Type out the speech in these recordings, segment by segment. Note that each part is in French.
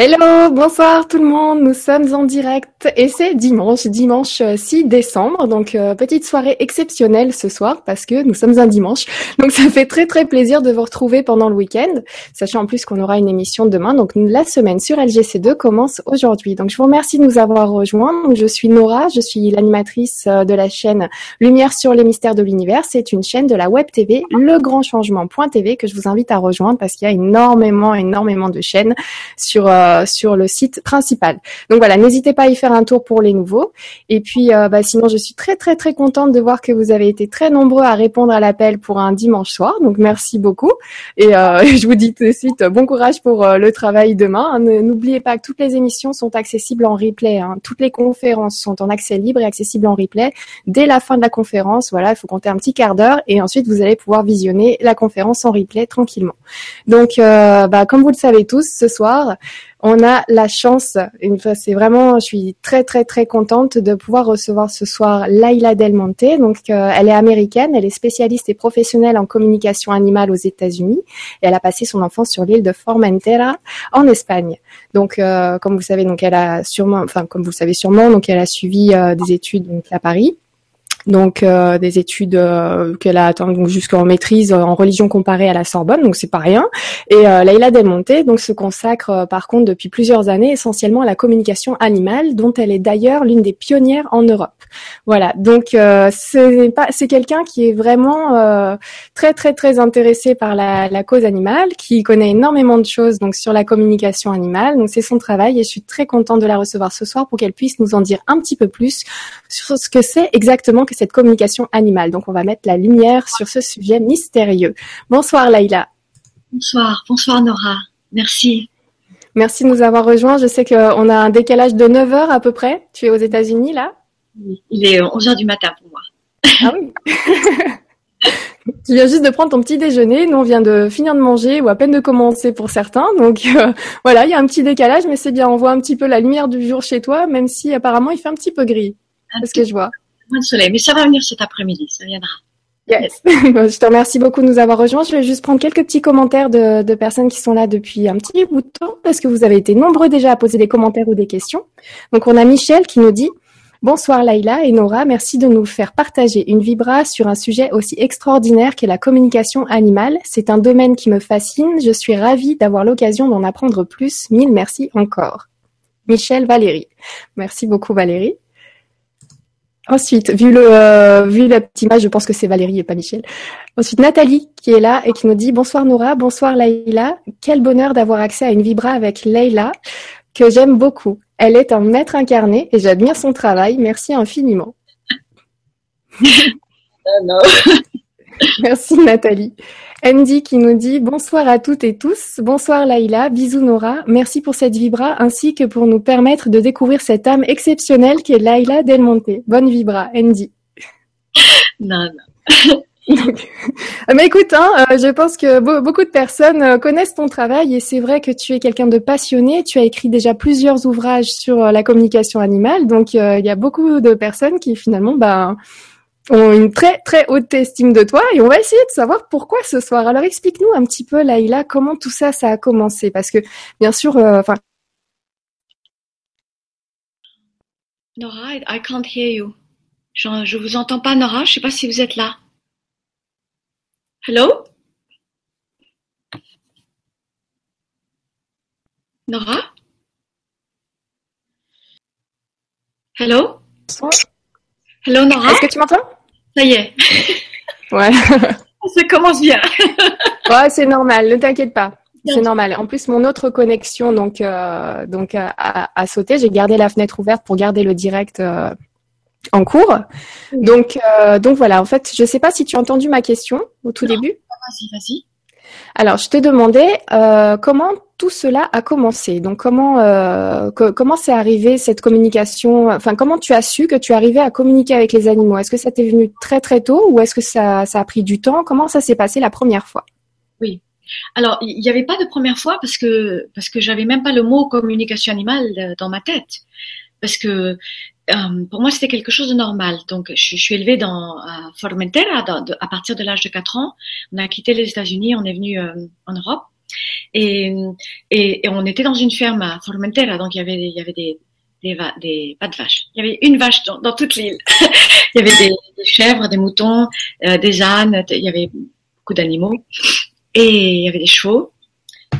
Hello, bonsoir tout le monde. Nous sommes en direct et c'est dimanche, dimanche 6 euh, décembre. Donc euh, petite soirée exceptionnelle ce soir parce que nous sommes un dimanche. Donc ça fait très très plaisir de vous retrouver pendant le week-end, sachant en plus qu'on aura une émission demain. Donc la semaine sur LGC2 commence aujourd'hui. Donc je vous remercie de nous avoir rejoints. je suis Nora, je suis l'animatrice euh, de la chaîne Lumière sur les mystères de l'univers. C'est une chaîne de la web TV, le grand changement.tv que je vous invite à rejoindre parce qu'il y a énormément énormément de chaînes sur euh, sur le site principal. Donc voilà, n'hésitez pas à y faire un tour pour les nouveaux. Et puis, euh, bah, sinon, je suis très très très contente de voir que vous avez été très nombreux à répondre à l'appel pour un dimanche soir. Donc merci beaucoup. Et euh, je vous dis tout de suite bon courage pour le travail demain. N'oubliez pas que toutes les émissions sont accessibles en replay. Hein. Toutes les conférences sont en accès libre et accessibles en replay dès la fin de la conférence. Voilà, il faut compter un petit quart d'heure et ensuite vous allez pouvoir visionner la conférence en replay tranquillement. Donc, bah, comme vous le savez tous, ce soir, on a la chance, c'est vraiment, je suis très très très contente de pouvoir recevoir ce soir Laila Del Monte. Donc, euh, elle est américaine, elle est spécialiste et professionnelle en communication animale aux États-Unis et elle a passé son enfance sur l'île de Formentera en Espagne. Donc, euh, comme vous savez, donc elle a sûrement, enfin comme vous le savez sûrement, donc elle a suivi euh, des études à Paris donc euh, des études euh, qu'elle a atteint donc jusqu'en maîtrise en religion comparée à la Sorbonne, donc c'est pas rien. Et euh, Leila Del Monte donc se consacre par contre depuis plusieurs années essentiellement à la communication animale, dont elle est d'ailleurs l'une des pionnières en Europe. Voilà, donc c'est pas c'est quelqu'un qui est vraiment très très très intéressé par la, la, cause animale, qui connaît énormément de choses donc sur la communication animale. Donc c'est son travail et je suis très contente de la recevoir ce soir pour qu'elle puisse nous en dire un petit peu plus sur ce que c'est exactement cette communication animale. Donc on va mettre la lumière sur ce sujet mystérieux. Bonsoir Laïla. Bonsoir, bonsoir Nora. Merci. Merci de nous avoir rejoints. Je sais qu'on a un décalage de 9 heures à peu près. Tu es aux États-Unis là? Oui, il est 11 heures du matin pour moi. Ah oui Tu viens juste de prendre ton petit déjeuner, nous on vient de finir de manger ou à peine de commencer pour certains. Donc euh, voilà, il y a un petit décalage, mais c'est bien, on voit un petit peu la lumière du jour chez toi, même si apparemment il fait un petit peu gris. C'est ce que je vois de soleil, mais ça va venir cet après-midi, ça viendra. Yes. je te remercie beaucoup de nous avoir rejoints. Je vais juste prendre quelques petits commentaires de, de, personnes qui sont là depuis un petit bout de temps parce que vous avez été nombreux déjà à poser des commentaires ou des questions. Donc on a Michel qui nous dit Bonsoir Laïla et Nora, merci de nous faire partager une vibra sur un sujet aussi extraordinaire qu'est la communication animale. C'est un domaine qui me fascine. Je suis ravie d'avoir l'occasion d'en apprendre plus. Mille merci encore. Michel Valérie. Merci beaucoup Valérie. Ensuite, vu le euh, vu la petite image, je pense que c'est Valérie et pas Michel. Ensuite, Nathalie qui est là et qui nous dit bonsoir Nora, bonsoir Leïla. Quel bonheur d'avoir accès à une vibra avec Leïla que j'aime beaucoup. Elle est un maître incarné et j'admire son travail. Merci infiniment. Merci Nathalie. Andy qui nous dit bonsoir à toutes et tous. Bonsoir Laïla, bisous Nora. Merci pour cette vibra ainsi que pour nous permettre de découvrir cette âme exceptionnelle qui est Laïla Del Monte. Bonne vibra, Andy. Non, non. Mais écoute, hein, euh, je pense que beaucoup de personnes euh, connaissent ton travail et c'est vrai que tu es quelqu'un de passionné. Tu as écrit déjà plusieurs ouvrages sur euh, la communication animale, donc il y a beaucoup de personnes qui finalement, ben, ont une très très haute estime de toi et on va essayer de savoir pourquoi ce soir. Alors explique-nous un petit peu, Laïla, comment tout ça, ça a commencé? Parce que bien sûr, euh, enfin. Nora, I can't hear you. Je, je vous entends pas, Nora. Je sais pas si vous êtes là. Hello? Nora? Hello? Hello Nora? Est-ce que tu m'entends? Ça y est. Ouais. Ça commence bien. ouais, c'est normal, ne t'inquiète pas. C'est normal. En plus, mon autre connexion donc euh, donc a, sauté. J'ai gardé la fenêtre ouverte pour garder le direct euh, en cours. Donc euh, donc voilà. En fait, je sais pas si tu as entendu ma question au tout début. Vas-y, vas-y. Alors, je te demandais comment tout cela a commencé. Donc, comment euh, comment c'est arrivé cette communication? Enfin, comment tu as su que tu arrivais à communiquer avec les animaux? Est-ce que ça t'est venu très très tôt ou est-ce que ça, ça a pris du temps? Comment ça s'est passé la première fois? Oui. Alors, il n'y avait pas de première fois parce que parce que j'avais même pas le mot communication animale euh, dans ma tête. Parce que euh, pour moi, c'était quelque chose de normal. Donc, je, suis élevée dans à Formentera à partir de l'âge de 4 ans. On a quitté les États-Unis, on est venu euh, en Europe Et, et, et, on était dans une ferme à Formentera, donc il y avait, il y avait des, des, des pas de vaches. Il y avait une vache dans, dans toute l'île. il y avait des, des, chèvres, des moutons, euh, des ânes, il y avait beaucoup d'animaux. Et il y avait des chevaux.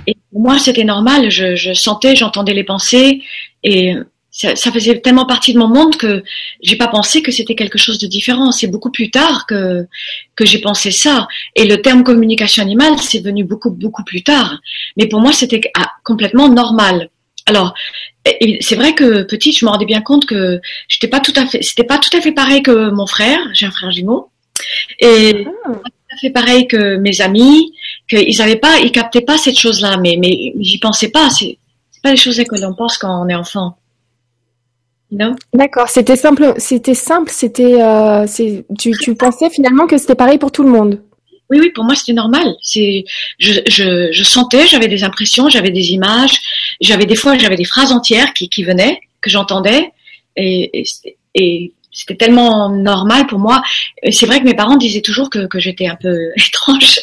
Et pour moi, c'était normal. Je, je sentais, j'entendais les pensées. Et ça, ça, faisait tellement partie de mon monde que j'ai pas pensé que c'était quelque chose de différent. C'est beaucoup plus tard que que j'ai pensé ça. Et le terme communication animale, c'est venu beaucoup beaucoup plus tard. Mais pour moi, c'était ah, complètement normal. Alors, c'est vrai que petite, je me rendais bien compte que j'étais pas tout à fait, c'était pas tout à fait pareil que mon frère. J'ai un frère jumeau et ah. pas tout à fait pareil que mes amis. Qu'ils avaient pas, ils captaient pas cette chose-là. Mais mais j'y pensais pas. C'est pas les choses que l'on pense quand on est enfant. D'accord, c'était simple, c'était simple, c'était, euh, tu, tu pensais finalement que c'était pareil pour tout le monde? Oui, oui, pour moi c'était normal. C'est, je, je, je sentais, j'avais des impressions, j'avais des images, j'avais des fois j'avais des phrases entières qui, qui venaient, que j'entendais, et, et, et c'était tellement normal pour moi. C'est vrai que mes parents disaient toujours que, que j'étais un peu étrange.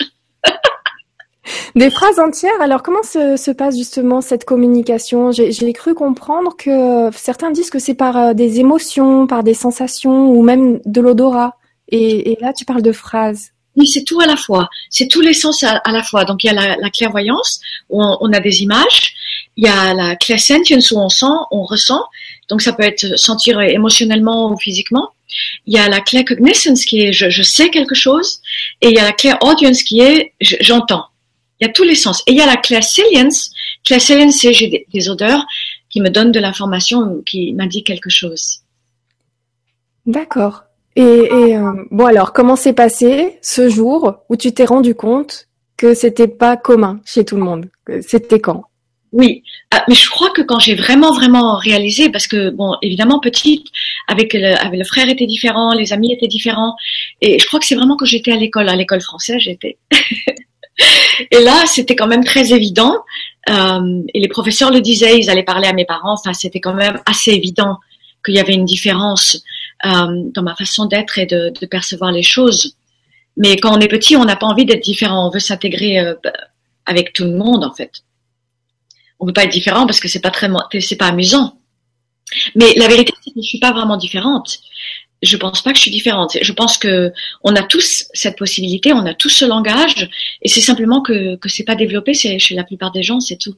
Des phrases entières. Alors, comment se, se passe justement cette communication? J'ai cru comprendre que certains disent que c'est par euh, des émotions, par des sensations ou même de l'odorat. Et, là, tu parles de phrases. Oui, c'est tout à la fois. C'est tous les sens à, la fois. Donc, il y a la, la clairvoyance, où on, a des images. Il y a la clairsentience, où on sent, on ressent. Donc, ça peut être sentir émotionnellement ou physiquement. Il y a la claircognizance, qui est je, sais quelque chose. Et il y a la clairaudience, qui est j'entends. Il y a tous les sens. Et il y a la clairsalience. Clairsalience, c'est j'ai des, odeurs qui me donnent de l'information, qui m'indiquent quelque chose. D'accord. Et, et euh, bon alors, comment s'est passé ce jour où tu t'es rendu compte que c'était pas commun chez tout le monde? C'était quand? Oui, ah, mais je crois que quand j'ai vraiment vraiment réalisé, parce que bon, évidemment petite, avec le, avec le frère était différent, les amis étaient différents, et je crois que c'est vraiment quand j'étais à l'école, à l'école française, j'étais Et là, c'était quand même très évident. Euh, et les professeurs le disaient, ils allaient parler à mes parents. Enfin, c'était quand même assez évident qu'il y avait une différence euh, dans ma façon d'être et de, de, percevoir les choses. Mais quand on est petit, on n'a pas envie d'être différent. On veut s'intégrer euh, avec tout le monde, en fait. On veut pas être différent parce que c'est pas très, c'est pas amusant. Mais la vérité, c'est que je suis pas vraiment différente je pense pas que je suis différente. Je pense que on a tous cette possibilité, on a tous ce langage, et c'est simplement que que c'est pas développé chez, chez la plupart des gens, c'est tout.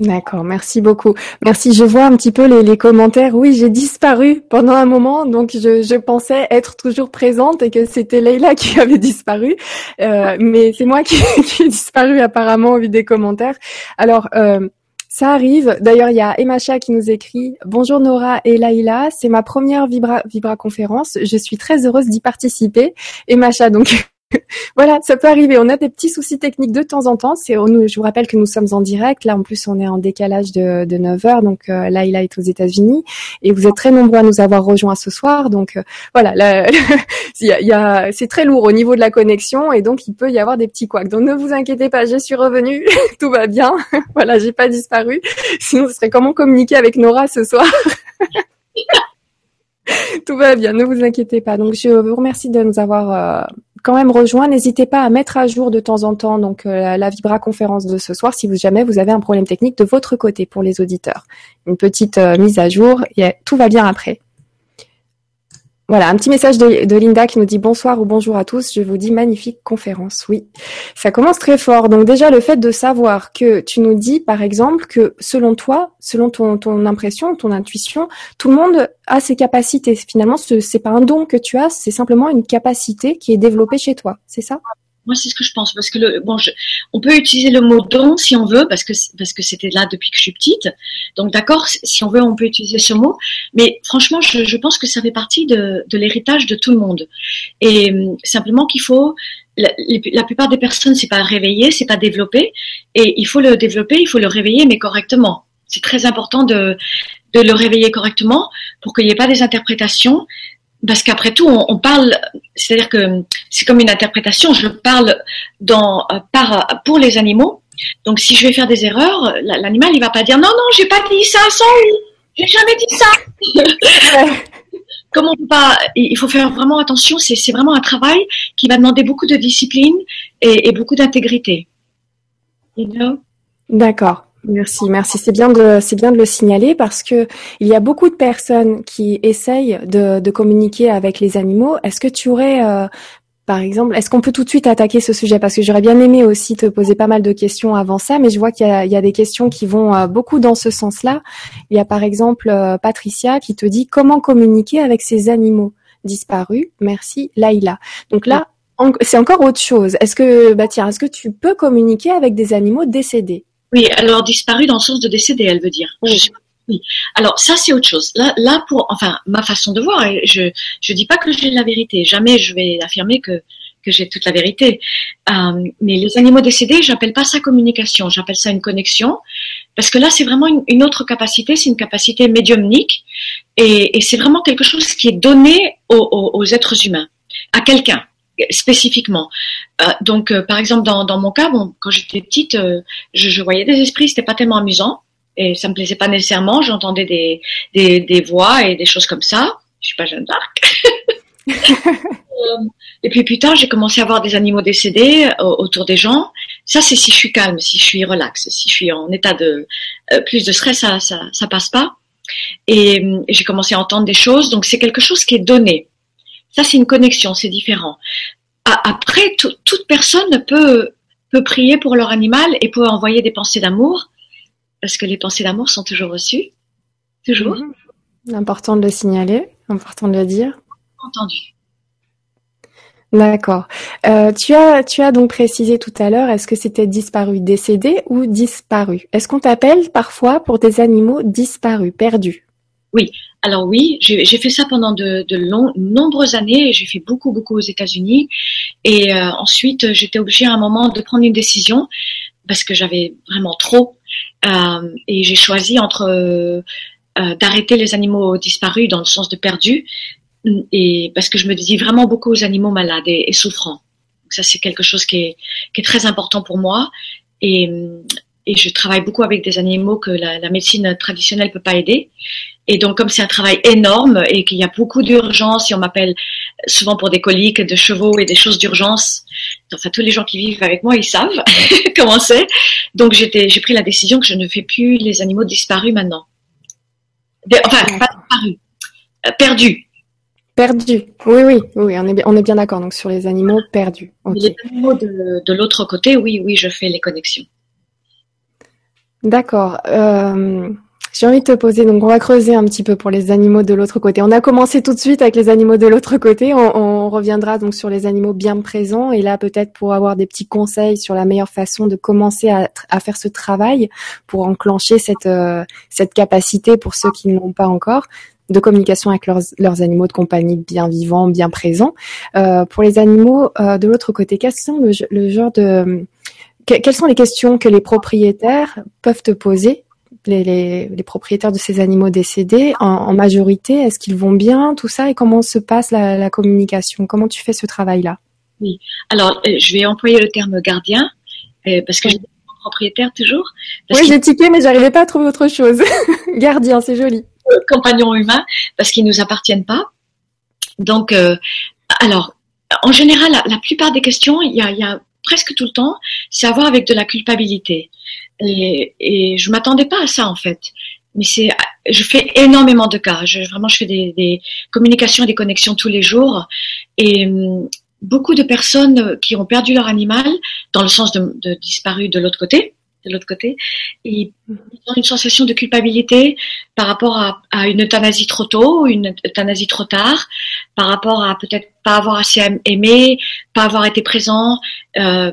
D'accord, merci beaucoup. Merci. Je vois un petit peu les, les commentaires. Oui, j'ai disparu pendant un moment, donc je, je, pensais être toujours présente et que c'était Leïla qui avait disparu, euh, mais c'est moi qui, ai disparu apparemment au vu des commentaires. Alors. Euh, ça arrive. D'ailleurs, il y a Emacha qui nous écrit Bonjour Nora et Laïla, c'est ma première Vibra, Vibra conférence. Je suis très heureuse d'y participer. Emacha, donc voilà, ça peut arriver. On a des petits soucis techniques de temps en temps. C'est, je vous rappelle que nous sommes en direct. Là, en plus, on est en décalage de, de 9 heures. Donc, euh, là, est aux États-Unis. Et vous êtes très nombreux à nous avoir rejoints ce soir. Donc, euh, voilà, c'est très lourd au niveau de la connexion. Et donc, il peut y avoir des petits couacs. Donc, ne vous inquiétez pas, je suis revenue. Tout va bien. voilà, j'ai pas disparu. Sinon, ce serait comment communiquer avec Nora ce soir? Tout va bien, ne vous inquiétez pas. Donc, je vous remercie de nous avoir... Euh, quand même rejoint. N'hésitez pas à mettre à jour de temps en temps donc euh, la Vibra conférence de ce soir si jamais vous avez un problème technique de votre côté pour les auditeurs. Une petite euh, mise à jour et tout va bien après. Voilà, un petit message de, Linda qui nous dit bonsoir ou bonjour à tous. Je vous dis magnifique conférence. Oui, ça commence très fort. Donc déjà le fait de savoir que tu nous dis par exemple que selon toi, selon ton, ton impression, ton intuition, tout le monde a ses capacités. Finalement, ce c'est pas un don que tu as, c'est simplement une capacité qui est développée chez toi. C'est ça? Moi, c'est ce que je pense parce que bon, on peut utiliser le mot don si on veut parce que parce que c'était là depuis que je suis petite. Donc d'accord, si on veut, on peut utiliser ce mot. Mais franchement, je, pense que ça fait partie de, l'héritage de tout le monde. Et hum, simplement qu'il faut la, plupart des personnes, c'est pas réveiller, c'est pas développer, et il faut le développer, il faut le réveiller, mais correctement. C'est très important de le réveiller correctement pour qu'il n'y ait pas des interprétations parce qu'après tout, on, on parle, c'est-à-dire que c'est comme une interprétation. Je parle dans, euh, par, pour les animaux. Donc, si je vais faire des erreurs, l'animal, il va pas dire non, non, j'ai pas dit ça sans lui. J'ai jamais dit ça. Comment on peut pas Il faut faire vraiment attention. C'est vraiment un travail qui va demander beaucoup de discipline et, et beaucoup d'intégrité. D'accord. Merci, merci. C'est bien de c'est bien de le signaler parce que il y a beaucoup de personnes qui essayent de, de communiquer avec les animaux. Est-ce que tu aurais euh, par exemple, est-ce qu'on peut tout de suite attaquer ce sujet? Parce que j'aurais bien aimé aussi te poser pas mal de questions avant ça, mais je vois qu'il y, y a, des questions qui vont euh, beaucoup dans ce sens-là. Il y a par exemple euh, Patricia qui te dit comment communiquer avec ces animaux disparus. Merci, Laïla. Donc là, c'est encore autre chose. Est-ce que, bah tiens, est-ce que tu peux communiquer avec des animaux décédés? Oui, alors disparus dans le sens de décédé, elle veut dire. Oui. Oui. Alors ça c'est autre chose. Là, là pour, enfin, ma façon de voir, je je dis pas que j'ai la vérité. Jamais je vais affirmer que que j'ai toute la vérité. Euh, mais les animaux décédés, j'appelle pas ça communication, j'appelle ça une connexion, parce que là c'est vraiment une, autre capacité, c'est une capacité médiumnique, et, et c'est vraiment quelque chose qui est donné aux, aux, êtres humains, à quelqu'un spécifiquement. Euh, donc, euh, par exemple, dans, dans mon cas, bon, quand j'étais petite, euh, je, je, voyais des esprits, c'était pas tellement amusant et ça me plaisait pas nécessairement. J'entendais des, des, des, voix et des choses comme ça. Je suis pas Jeanne d'Arc. Et puis plus tard, j'ai commencé à voir des animaux décédés autour des gens. Ça, c'est si je suis calme, si je suis relax, si je suis en état de plus de stress, ça, ça, ça passe pas. Et, et j'ai commencé à entendre des choses. Donc c'est quelque chose qui est donné. Ça, c'est une connexion, c'est différent. Après, toute personne peut peut prier pour leur animal et peut envoyer des pensées d'amour parce que les pensées d'amour sont toujours reçues. Toujours. Mhm. Important de le signaler, important de le dire. Entendu. D'accord. Euh, tu as tu as donc précisé tout à l'heure, est-ce que c'était disparu, décédé ou disparu? Est-ce qu'on t'appelle parfois pour des animaux disparus, perdus? Oui. Alors oui, j'ai fait ça pendant de, de long, nombreuses années. J'ai fait beaucoup beaucoup aux États-Unis et euh, ensuite j'étais obligée à un moment de prendre une décision parce que j'avais vraiment trop euh, et j'ai choisi entre euh, euh, d'arrêter les animaux disparus dans le sens de perdus et parce que je me dis vraiment beaucoup aux animaux malades et, souffrants. Ça c'est quelque chose qui est, très important pour moi et, et je travaille beaucoup avec des animaux que la, la médecine traditionnelle peut pas aider. Et donc, comme c'est un travail énorme et qu'il y a beaucoup d'urgence, et on m'appelle souvent pour des coliques de chevaux et des choses d'urgence, enfin tous les gens qui vivent avec moi, ils savent comment c'est. Donc j'étais, j'ai pris la décision que je ne fais plus les animaux disparus maintenant. Enfin, pas disparus, euh, perdus. Perdus. Oui, oui, oui, on est bien, on est bien d'accord. Donc sur les animaux perdus. Les animaux de, de l'autre côté, oui, oui, je fais les connexions. D'accord. Euh, j'ai envie de te poser, donc on va creuser un petit peu pour les animaux de l'autre côté. On a commencé tout de suite avec les animaux de l'autre côté. On, reviendra donc sur les animaux bien présents et là peut-être pour avoir des petits conseils sur la meilleure façon de commencer à, faire ce travail pour enclencher cette euh, cette capacité pour ceux qui ne l'ont pas encore de communication avec leurs, leurs, animaux de compagnie bien vivants, bien présents. Euh, pour les animaux euh, de l'autre côté, quels sont le, le genre de quelles sont les questions que les propriétaires peuvent te poser les, les, propriétaires de ces animaux décédés en, majorité Est-ce qu'ils vont bien, tout ça Et comment se passe la, communication? Comment tu fais ce travail-là? Oui, alors euh, je vais employer le terme gardien euh, parce que j'ai des propriétaires toujours. oui, j'ai tiqué, mais j'arrivais pas à trouver autre chose. gardien, c'est joli. Euh, compagnons humains, parce qu'ils nous appartiennent pas. Donc, alors, en général, la, plupart des questions, il y a, il y a presque tout le temps, c'est à voir avec de la culpabilité. Et, et je m'attendais pas à ça en fait. Mais c'est, je fais énormément de cas. Je, vraiment, je fais des, des communications et des connexions tous les jours. Et hum, beaucoup de personnes qui ont perdu leur animal, dans le sens de, de disparu de l'autre côté, de l'autre côté, ils ont une sensation de culpabilité par rapport à, à, une euthanasie trop tôt, une euthanasie trop tard, par rapport à peut-être pas avoir assez aimé, pas avoir été présent, euh,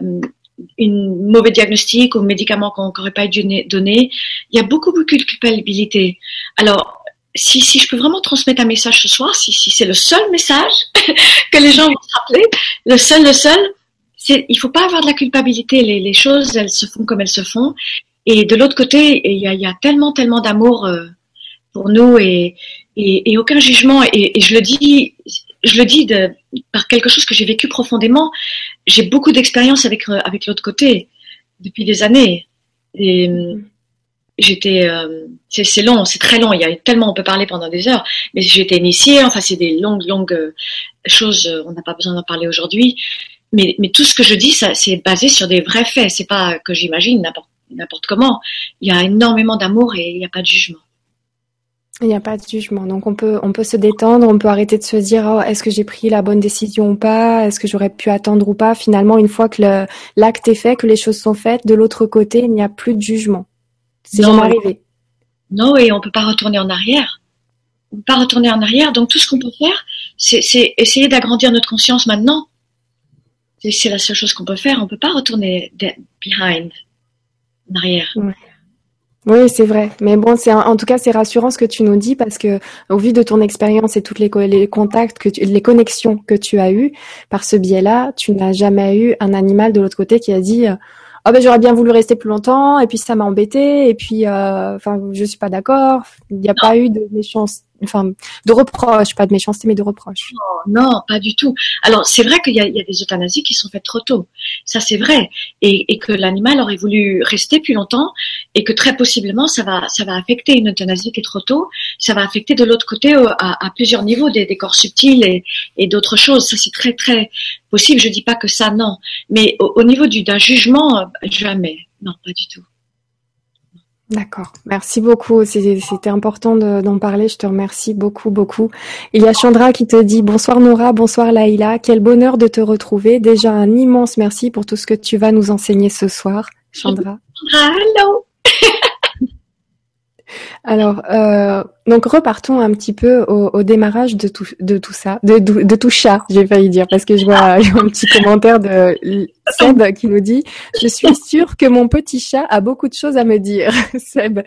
une mauvais diagnostic ou médicament qu'on n'aurait pas dû donner. Il y a beaucoup, beaucoup de culpabilité. Alors, si, si je peux vraiment transmettre un message ce soir, si, si c'est le seul message que les gens vont se rappeler, le seul, le seul, c'est, il faut pas avoir de la culpabilité. Les, les choses, elles se font comme elles se font. Et de l'autre côté, il y a, y a tellement, tellement d'amour euh, pour nous et, et, et aucun jugement. Et, et, je le dis, je le dis de, par quelque chose que j'ai vécu profondément. J'ai beaucoup d'expérience avec euh, avec l'autre côté depuis des années. Et euh, j'étais, euh, c'est long, c'est très long. Il y a tellement on peut parler pendant des heures. Mais été initiée. Enfin, c'est des longues longues choses. On n'a pas besoin d'en parler aujourd'hui. mais, mais tout ce que je dis, ça, c'est basé sur des vrais faits. C'est pas que j'imagine n'importe n'importe comment. Il y a énormément d'amour et il n'y a pas de jugement. Il n'y a pas de jugement, donc on peut on peut se détendre, on peut arrêter de se dire oh, est-ce que j'ai pris la bonne décision ou pas, est-ce que j'aurais pu attendre ou pas? Finalement, une fois que l'acte est fait, que les choses sont faites, de l'autre côté, il n'y a plus de jugement. C'est jamais arrivé. Non, et on peut pas retourner en arrière. On peut pas retourner en arrière. Donc tout ce qu'on peut faire, c'est essayer d'agrandir notre conscience maintenant. C'est la seule chose qu'on peut faire. On peut pas retourner behind, en arrière. Oui, c'est vrai. Mais bon, c'est en tout cas c'est rassurant ce que tu nous dis parce que au vu de ton expérience et toutes les, les contacts que les connexions que tu as eues par ce biais-là, tu n'as jamais eu un animal de l'autre côté qui a dit oh ben j'aurais bien voulu rester plus longtemps et puis ça m'a embêté et puis euh, enfin je suis pas d'accord. Il n'y a pas eu de méchanceté enfin, de reproches, pas de méchanceté, mais de reproches. Non, pas du tout. Alors, c'est vrai qu'il y, a des euthanasies qui sont faites trop tôt. Ça, c'est vrai. Et, que l'animal aurait voulu rester plus longtemps et que très possiblement, ça va, ça va affecter une euthanasie qui est trop tôt. Ça va affecter de l'autre côté à, plusieurs niveaux, des, des corps subtils et, d'autres choses. Ça, c'est très, très possible. Je dis pas que ça, non. Mais au, au niveau d'un jugement, jamais. Non, pas du tout. D'accord. Merci beaucoup. C'était important d'en parler. Je te remercie beaucoup, beaucoup. Il y a Chandra qui te dit bonsoir Nora, bonsoir Laïla. Quel bonheur de te retrouver. Déjà un immense merci pour tout ce que tu vas nous enseigner ce soir. Chandra. Alors, euh, donc repartons un petit peu au, démarrage de tout, de tout ça, de, tout chat, j'ai failli dire, parce que je vois, un petit commentaire de Seb qui nous dit « Je suis sûre que mon petit chat a beaucoup de choses à me dire. » Seb,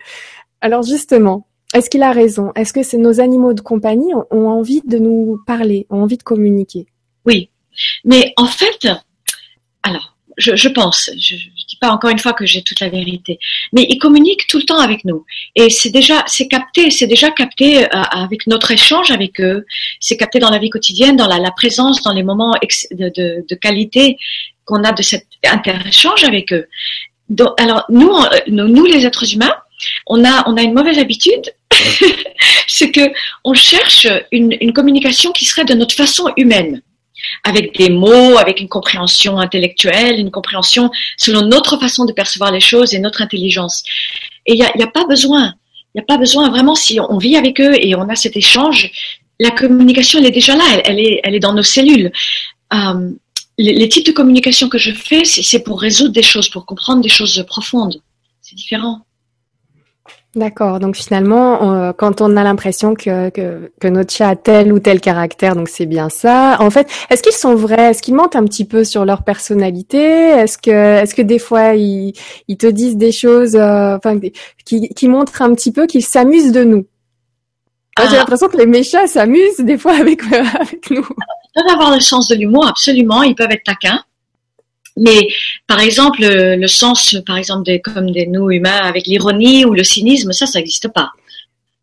alors justement, est-ce qu'il a raison? Est-ce que c'est nos animaux de compagnie ont envie de nous parler, ont envie de communiquer? Oui, mais en fait, alors, je, pense, pas encore une fois que j'ai toute la vérité, mais ils communiquent tout le temps avec nous. Et c'est déjà c'est capté, c'est déjà capté euh, avec notre échange avec eux, c'est capté dans la vie quotidienne, dans la, la présence, dans les moments de, de, de qualité qu'on a de cet interéchange avec eux. Donc, alors nous, nous, nous les êtres humains, on a on a une mauvaise habitude, c'est que on cherche une, une communication qui serait de notre façon humaine avec des mots, avec une compréhension intellectuelle, une compréhension selon notre façon de percevoir les choses et notre intelligence. Et il n'y a, a, pas besoin, il n'y a pas besoin vraiment si on vit avec eux et on a cet échange, la communication elle est déjà là, elle, elle est, elle est dans nos cellules. Euh, les, les, types de communication que je fais, c'est pour résoudre des choses, pour comprendre des choses profondes. C'est différent. D'accord. Donc finalement, euh, quand on a l'impression que, que, que, notre chat a tel ou tel caractère, donc c'est bien ça. En fait, est-ce qu'ils sont vrais? Est-ce qu'ils mentent un petit peu sur leur personnalité? Est-ce que, est-ce que des fois ils, ils te disent des choses, euh, enfin, qui, qui montrent un petit peu qu'ils s'amusent de nous? Ah. J'ai l'impression que les méchants s'amusent des fois avec, avec nous. Ils peuvent avoir le sens de l'humour, absolument. Ils peuvent être taquins. Mais par exemple, le, sens, par exemple, des, comme des nous humains avec l'ironie ou le cynisme, ça, ça n'existe pas.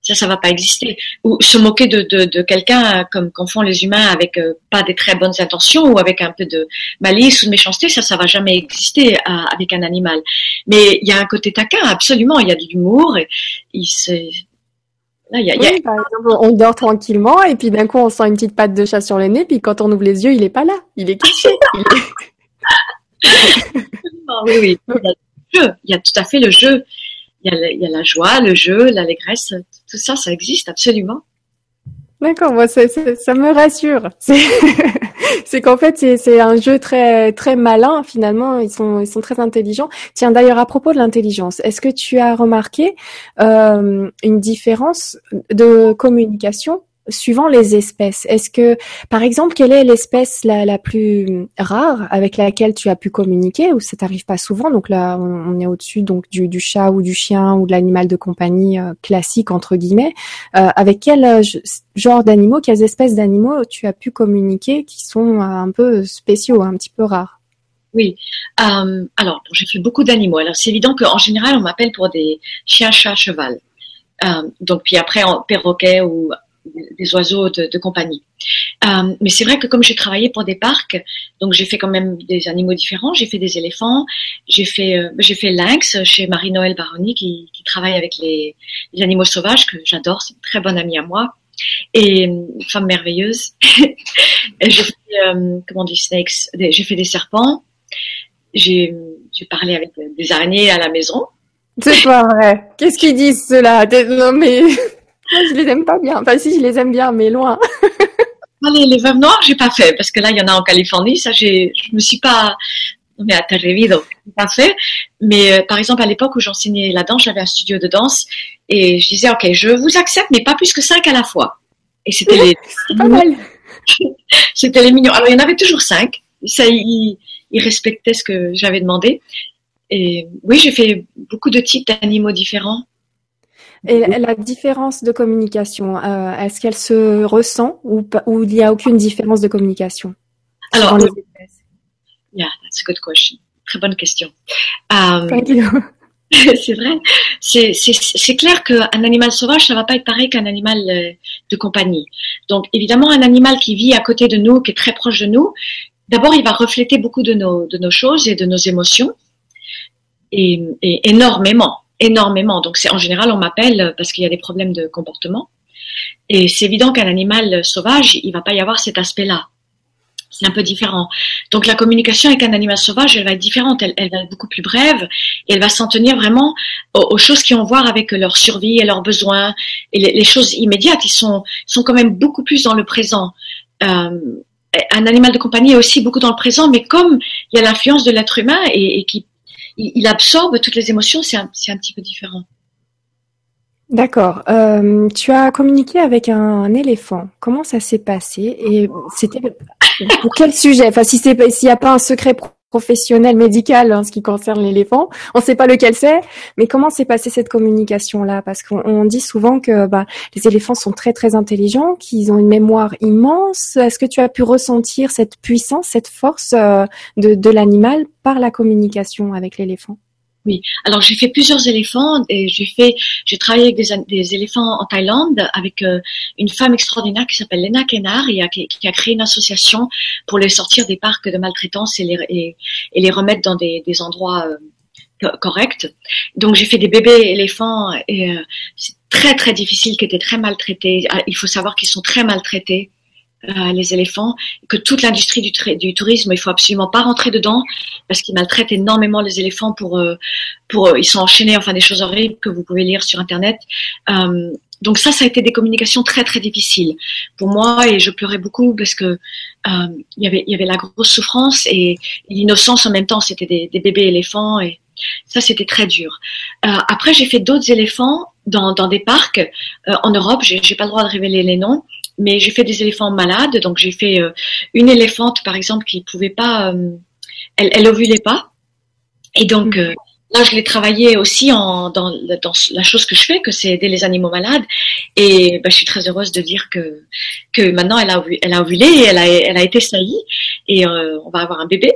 Ça, ça va pas exister. Ou se moquer de, de, de quelqu'un comme qu'en font les humains avec euh, pas des très bonnes intentions ou avec un peu de malice ou de méchanceté, ça, ça va jamais exister euh, avec un animal. Mais il y a un côté taquin, absolument. Il y a de l'humour. Il se, Là, y a, oui, y a... par exemple, on dort tranquillement et puis d'un coup on sent une petite patte de chat sur le nez, puis quand on ouvre les yeux, il est pas là, il est caché. il est... oui, oui. Il y a le jeu. Il y a tout à fait le jeu. Il y a, la joie, le jeu, l'allégresse. Tout ça, ça existe absolument. D'accord, moi ça, ça, me rassure. C'est qu'en fait c'est un jeu très très malin finalement. Ils sont ils sont très intelligents. Tiens d'ailleurs à propos de l'intelligence, est-ce que tu as remarqué euh, une différence de communication suivant les espèces, est-ce que, par exemple, quelle est l'espèce la, plus rare avec laquelle tu as pu communiquer ou ça t'arrive pas souvent? Donc là, on, est au-dessus donc du, chat ou du chien ou de l'animal de compagnie euh, classique entre guillemets. Euh, avec quel euh, genre d'animaux, quelles espèces d'animaux tu as pu communiquer qui sont un peu spéciaux, un petit peu rares? Oui. Alors, j'ai fait beaucoup d'animaux. Alors, c'est évident qu'en général, on m'appelle pour des chiens, chats, cheval. Donc, puis après, en perroquet ou des oiseaux de, de compagnie. Euh, mais c'est vrai que comme j'ai travaillé pour des parcs, donc j'ai fait quand même des animaux différents. J'ai fait des éléphants, j'ai fait euh, j'ai fait lynx chez Marie-Noël Baroni qui, qui, travaille avec les, les animaux sauvages que j'adore. C'est une très bonne amie à moi et une femme merveilleuse. j'ai fait euh, comment on dit snakes, j'ai fait des serpents. J'ai parlé avec des araignées à la maison. C'est pas vrai. Qu'est-ce qu'ils disent ceux-là? Non mais je les aime pas bien. Enfin si, je les aime bien, mais loin. les, les veuves noires, j'ai pas fait parce que là, il y en a en Californie. Ça, j'ai, je me suis pas est à donc pas fait. Mais euh, par exemple, à l'époque où j'enseignais la danse, j'avais un studio de danse et je disais, ok, je vous accepte, mais pas plus que cinq à la fois. Et c'était les, pas mal. c'était les mignons. Alors il y en avait toujours cinq. Ça, ils, respectaient ce que j'avais demandé. Et oui, j'ai fait beaucoup de types d'animaux différents. Et la différence de communication, euh, est-ce qu'elle se ressent ou, ou il n'y a aucune différence de communication Alors, Yeah, that's a good question. Très bonne question. Um, c'est vrai. C'est clair qu'un animal sauvage, ça va pas être pareil qu'un animal euh, de compagnie. Donc, évidemment, un animal qui vit à côté de nous, qui est très proche de nous, d'abord, il va refléter beaucoup de nos, de nos choses et de nos émotions. Et, et énormément, énormément. Donc, c'est en général, on m'appelle parce qu'il y a des problèmes de comportement. Et c'est évident qu'un animal sauvage, il va pas y avoir cet aspect-là c'est un peu différent. Donc la communication avec un animal sauvage, elle va être différente, elle, va être beaucoup plus brève et elle va s'en tenir vraiment aux, choses qui ont à voir avec leur survie et leurs besoins et les, choses immédiates. Ils sont, sont quand même beaucoup plus dans le présent. Euh, un animal de compagnie est aussi beaucoup dans le présent, mais comme il y a l'influence de l'être humain et, et qu'il il absorbe toutes les émotions, c'est un, petit peu différent. D'accord. Euh, tu as communiqué avec un, éléphant. Comment ça s'est passé Et c'était pour quel sujet? Enfin, si s'il n'y a pas un secret professionnel médical en ce qui concerne l'éléphant, on ne sait pas lequel c'est. Mais comment s'est passée cette communication là Parce qu'on dit souvent que bah, les éléphants sont très très intelligents, qu'ils ont une mémoire immense. Est-ce que tu as pu ressentir cette puissance, cette force euh, de, de l'animal par la communication avec l'éléphant? Oui. Alors j'ai fait plusieurs éléphants et j'ai fait, j'ai travaillé avec des, éléphants en Thaïlande avec euh, une femme extraordinaire qui s'appelle Lena Kenar et qui, qui, a créé une association pour les sortir des parcs de maltraitance et les, et, les remettre dans des, des endroits euh, corrects. Donc j'ai fait des bébés éléphants et euh, c'est très très difficile, qui étaient très maltraités. Ah, il faut savoir qu'ils sont très maltraités. Euh, les éléphants, que toute l'industrie du, du, tourisme, il faut absolument pas rentrer dedans parce qu'ils maltraitent énormément les éléphants pour, euh, pour, euh, ils sont enchaînés, enfin des choses horribles que vous pouvez lire sur internet. donc ça, ça a été des communications très très difficiles pour moi et je pleurais beaucoup parce que il y avait il y avait la grosse souffrance et, l'innocence en même temps. C'était des, des, bébés éléphants et ça c'était très dur. après, j'ai fait d'autres éléphants dans, dans des parcs en Europe. J'ai pas le droit de révéler les noms mais j'ai fait des éléphants malades. Donc j'ai fait euh, une éléphante par exemple qui pouvait pas, euh, elle, elle ovulait pas, et donc mhm. euh, là je l'ai travaillé aussi en, dans, dans, la chose que je fais, que c'est aider les animaux malades. Et bah, je suis très heureuse de dire que que maintenant elle a elle a ovulé et elle a elle a été saillie et on va avoir un bébé.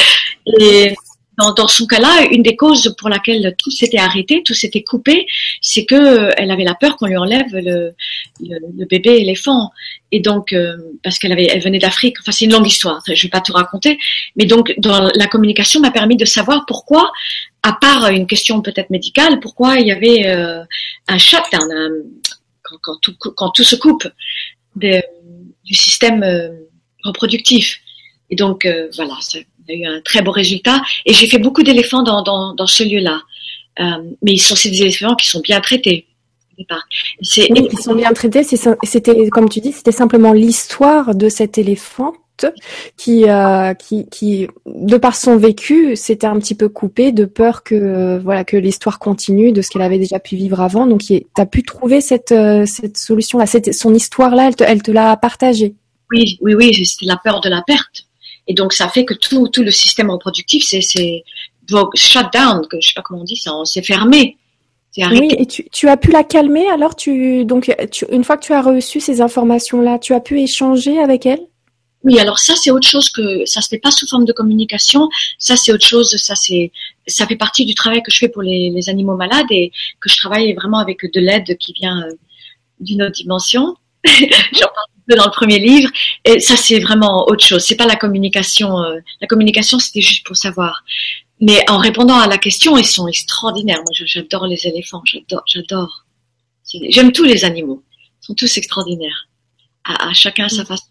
et dans, son cas-là, une des causes pour laquelle tout s'était arrêté, tout s'était coupé, c'est que euh, elle avait la peur qu'on lui enlève le, le, bébé éléphant. Et donc, euh, parce qu'elle avait, elle venait d'Afrique. Enfin, c'est une longue histoire. Je vais pas tout raconter. Mais donc, dans la communication m'a permis de savoir pourquoi, à part une question peut-être médicale, pourquoi il y avait euh, un shutdown quand, quand, tout, quand tout se coupe du système reproductif. Et donc, voilà, a eu un très beau résultat. Et j'ai fait beaucoup d'éléphants dans, dans, dans, ce lieu-là. Euh, mais ils sont des éléphants qui sont bien traités. Oui, ils sont bien traités. C'était, comme tu dis, c'était simplement l'histoire de cet éléphant qui, euh, qui, qui, de par son vécu, s'était un petit peu coupé de peur que, voilà, que l'histoire continue de ce qu'elle avait déjà pu vivre avant. Donc, tu as pu trouver cette, euh, cette solution-là, son histoire-là, elle te, elle te l'a partagée. Oui, oui, oui, c'était la peur de la perte. Et donc, ça fait que tout, tout le système reproductif, c'est, c'est shut down, que je sais pas comment on dit ça, c'est fermé. Oui, et tu, tu, as pu la calmer alors tu donc tu, une fois que tu as reçu ces informations là, tu as pu échanger avec elle? Oui, alors ça c'est autre chose que ça se fait pas sous forme de communication, ça c'est autre chose, ça c'est ça fait partie du travail que je fais pour les, les animaux malades et que je travaille vraiment avec de l'aide qui vient euh, d'une autre dimension. J'en parle dans le premier livre. Et ça, c'est vraiment autre chose. C'est pas la communication. Euh, la communication, c'était juste pour savoir. Mais en répondant à la question, ils sont extraordinaires. Moi, j'adore les éléphants. J'adore, j'adore. J'aime tous les animaux. Ils sont tous extraordinaires. À, chacun sa façon.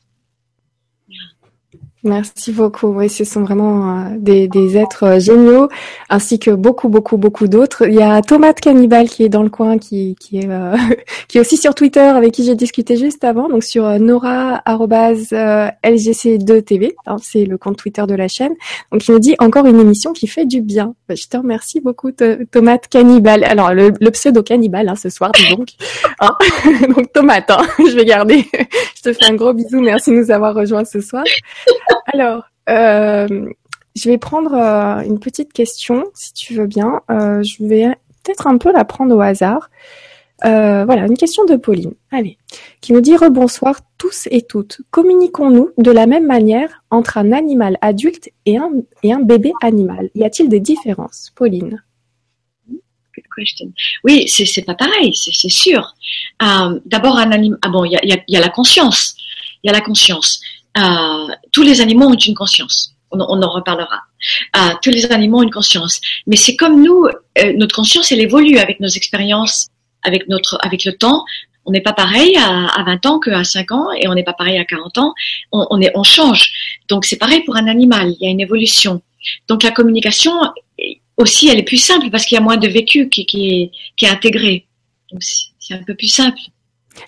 Merci beaucoup. Oui, ce sont vraiment euh, des, des, êtres euh, géniaux, ainsi que beaucoup, beaucoup, beaucoup d'autres. Il y a Tomate Cannibal qui est dans le coin, qui, qui est, euh, qui est aussi sur Twitter, avec qui j'ai discuté juste avant, donc sur nora@lgc2tv. Hein, c'est le compte Twitter de la chaîne. Donc il nous dit encore une émission qui fait du bien. Bah, je te remercie beaucoup, Tomate Cannibal. Alors le, le pseudo cannibal hein, ce soir, dis donc. Hein donc Tomate, hein, je vais garder. je te fais un gros bisou. Merci de nous avoir rejoints ce soir. Alors, euh, je vais prendre euh, une petite question, si tu veux bien. Euh, je vais peut-être un peu la prendre au hasard. voilà, une question de Pauline. Allez, qui nous dit rebonsoir tous et toutes. Communiquons-nous de la même manière entre un animal adulte et un, et un bébé animal Y a-t-il des différences, Pauline? Oui, c'est pas pareil, c'est sûr. D'abord, un animal. Ah il y a la conscience. Il y a la conscience. Euh, tous les animaux ont une conscience. On, en reparlera. Euh, tous les animaux ont une conscience. Mais c'est comme nous, euh, notre conscience, elle évolue avec nos expériences, avec notre, avec le temps. On n'est pas pareil à, à 20 ans qu'à 5 ans et on n'est pas pareil à 40 ans. On, on, est, on change. Donc c'est pareil pour un animal. Il y a une évolution. Donc la communication aussi, elle est plus simple parce qu'il y a moins de vécu qui, qui, est, qui est intégré. Donc c'est un peu plus simple.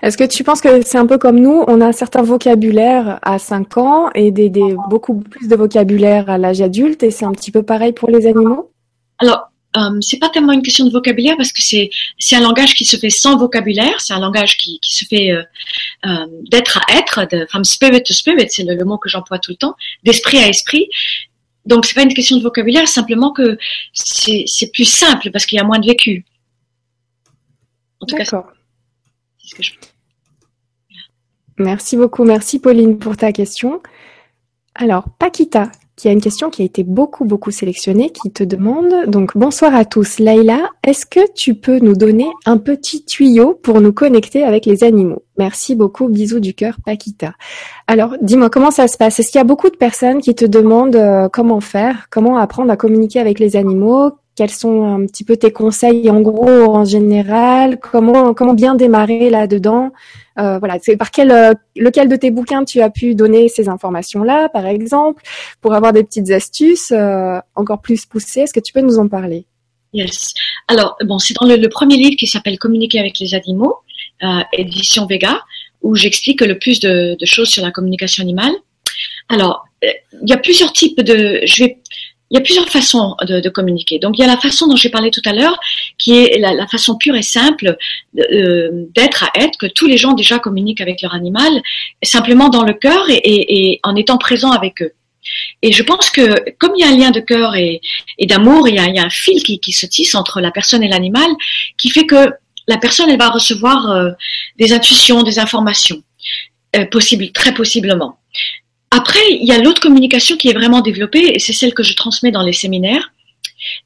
Est-ce que tu penses que c'est un peu comme nous, on a un certain vocabulaire à 5 ans et des, des beaucoup plus de vocabulaire à l'âge adulte et c'est un petit peu pareil pour les animaux? Alors, euh, c'est pas tellement une question de vocabulaire parce que c'est c'est un langage qui se fait sans vocabulaire, c'est un langage qui, qui se fait euh, euh, d'être à être, de from spirit to spirit, c'est le, mot que j'emploie tout le temps, d'esprit à esprit. Donc c'est pas une question de vocabulaire, simplement que c'est c'est plus simple parce qu'il y a moins de vécu. En tout cas, Merci beaucoup. Merci Pauline pour ta question. Alors, Paquita, qui a une question qui a été beaucoup, beaucoup sélectionnée, qui te demande, donc bonsoir à tous. Laïla, est-ce que tu peux nous donner un petit tuyau pour nous connecter avec les animaux? Merci beaucoup. Bisous du cœur, Paquita. Alors, dis-moi, comment ça se passe? Est-ce qu'il y a beaucoup de personnes qui te demandent euh, comment faire, comment apprendre à communiquer avec les animaux? Quels sont un petit peu tes conseils en gros, en général? Comment comment bien démarrer là-dedans? Euh, Voilà, c'est par quel euh, lequel de tes bouquins tu as pu donner ces informations-là, par exemple, pour avoir des petites astuces euh, encore plus poussées? Est-ce que tu peux nous en parler? Yes. Alors bon, c'est dans le, premier livre qui s'appelle Communiquer avec les animaux, édition Vega, où j'explique le plus de, choses sur la communication animale. Alors, il y a plusieurs types de. Il y a plusieurs façons de, communiquer. Donc il y a la façon dont j'ai parlé tout à l'heure, qui est la, façon pure et simple euh, d'être à être, que tous les gens déjà communiquent avec leur animal, simplement dans le cœur et, en étant présent avec eux. Et je pense que comme il y a un lien de cœur et, d'amour, il, y a un fil qui, qui, se tisse entre la personne et l'animal, qui fait que la personne elle va recevoir euh, des intuitions, des informations, euh, très possiblement. Après, il y a l'autre communication qui est vraiment développée et c'est celle que je transmets dans les séminaires.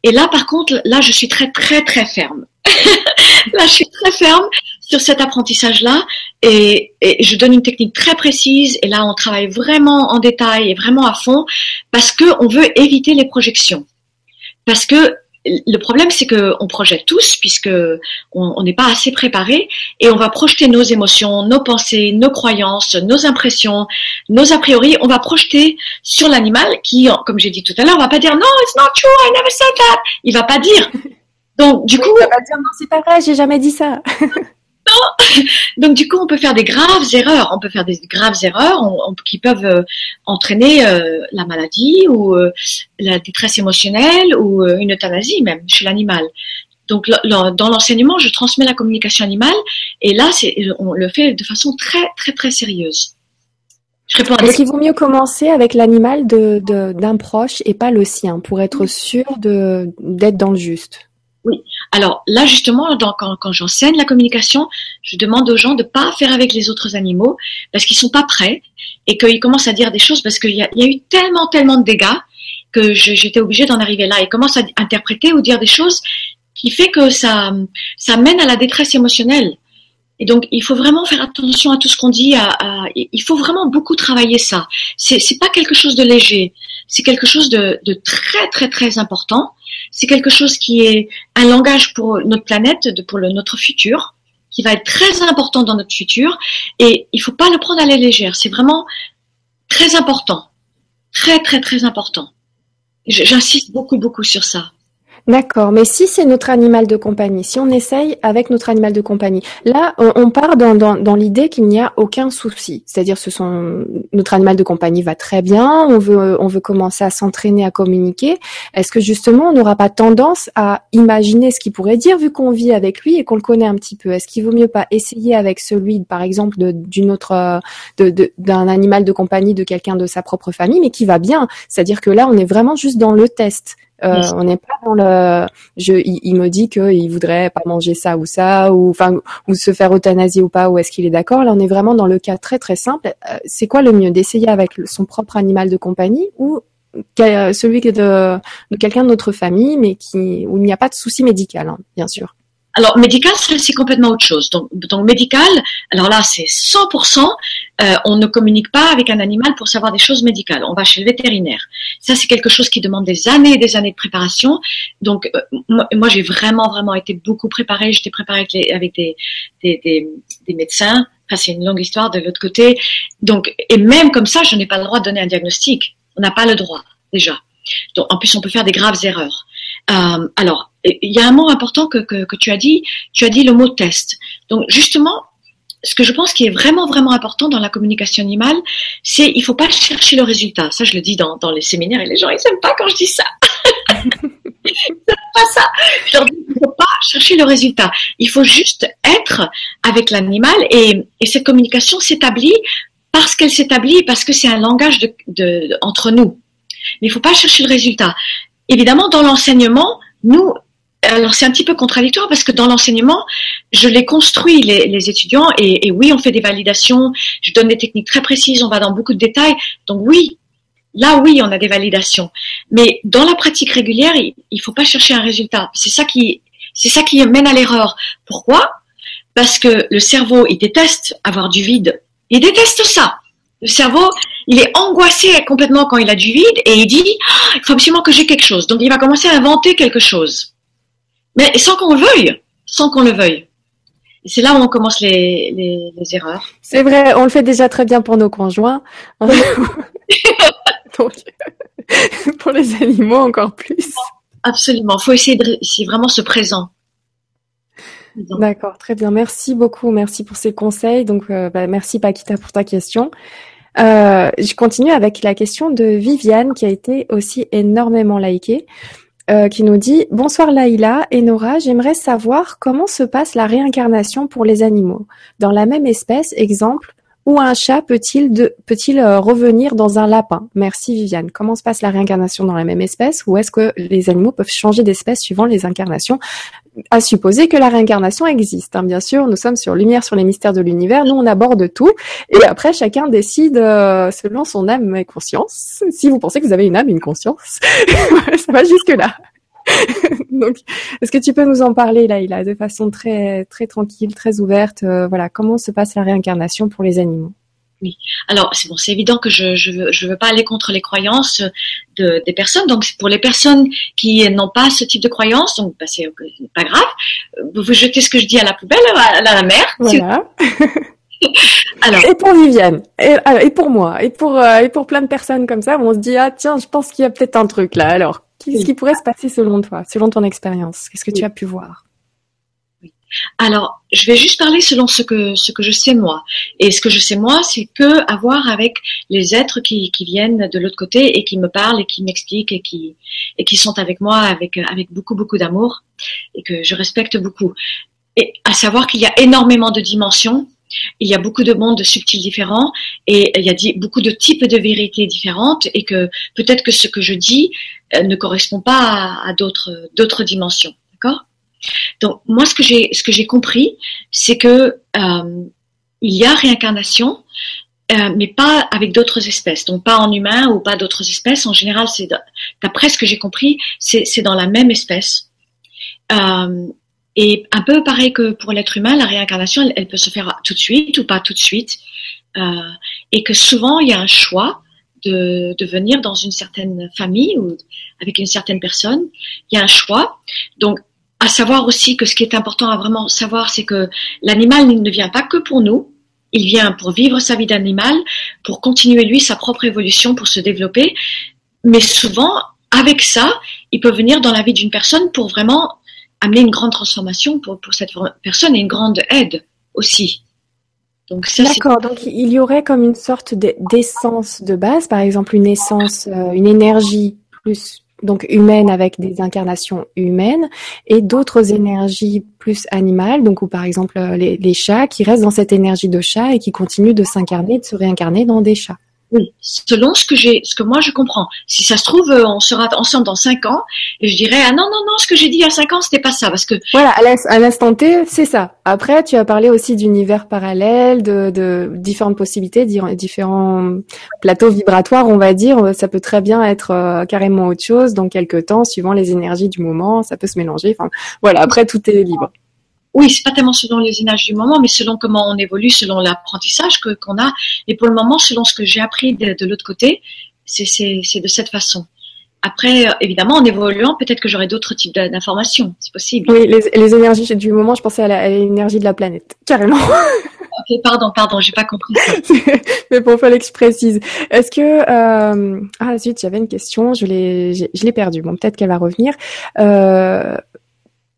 Et là, par contre, là, je suis très, très, très ferme. là, je suis très ferme sur cet apprentissage-là et, je donne une technique très précise. Et là, on travaille vraiment en détail et vraiment à fond parce que on veut éviter les projections. Parce que le problème, c'est qu'on projette tous, puisque on n'est pas assez préparé, et on va projeter nos émotions, nos pensées, nos croyances, nos impressions, nos a priori. On va projeter sur l'animal qui, comme j'ai dit tout à l'heure, va pas dire non, it's not true, I never said that. Il va pas dire. Donc du coup, il va pas dire non, c'est pas vrai, j'ai jamais dit ça. Donc du coup, on peut faire des graves erreurs. On peut faire des graves erreurs qui peuvent euh, entraîner euh, la maladie ou euh, la détresse émotionnelle ou une euthanasie même chez l'animal. Donc dans l'enseignement, je transmets la communication animale et là, on le fait de façon très très très sérieuse. Est-ce qu'il vaut mieux commencer avec l'animal d'un proche et pas le sien pour être sûr d'être dans le juste? Oui. Alors là, justement, quand, j'enseigne la communication, je demande aux gens de pas faire avec les autres animaux parce qu'ils sont pas prêts et qu'ils commencent à dire des choses parce qu'il y, a, eu tellement, tellement de dégâts que j'étais obligée d'en arriver là. Ils commencent à interpréter ou dire des choses qui fait que ça, ça mène à la détresse émotionnelle. Et donc, il faut vraiment faire attention à tout ce qu'on dit. À, à, il faut vraiment beaucoup travailler ça. C'est, pas quelque chose de léger. C'est quelque chose de très, très, très important c'est quelque chose qui est un langage pour notre planète, pour notre futur, qui va être très important dans notre futur. Et il faut pas le prendre à la légère. C'est vraiment très important. très très très important. J'insiste beaucoup beaucoup sur ça. D'accord, mais si c'est notre animal de compagnie, si on essaye avec notre animal de compagnie, là, on, part dans, dans, l'idée qu'il n'y a aucun souci. C'est-à-dire, ce sont notre animal de compagnie va très bien, on veut on veut commencer à s'entraîner à communiquer. Est-ce que justement, on n'aura pas tendance à imaginer ce qu'il pourrait dire vu qu'on vit avec lui et qu'on le connaît un petit peu? Est-ce qu'il vaut mieux pas essayer avec celui, par exemple, d'une autre d'un animal de compagnie de quelqu'un de sa propre famille, mais qui va bien? C'est-à-dire que là, on est vraiment juste dans le test. Euh, on n'est pas dans le. Je, il, me dit qu'il voudrait pas manger ça ou ça, ou enfin, ou se faire euthanasier ou pas, ou est-ce qu'il est d'accord Là, on est vraiment dans le cas très très simple. Euh, c'est quoi le mieux d'essayer avec son propre animal de compagnie ou celui de, de quelqu'un de notre famille, mais qui où il n'y a pas de souci médical, hein, bien sûr. Alors médical, c'est complètement autre chose. Donc, donc médical, alors là c'est 100%. Euh, on ne communique pas avec un animal pour savoir des choses médicales. On va chez le vétérinaire. Ça c'est quelque chose qui demande des années et des années de préparation. Donc euh, moi, j'ai vraiment vraiment été beaucoup préparée. J'étais préparée avec, avec des, des, des, des médecins. Enfin, c'est une longue histoire de l'autre côté. Donc et même comme ça, je n'ai pas le droit de donner un diagnostic. On n'a pas le droit déjà. Donc en plus on peut faire des graves erreurs. Euh, alors, il y a un mot important que, que, que, tu as dit, tu as dit le mot test. Donc justement, ce que je pense qui est vraiment vraiment important dans la communication animale, c'est il faut pas chercher le résultat. Ça, je le dis dans, dans les séminaires et les gens ils aiment pas quand je dis ça. ils pas ça. Je leur dis il faut pas chercher le résultat. Il faut juste être avec l'animal et, et cette communication s'établit parce qu'elle s'établit parce que c'est un langage de, de, entre nous. Mais il faut pas chercher le résultat évidemment, dans l'enseignement, nous, alors c'est un petit peu contradictoire parce que dans l'enseignement, je les construis les, les étudiants et, et, oui, on fait des validations, je donne des techniques très précises, on va dans beaucoup de détails. Donc oui, là oui, on a des validations. Mais dans la pratique régulière, il, il faut pas chercher un résultat. C'est ça qui, c'est ça qui mène à l'erreur. Pourquoi? Parce que le cerveau, il déteste avoir du vide. Il déteste ça. Le cerveau, il est angoissé complètement quand il a du vide et il dit ah, il faut absolument que j'ai quelque chose. Donc il va commencer à inventer quelque chose, mais sans qu'on le veuille, sans qu'on le veuille. Et c'est là où on commence les, les, les erreurs. C'est vrai, on le fait déjà très bien pour nos conjoints. Donc, pour les animaux encore plus. Absolument, faut essayer de, c'est vraiment ce présent. D'accord, très bien. Merci beaucoup. Merci pour ces conseils. Donc, euh, bah, merci Paquita pour ta question. Euh, je continue avec la question de Viviane qui a été aussi énormément likée. Euh, qui nous dit Bonsoir Laïla et Nora, j'aimerais savoir comment se passe la réincarnation pour les animaux. Dans la même espèce, exemple, où un chat peut-il peut-il euh, revenir dans un lapin? Merci Viviane. Comment se passe la réincarnation dans la même espèce? Ou est-ce que les animaux peuvent changer d'espèce suivant les incarnations? À supposer que la réincarnation existe. Hein. Bien sûr, nous sommes sur Lumière sur les mystères de l'univers. Nous, on aborde tout et après, chacun décide euh, selon son âme et conscience. Si vous pensez que vous avez une âme une conscience, ça va jusque là. Donc, est-ce que tu peux nous en parler, Laïla, de façon très, très tranquille, très ouverte euh, Voilà, comment se passe la réincarnation pour les animaux? Oui. Alors c'est bon, c'est évident que je je veux, je veux pas aller contre les croyances de, des personnes. Donc pour les personnes qui n'ont pas ce type de croyances, donc bah, c'est pas grave. Vous jetez ce que je dis à la poubelle, à, la mer. Voilà. Alors. Et pour Viviane, et, et, pour moi, et pour euh, et pour plein de personnes comme ça, on se dit ah tiens, je pense qu'il y a peut-être un truc là. Alors Qu'est-ce qui pourrait se passer selon toi, selon ton expérience Qu'est-ce que tu as pu voir? Alors, je vais juste parler selon ce que ce que je sais moi. Et ce que je sais moi, c'est que avoir avec les êtres qui, qui viennent de l'autre côté et qui me parlent et qui m'expliquent et qui et qui sont avec moi avec avec beaucoup beaucoup d'amour et que je respecte beaucoup. Et à savoir qu'il y a énormément de dimensions il y a beaucoup de mondes subtils différents et il y a beaucoup de types de vérités différentes et que peut-être que ce que je dis ne correspond pas à, d'autres dimensions, d'accord? Donc moi ce que j'ai ce compris, c'est que euh, il y a réincarnation, euh, mais pas avec d'autres espèces, donc pas en humain ou pas d'autres espèces. En général, c'est d'après ce que j'ai compris, c'est dans la même espèce. Euh, et un peu pareil que pour l'être humain, la réincarnation, elle, peut se faire tout de suite ou pas tout de suite. Euh, et que souvent, il y a un choix de, de venir dans une certaine famille ou avec une certaine personne. Il y a un choix. Donc, à savoir aussi que ce qui est important à vraiment savoir, c'est que l'animal ne vient pas que pour nous. il vient pour vivre sa vie d'animal, pour continuer lui sa propre évolution, pour se développer. Mais souvent, avec ça, il peut venir dans la vie d'une personne pour vraiment amener une grande transformation pour, cette personne et une grande aide aussi. Donc il y aurait comme une sorte d'essence de base, par exemple une essence, euh, une énergie plus donc humaine avec des incarnations humaines et d'autres énergies plus animales, donc ou par exemple euh, les, les, chats qui restent dans cette énergie de chat et qui continuent de s'incarner, de se réincarner dans des chats. Oui, selon ce que j'ai, ce que moi je comprends. Si ça se trouve, euh, on sera ensemble dans cinq ans et je dirais ah non non non, ce que j'ai dit il y a cinq ans c'était pas ça parce que voilà à l'instant T c'est ça. Après tu as parlé aussi d'univers parallèles, de, de différentes possibilités, différents plateaux vibratoires on va dire. Ça peut très bien être euh, carrément autre chose dans quelques temps suivant les énergies du moment. Ça peut se mélanger. Enfin voilà après tout est libre oui, c'est pas tellement selon les énergies du moment, mais selon comment on évolue, selon l'apprentissage que qu'on a. Et pour le moment, selon ce que j'ai appris de, de l'autre côté, c'est de cette façon. Après, euh, évidemment, en évoluant, peut-être que j'aurai d'autres types d'informations. C'est possible. Oui, les, les, énergies du moment, je pensais à l'énergie de la planète, carrément. ok, pardon, pardon, j'ai pas compris. Mais pour fallait que je précise. Est-ce que euh... ah zut, j'avais une question, je l'ai, je l'ai perdue. Bon, peut-être qu'elle va revenir. Euh...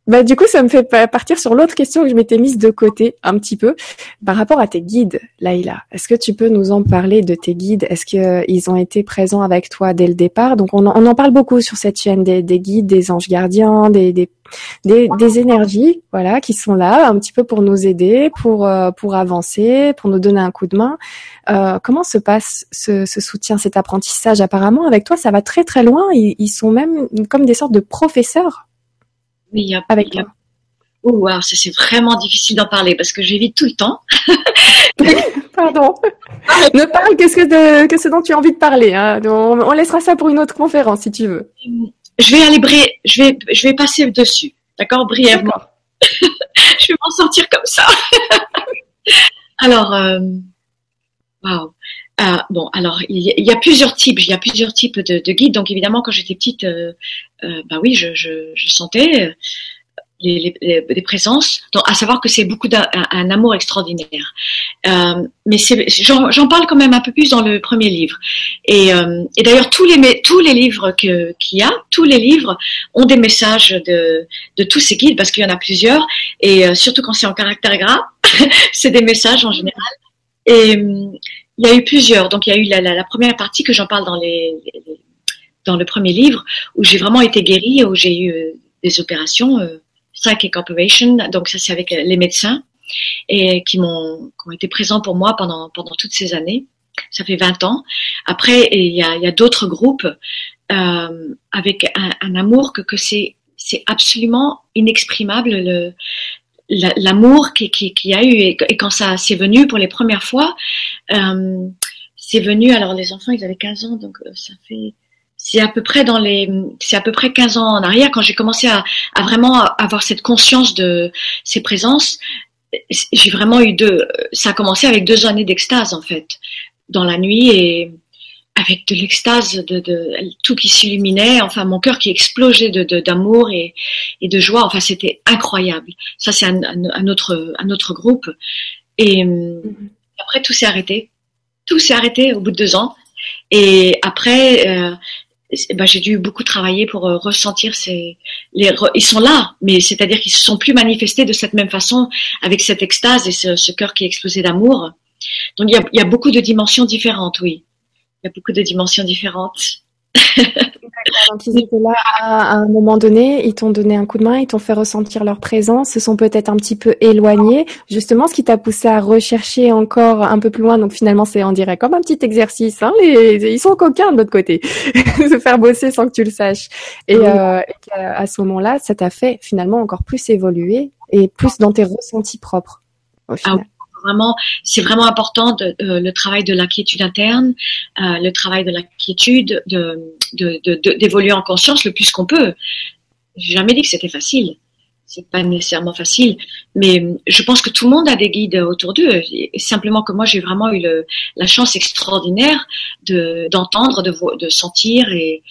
Bah, du coup, ça me fait partir sur l'autre question que je m'étais mise de côté un petit peu par rapport à tes guides, Laïla. Est-ce que tu peux nous en parler de tes guides? Est-ce qu'ils euh, ont été présents avec toi dès le départ? Donc, on en, parle beaucoup sur cette chaîne des, guides, des anges gardiens, des, des, des, énergies, voilà, qui sont là un petit peu pour nous aider, pour euh, pour avancer, pour nous donner un coup de main. Euh, comment se passe ce, soutien, cet apprentissage? Apparemment, avec toi, ça va très très loin. Ils sont même comme des sortes de professeurs oui, avec toi. Oh, c'est vraiment difficile d'en parler parce que j'évite tout le temps. Pardon. ne parle que ce, que ce dont tu as envie de parler. Hein. On, laissera ça pour une autre conférence si tu veux. Je vais aller je vais, je vais passer dessus, d'accord, brièvement. je vais m'en sortir comme ça. alors, euh, euh, bon, alors il y, a, plusieurs types, il y a plusieurs types de, guides. Donc évidemment, quand j'étais petite, euh, euh, bah oui, je, je, je sentais les, les, les, présences. Donc, à savoir que c'est beaucoup d'un un, amour extraordinaire. mais j'en parle quand même un peu plus dans le premier livre. Et, et d'ailleurs, tous les tous les livres que qu'il y a, tous les livres ont des messages de de tous ces guides parce qu'il y en a plusieurs. Et surtout quand c'est en caractère gras, c'est des messages en général. Et il y a eu plusieurs. Donc il y a eu la, la, la première partie que j'en parle dans les, dans le premier livre où j'ai vraiment été guérie, où j'ai eu euh, des opérations euh, psychic operation. Donc ça c'est avec euh, les médecins et qui m'ont qui ont été présents pour moi pendant pendant toutes ces années. Ça fait 20 ans. Après il y a, y a d'autres groupes euh, avec un, un, amour que que c'est c'est absolument inexprimable le l'amour qui, qui, qui, a eu et, quand ça s'est venu pour les premières fois, euh, c'est venu. Alors les enfants, ils avaient 15 ans, donc euh, ça fait c'est à peu près dans les c'est à peu près 15 ans en arrière quand j'ai commencé à, à, vraiment avoir cette conscience de ces présences. J'ai vraiment eu deux. Ça a commencé avec deux années d'extase en fait dans la nuit et avec de l'extase, de, de, tout qui s'illuminait, enfin mon cœur qui explosait de, d'amour et, et, de joie. Enfin, c'était incroyable. Ça, c'est un, un, autre, un autre groupe. Et mm-hmm. après, tout s'est arrêté. Tout s'est arrêté au bout de deux ans. Et après, euh, ben, j'ai dû beaucoup travailler pour euh, ressentir ces. Les, ils sont là, mais c'est-à-dire qu'ils se sont plus manifestés de cette même façon, avec cette extase et ce, ce cœur qui explosait d'amour. Donc il y a, il y a beaucoup de dimensions différentes, oui il y a beaucoup de dimensions différentes. Donc ils étaient là à, un moment donné, ils t'ont donné un coup de main, ils t'ont fait ressentir leur présence, se sont peut-être un petit peu éloignés. Justement, ce qui t'a poussé à rechercher encore un peu plus loin. Donc finalement, c'est on dirait comme un petit exercice. Hein, les, ils sont coquins de l'autre côté, se faire bosser sans que tu le saches. Et, euh, à ce moment-là, ça t'a fait finalement encore plus évoluer et plus dans tes ressentis propres. Au final. Ah vraiment, c'est vraiment important euh, le travail de la quiétude interne, euh, le travail de la quiétude, de, d'évoluer en conscience le plus qu'on peut. J'ai jamais dit que c'était facile. C'est pas nécessairement facile, mais je pense que tout le monde a des guides autour d'eux. Simplement que moi, j'ai vraiment eu la chance extraordinaire de, d'entendre, de, sentir et,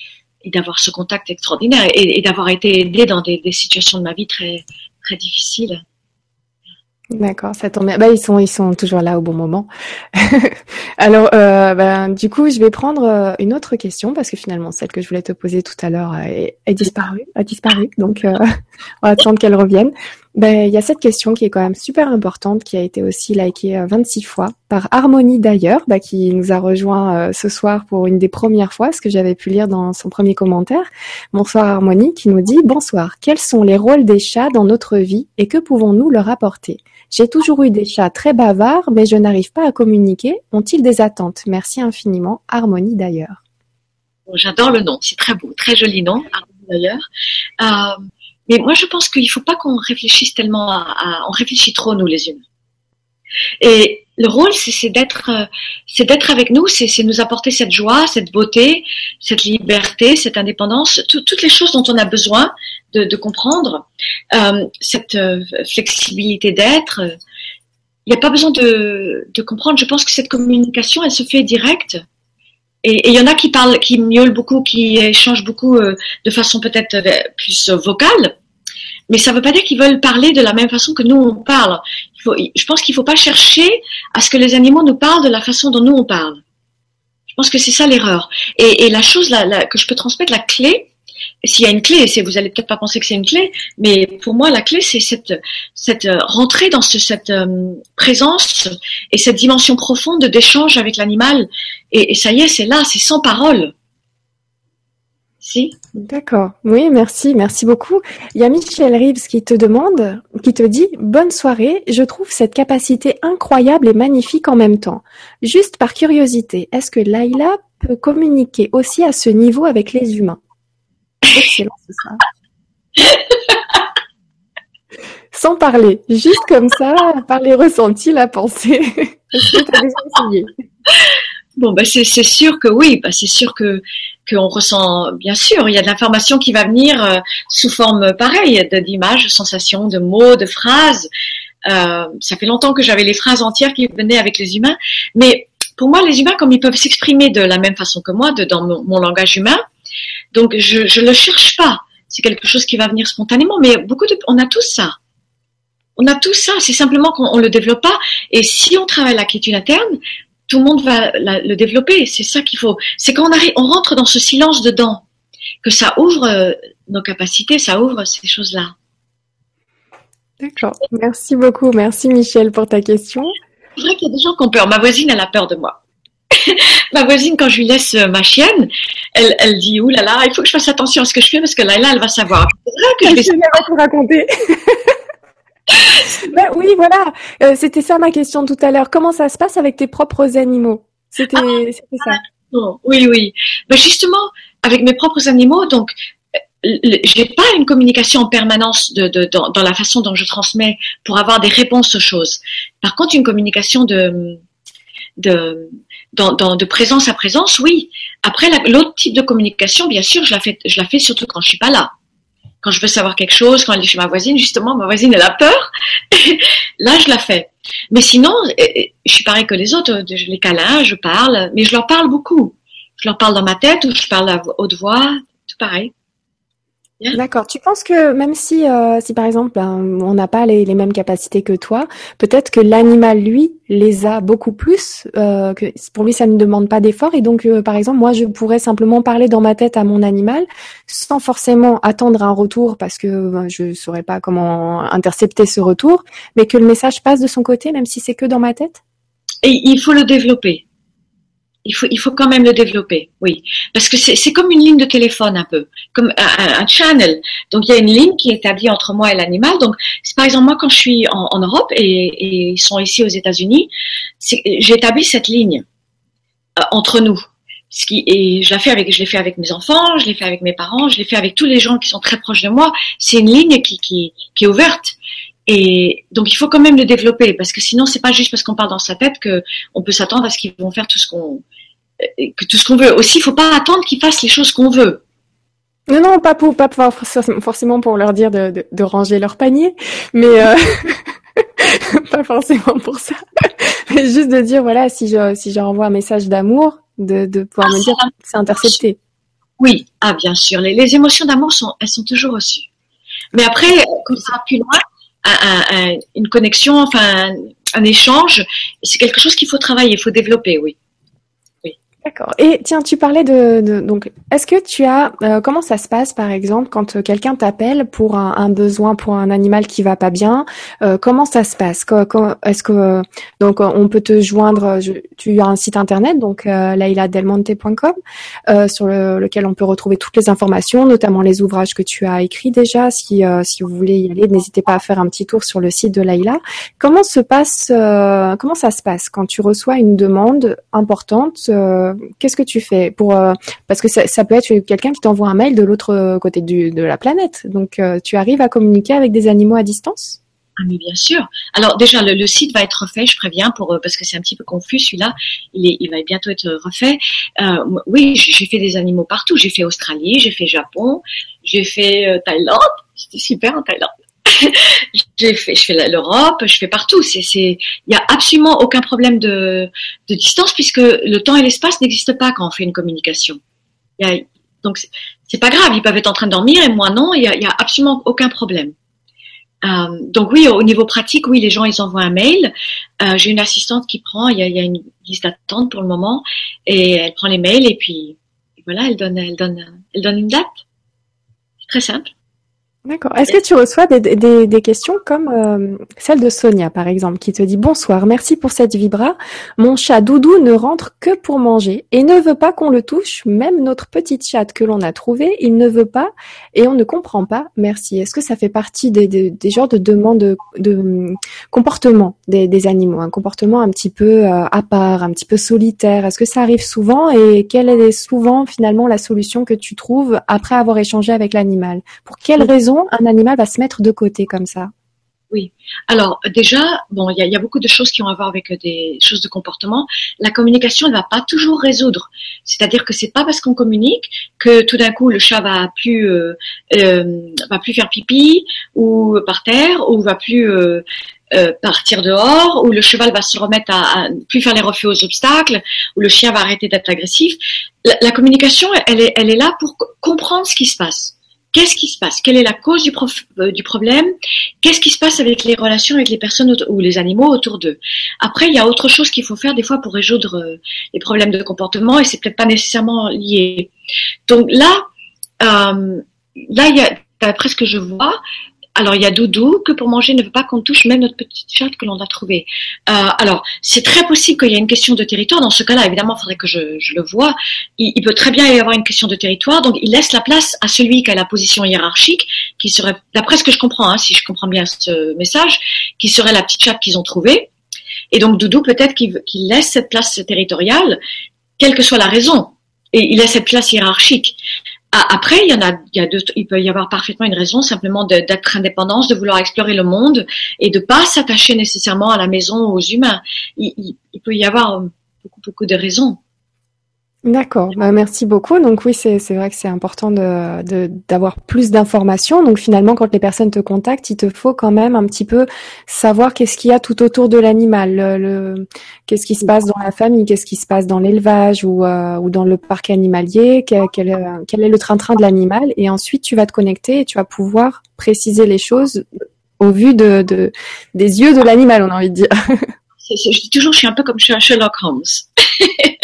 d'avoir ce contact extraordinaire et, d'avoir été aidé dans des, des situations de ma vie très, très difficiles. D'accord, ça tombe bien. Bah, ils sont, ils sont toujours là au bon moment. Alors, euh, ben, du coup, je vais prendre euh, une autre question parce que finalement, celle que je voulais te poser tout à l'heure est, est disparue, a disparu. Donc, euh, on va attendre qu'elle revienne. Ben, il y a cette question qui est quand même super importante, qui a été aussi likée 26 euh, fois par Harmonie d'ailleurs, bah, qui nous a rejoint euh, ce soir pour une des premières fois, ce que j'avais pu lire dans son premier commentaire. Bonsoir Harmonie, qui nous dit Bonsoir, quels sont les rôles des chats dans notre vie et que pouvons-nous leur apporter? J'ai toujours eu des chats très bavards, mais je n'arrive pas à communiquer. Ont-ils des attentes? Merci infiniment, Harmonie d'ailleurs. J'adore le nom, c'est très beau, très joli nom, Harmonie d'ailleurs. Euh, mais moi, je pense qu'il ne faut pas qu'on réfléchisse tellement à, On réfléchit trop, nous, les humains. Et le rôle, c'est d'être, euh, c'est d'être avec nous, c'est nous apporter cette joie, cette beauté, cette liberté, cette indépendance, toutes les choses dont on a besoin de, de comprendre, euh, cette euh, flexibilité d'être. Il n'y a pas besoin de, de, comprendre. Je pense que cette communication, elle se fait directe. Et il y en a qui parlent, qui miaulent beaucoup, qui échangent beaucoup euh, de façon peut-être euh, plus vocale. Mais ça ne veut pas dire qu'ils veulent parler de la même façon que nous on parle. Je pense qu'il ne faut pas chercher à ce que les animaux nous parlent de la façon dont nous on parle. Je pense que c'est ça l'erreur. Et, la chose la, que je peux transmettre, la clé, s'il y a une clé, c'est vous allez peut-être pas penser que c'est une clé, mais pour moi la clé c'est cette euh, rentrée dans ce, cette euh, présence et cette dimension profonde d'échange avec l'animal et, et, ça y est, c'est là, c'est sans parole. Si? D'accord. Oui, merci, merci beaucoup. Il y a Michel Reeves qui te demande, qui te dit bonne soirée. Je trouve cette capacité incroyable et magnifique en même temps. Juste par curiosité, est-ce que Laila peut communiquer aussi à ce niveau avec les humains? Excellent, c'est ça. Sans parler, juste comme ça, par les ressentis, la pensée. Bon, ben c'est sûr que oui, ben c'est sûr que qu'on ressent, bien sûr, il y a de l'information qui va venir euh, sous forme pareille, d'images, de sensations, de mots, de phrases. Euh, ça fait longtemps que j'avais les phrases entières qui venaient avec les humains, mais pour moi, les humains, comme ils peuvent s'exprimer de la même façon que moi, dans mon langage humain, donc je ne le cherche pas. C'est quelque chose qui va venir spontanément. Mais beaucoup de, on a tous ça. On a tout ça. C'est simplement qu'on le développe pas. Et si on travaille la quiétude interne, tout le monde va le développer. C'est ça qu'il faut. C'est quand on arrive, on rentre dans ce silence dedans, que ça ouvre euh, nos capacités, ça ouvre ces choses-là. D'accord. Merci beaucoup. Merci Michel pour ta question. C'est vrai qu'il y a des gens qui ont peur. Ma voisine, elle a peur de moi. ma voisine, quand je lui laisse euh, ma chienne, elle, elle dit Ouh là là, il faut que je fasse attention à ce que je fais parce que Laila, elle va savoir. C'est vrai que je vais tout raconter. ben, oui, voilà. Euh, c'était ça ma question tout à l'heure. Comment ça se passe avec tes propres animaux? C'était ah, ça. oui, oui. Ben, justement, avec mes propres animaux, donc j'ai pas une communication en permanence de, de dans, dans, la façon dont je transmets pour avoir des réponses aux choses. Par contre, une communication de de, dans, dans, de présence à présence, oui. Après, l'autre type de communication, bien sûr, je la fais, je la fais surtout quand je suis pas là. Quand je veux savoir quelque chose, quand elle est chez ma voisine, justement, ma voisine, elle a peur. là, je la fais. Mais sinon, eh, eh, je suis pareil que les autres. Je les câlins, je parle, mais je leur parle beaucoup. Je leur parle dans ma tête ou je parle à haute voix, tout pareil. D'accord. Tu penses que même si, euh, si par exemple, ben, on n'a pas les, mêmes capacités que toi, peut-être que l'animal, lui, les a beaucoup plus, euh, que pour lui, ça ne demande pas d'effort. Et donc, euh, par exemple, moi, je pourrais simplement parler dans ma tête à mon animal sans forcément attendre un retour parce que ben, je ne saurais pas comment intercepter ce retour, mais que le message passe de son côté, même si c'est que dans ma tête? Et il faut le développer il faut, il faut quand même le développer, oui. Parce que c'est comme une ligne de téléphone un peu, comme un, un, channel. Donc il y a une ligne qui est établie entre moi et l'animal. Donc par exemple moi quand je suis en, en Europe et, et, ils sont ici aux États-Unis, j'ai établi cette ligne euh, entre nous. Ce qui, et je l'ai fait avec, je l'ai fait avec mes enfants, je l'ai fait avec mes parents, je l'ai fait avec tous les gens qui sont très proches de moi. C'est une ligne qui, qui, qui est ouverte. Et donc il faut quand même le développer parce que sinon c'est pas juste parce qu'on parle dans sa tête que on peut s'attendre à ce qu'ils vont faire tout ce qu'on que tout ce qu'on veut. Aussi, il faut pas attendre qu'ils fassent les choses qu'on veut. Non, non, pas pour, pas forcément pour leur dire de, de, ranger leur panier, mais euh, pas forcément pour ça. mais juste de dire voilà, si je si j'envoie un message d'amour, de, de pouvoir me dire c'est intercepté. Oui, ah bien sûr, les, les émotions d'amour sont elles sont toujours reçues. Mais après, quand ça va plus loin, une connexion, enfin un échange. C'est quelque chose qu'il faut travailler, il faut développer, oui. D'accord. Et tiens, tu parlais de, donc, est-ce que tu as euh, comment ça se passe par exemple quand euh, quelqu'un t'appelle pour un, besoin pour un animal qui va pas bien euh, Comment ça se passe? Est-ce que donc on peut te joindre Tu as un site internet donc euh, lailadelmonte.com sur lequel on peut retrouver toutes les informations, notamment les ouvrages que tu as écrits déjà. Si si vous voulez y aller, n'hésitez pas à faire un petit tour sur le site de Laila. Comment se passe Comment ça se passe quand tu reçois une demande importante qu'est-ce que tu fais pour euh, parce que ça, peut être quelqu'un qui t'envoie un mail de l'autre côté de la planète. Donc euh, tu arrives à communiquer avec des animaux à distance? Ah mais bien sûr. Alors déjà le, site va être refait, je préviens pour euh, parce que c'est un petit peu confus celui-là. Il, il va bientôt être refait. oui, j'ai fait des animaux partout. J'ai fait Australie, j'ai fait Japon, j'ai fait Thaïlande. C'était super en Thaïlande. j'ai fait, je fais l'Europe, je fais partout. C'est, c'est, il y a absolument aucun problème de, de distance puisque le temps et l'espace n'existent pas quand on fait une communication. Y a, donc c'est pas grave, ils peuvent être en train de dormir et moi non, il y a, y a absolument aucun problème. Euh, donc oui, au niveau pratique, oui, les gens ils envoient un mail. Euh, j'ai une assistante qui prend, il y a, y a une liste d'attente pour le moment et elle prend les mails et puis voilà, elle donne, elle donne, elle donne une date. C'est très simple. D'accord. Est-ce que tu reçois des, des, des questions comme euh, celle de Sonia, par exemple, qui te dit Bonsoir, merci pour cette vibra. Mon chat Doudou ne rentre que pour manger et ne veut pas qu'on le touche. Même notre petite chatte que l'on a trouvée, il ne veut pas et on ne comprend pas. Merci. Est-ce que ça fait partie des, des, des genres de demandes de, de comportement des, des, animaux, un comportement un petit peu euh, à part, un petit peu solitaire Est-ce que ça arrive souvent et quelle est souvent finalement la solution que tu trouves après avoir échangé avec l'animal? Pour quelles raisons un animal va se mettre de côté comme ça oui. Alors déjà, bon, il y a, beaucoup de choses qui ont à voir avec des choses de comportement. La communication ne va pas toujours résoudre. C'est-à-dire que c'est pas parce qu'on communique que tout d'un coup le chat va plus euh, euh, va plus faire pipi ou par terre ou va plus euh, partir dehors, ou le cheval va se remettre à, plus faire les refus aux obstacles, ou le chien va arrêter d'être agressif. La, communication, elle est là pour comprendre ce qui se passe. Qu'est-ce qui se passe? Quelle est la cause du, euh, du problème? Qu'est-ce qui se passe avec les relations avec les personnes ou les animaux autour d'eux? Après, il y a autre chose qu'il faut faire des fois pour résoudre euh, les problèmes de comportement et c'est peut-être pas nécessairement lié. Donc là, euh, là, il y a, d'après ce que je vois, alors il y a Doudou que pour manger ne veut pas qu'on touche même notre petite chatte que l'on a trouvée. Euh, alors c'est très possible qu'il y ait une question de territoire. Dans ce cas-là, évidemment, il faudrait que je, je le vois. Il, peut très bien y avoir une question de territoire, donc il laisse la place à celui qui a la position hiérarchique, qui serait, d'après ce que je comprends, hein, si je comprends bien ce message, qui serait la petite chatte qu'ils ont trouvée. Et donc Doudou peut-être qu'il laisse cette place territoriale, quelle que soit la raison, et il laisse cette place hiérarchique. Ah, après, il y en a, il, y a il peut y avoir parfaitement une raison simplement d'être indépendance, de vouloir explorer le monde et de pas s'attacher nécessairement à la maison, aux humains. Il, il, peut y avoir beaucoup, beaucoup de raisons. D'accord, bah, merci beaucoup. Donc oui, c'est vrai que c'est important d'avoir de, d'avoir plus d'informations. Donc finalement, quand les personnes te contactent, il te faut quand même un petit peu savoir qu'est-ce qu'il y a tout autour de l'animal, le, qu'est-ce qui se passe dans la famille, qu'est-ce qui se passe dans l'élevage ou, euh, ou dans le parc animalier, quel, quel, est le train-train de l'animal? Et ensuite, tu vas te connecter et tu vas pouvoir préciser les choses au vu de, de des yeux de l'animal, on a envie de dire. je dis toujours, je suis un peu comme Sherlock Holmes.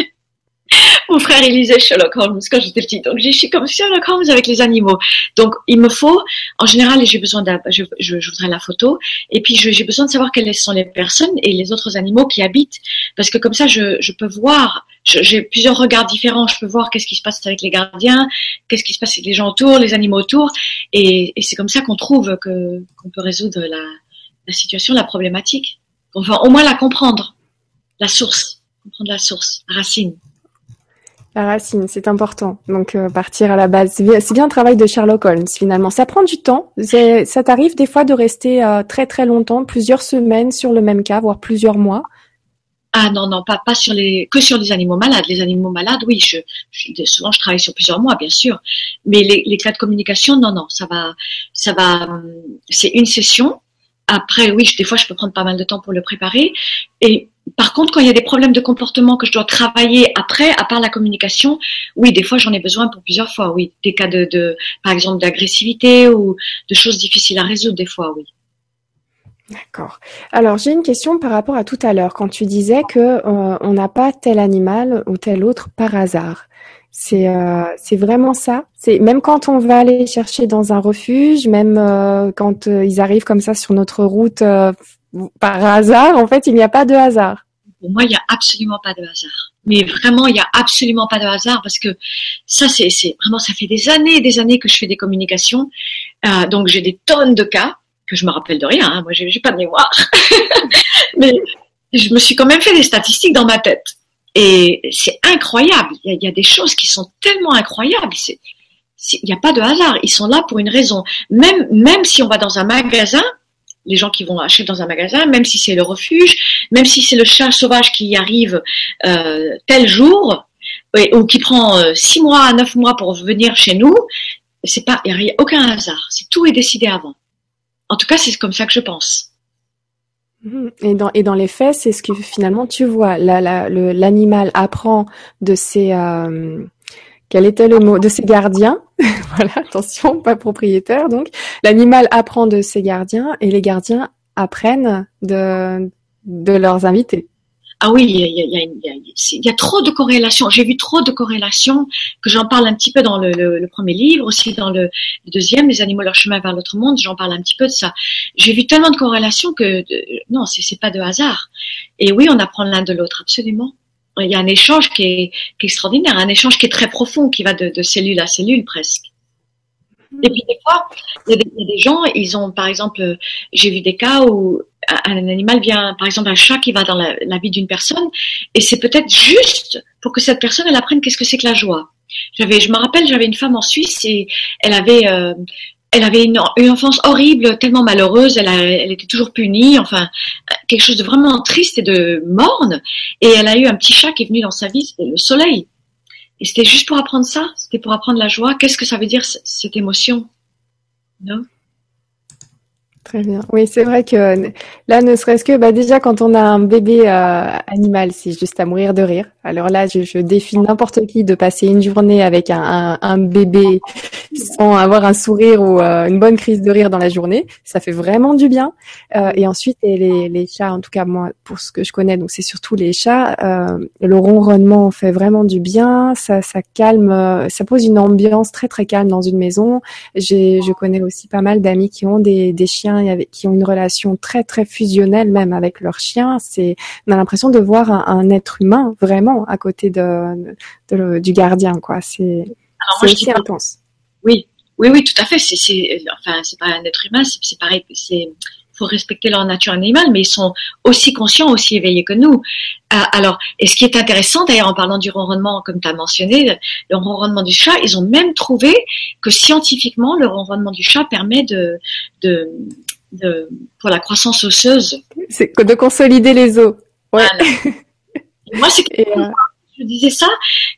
Mon frère, il lisait Sherlock Holmes quand j'étais petite. Donc, je suis comme Sherlock Holmes avec les animaux. Donc, il me faut, en général, j'ai besoin de, je, voudrais la photo. Et puis, j'ai besoin de savoir quelles sont les personnes et les autres animaux qui habitent. Parce que comme ça, je, peux voir, j'ai plusieurs regards différents. Je peux voir qu'est-ce qui se passe avec les gardiens, qu'est-ce qui se passe avec les gens autour, les animaux autour. Et, c'est comme ça qu'on trouve que, qu'on peut résoudre la, la situation, la problématique. Enfin, au moins la comprendre. La source. Comprendre la source, la racine. La racine, c'est important. Donc euh, partir à la base, c'est bien, bien, le travail de Sherlock Holmes finalement. Ça prend du temps. Ça t'arrive des fois de rester euh, très très longtemps, plusieurs semaines sur le même cas, voire plusieurs mois? Ah non non pas pas sur les que sur les animaux malades. Les animaux malades, oui, je, souvent je travaille sur plusieurs mois, bien sûr. Mais les, les cas de communication, non non, ça va ça va. C'est une session. Après, oui, des fois, je peux prendre pas mal de temps pour le préparer. Et par contre, quand il y a des problèmes de comportement que je dois travailler après, à part la communication, oui, des fois j'en ai besoin pour plusieurs fois, oui. Des cas de, par exemple, d'agressivité ou de choses difficiles à résoudre, des fois, oui. D'accord. Alors j'ai une question par rapport à tout à l'heure quand tu disais que euh, on n'a pas tel animal ou tel autre par hasard. C'est euh, c'est vraiment ça? C'est même quand on va aller chercher dans un refuge, même euh, quand ils arrivent comme ça sur notre route par hasard, en fait, il n'y a pas de hasard. Pour moi, il n'y a absolument pas de hasard. Mais vraiment, il n'y a absolument pas de hasard parce que ça, c'est vraiment, ça fait des années et des années que je fais des communications. donc j'ai des tonnes de cas que je me rappelle de rien. Hein. Moi, j'ai pas de mémoire, mais je me suis quand même fait des statistiques dans ma tête. Et c'est incroyable. Il y, a, des choses qui sont tellement incroyables. Il n'y a pas de hasard. Ils sont là pour une raison. Même, même si on va dans un magasin, les gens qui vont acheter dans un magasin, même si c'est le refuge, même si c'est le chat sauvage qui arrive euh, tel jour, ou qui prend euh, six mois, neuf mois pour venir chez nous, c'est pas, il n'y a aucun hasard. C'est tout est décidé avant. En tout cas, c'est comme ça que je pense. Mhm. Et dans, et dans les faits, c'est ce que finalement tu vois. L'animal apprend de ses... Euh, quel était le mot? De ses gardiens. voilà, attention, pas propriétaire. Donc, l'animal apprend de ses gardiens et les gardiens apprennent de, de leurs invités. Ah oui, il y a, y, a, y a, trop de corrélations. J'ai vu trop de corrélations que j'en parle un petit peu dans le, le, premier livre, aussi dans le, deuxième, Les animaux leur chemin vers l'autre monde. J'en parle un petit peu de ça. J'ai vu tellement de corrélations que non, c'est pas de hasard. Et oui, on apprend l'un de l'autre, absolument. Il y a un échange qui est, qui est, extraordinaire, un échange qui est très profond, qui va de, de cellule à cellule presque. Et puis des fois, il y, a des, gens, ils ont, par exemple, j'ai vu des cas où un animal vient, par exemple un chat qui va dans la, vie d'une personne, et c'est peut-être juste pour que cette personne elle apprenne qu'est-ce que c'est que la joie. J'avais, je me rappelle, j'avais une femme en Suisse et elle avait, euh, elle avait une, enfance horrible, tellement malheureuse, elle, elle était toujours punie, enfin quelque chose de vraiment triste et de morne. Et elle a eu un petit chat qui est venu dans sa vie, c'était le soleil. Et c'était juste pour apprendre ça, c'était pour apprendre la joie. Qu'est-ce que ça veut dire cette émotion? Non? Très bien. Oui, c'est vrai que là, ne serait-ce que bah, déjà quand on a un bébé euh, animal, c'est juste à mourir de rire. Alors là, je, je défie n'importe qui de passer une journée avec un, un, un bébé sans avoir un sourire ou euh, une bonne crise de rire dans la journée. Ça fait vraiment du bien. Euh, et ensuite, les, les, chats, en tout cas moi, pour ce que je connais, donc c'est surtout les chats, euh, le ronronnement fait vraiment du bien. Ça, ça calme, euh, ça pose une ambiance très très calme dans une maison. Je connais aussi pas mal d'amis qui ont des, des chiens et qui ont une relation très très fusionnelle même avec leurs chiens. C'est, on a l'impression de voir un, un être humain vraiment à côté de, du gardien, quoi. C'est aussi intense. Oui, oui, oui, tout à fait. C'est, enfin, c'est pas un être humain, c'est pareil. C'est faut respecter leur nature animale, mais ils sont aussi conscients, aussi éveillés que nous. Euh, alors, et ce qui est intéressant, d'ailleurs, en parlant du ronronnement, comme tu as mentionné, le ronronnement du chat, ils ont même trouvé que scientifiquement, le ronronnement du chat permet de, de, de pour la croissance osseuse. C'est de consolider les os. Ouais. Moi, c'est que euh, je disais ça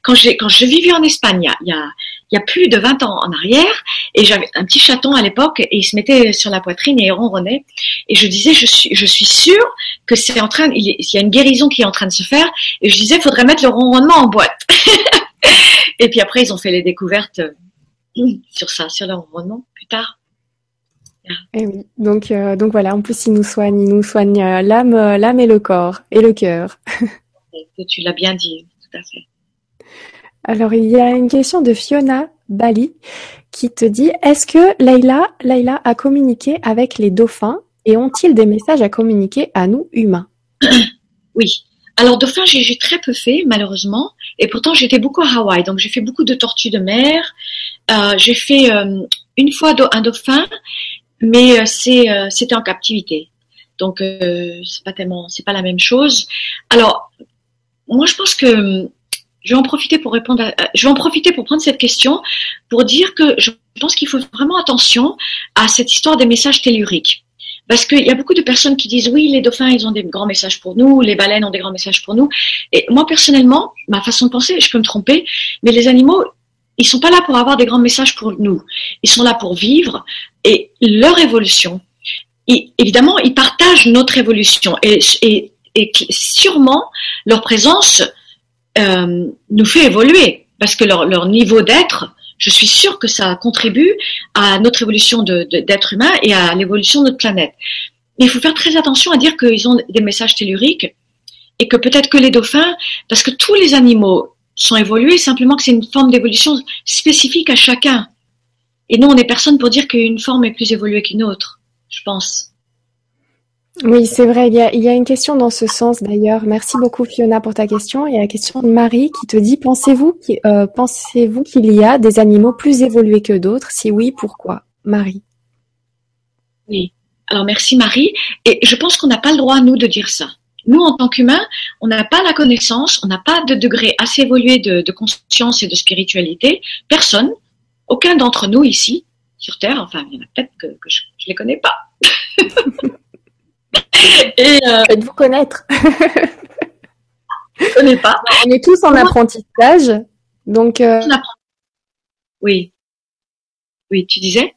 quand j'ai quand je vivais en Espagne, il y a, il y a plus de 20 ans en arrière, et j'avais un petit chaton à l'époque, et il se mettait sur la poitrine et il ronronnait, et je disais, je suis, je suis sûre que c'est en train, il, y a une guérison qui est en train de se faire, et je disais, faudrait mettre le ronronnement en boîte. et puis après, ils ont fait les découvertes euh, sur ça, sur le ronronnement plus tard. Et eh oui. Donc, euh, donc voilà. En plus, il nous soigne, il nous soigne l'âme, l'âme et le corps et le cœur. tu l'as bien dit, tout à fait. Alors, il y a une question de Fiona Bali qui te dit Est-ce que Leila, a communiqué avec les dauphins et ont-ils des messages à communiquer à nous humains? Oui. Alors, dauphins, j'ai très peu fait, malheureusement. Et pourtant, j'étais beaucoup à Hawaï. Donc, j'ai fait beaucoup de tortues de mer. Euh, j'ai fait euh, une fois un dauphin, mais euh, c'était en captivité. Donc, c'est pas tellement, c'est pas la même chose. Alors, moi, je pense que je vais en profiter pour répondre. À, je vais en profiter pour prendre cette question pour dire que je pense qu'il faut vraiment attention à cette histoire des messages telluriques. Parce qu'il y a beaucoup de personnes qui disent oui, les dauphins, ils ont des grands messages pour nous, les baleines ont des grands messages pour nous. Et moi, personnellement, ma façon de penser, je peux me tromper, mais les animaux, ils sont pas là pour avoir des grands messages pour nous. Ils sont là pour vivre et leur évolution. Et évidemment, ils partagent notre évolution. Et, et et sûrement leur présence euh, nous fait évoluer parce que leur, niveau d'être, je suis sûre que ça contribue à notre évolution d'être de, humain et à l'évolution de notre planète. Il faut faire très attention à dire qu'ils ont des messages telluriques et que peut-être que les dauphins, parce que tous les animaux sont évolués, simplement que c'est une forme d'évolution spécifique à chacun. Et nous, on n'est personne pour dire qu'une forme est plus évoluée qu'une autre, je pense. Oui, c'est vrai. Il y, a, une question dans ce sens d'ailleurs. Merci beaucoup Fiona pour ta question. Il y a la question de Marie qui te dit pensez-vous euh, pensez-vous qu'il y a des animaux plus évolués que d'autres? Si oui, pourquoi? Marie. Oui. Alors merci Marie. Et je pense qu'on n'a pas le droit nous de dire ça. Nous, en tant qu'humains, on n'a pas la connaissance, on n'a pas de degré assez évolué de, conscience et de spiritualité. Personne, aucun d'entre nous ici sur Terre. Enfin, il y en a peut-être que, je, je les connais pas. Et euh, Faites-vous connaître. je connais pas. On est tous en apprentissage. Donc. Euh... Oui. Oui, tu disais?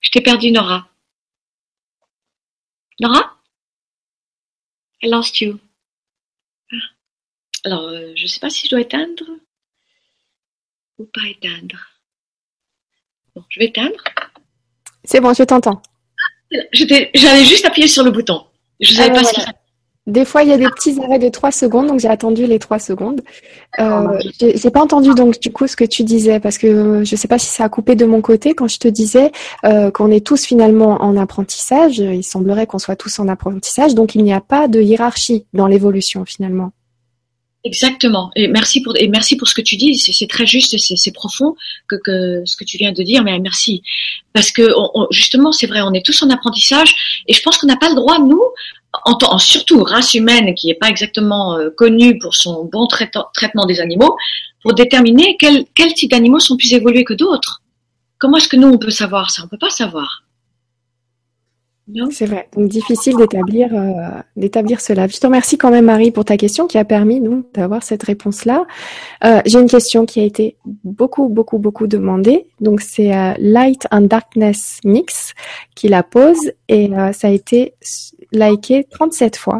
Je t'ai perdu, Nora. Nora? I lost you. Ah. Alors, euh, je ne sais pas si je dois éteindre ou pas éteindre. Bon, je vais éteindre. C'est bon, je t'entends. J'allais juste appuyer sur le bouton. Je savais ah, pas ce Des fois, il y a des petits arrêts de 3 secondes, donc j'ai attendu les 3 secondes. Euh, j'ai pas entendu donc du coup ce que tu disais parce que je sais pas si ça a coupé de mon côté quand je te disais euh, qu'on est tous finalement en apprentissage. Il semblerait qu'on soit tous en apprentissage, donc il n'y a pas de hiérarchie dans l'évolution finalement. Exactement. Et merci pour et merci pour ce que tu dis. C'est très juste, c'est profond que, que ce que tu viens de dire. Mais merci parce que justement, c'est vrai, on est tous en apprentissage et je pense qu'on n'a pas le droit nous, en, surtout race humaine qui n'est pas exactement euh, connue pour son bon traitement des animaux, pour déterminer quel quel type d'animaux sont plus évolués que d'autres. Comment est-ce que nous on peut savoir ça? On peut pas savoir. C'est vrai. Donc difficile d'établir euh, d'établir cela. Je te remercie quand même Marie pour ta question qui a permis nous d'avoir cette réponse-là. Euh, J'ai une question qui a été beaucoup beaucoup beaucoup demandée. Donc c'est euh, Light and Darkness Mix qui la pose et euh, ça a été liké 37 fois.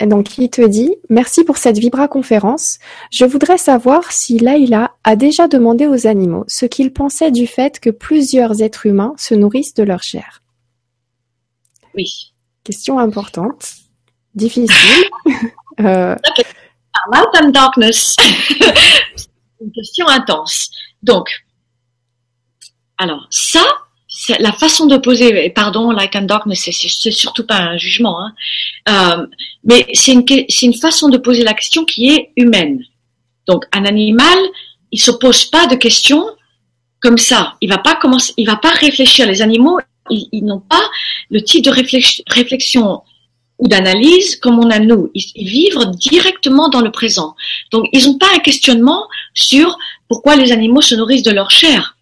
Et donc il te dit merci pour cette Vibra conférence. Je voudrais savoir si Laila a déjà demandé aux animaux ce qu'ils pensaient du fait que plusieurs êtres humains se nourrissent de leur chair. Oui. Question importante, difficile. euh... Light and darkness. une question intense. Donc, alors ça, c'est la façon de poser. Pardon, light and darkness, c'est surtout pas un jugement, hein. euh, mais c'est une, une façon de poser la question qui est humaine. Donc, un animal, il se pose pas de questions comme ça. Il va pas commencer, il va pas réfléchir. Les animaux, ils, n'ont pas le type de réflexion ou d'analyse comme on a nous. Ils, vivent directement dans le présent. Donc, ils n'ont pas un questionnement sur pourquoi les animaux se nourrissent de leur chair.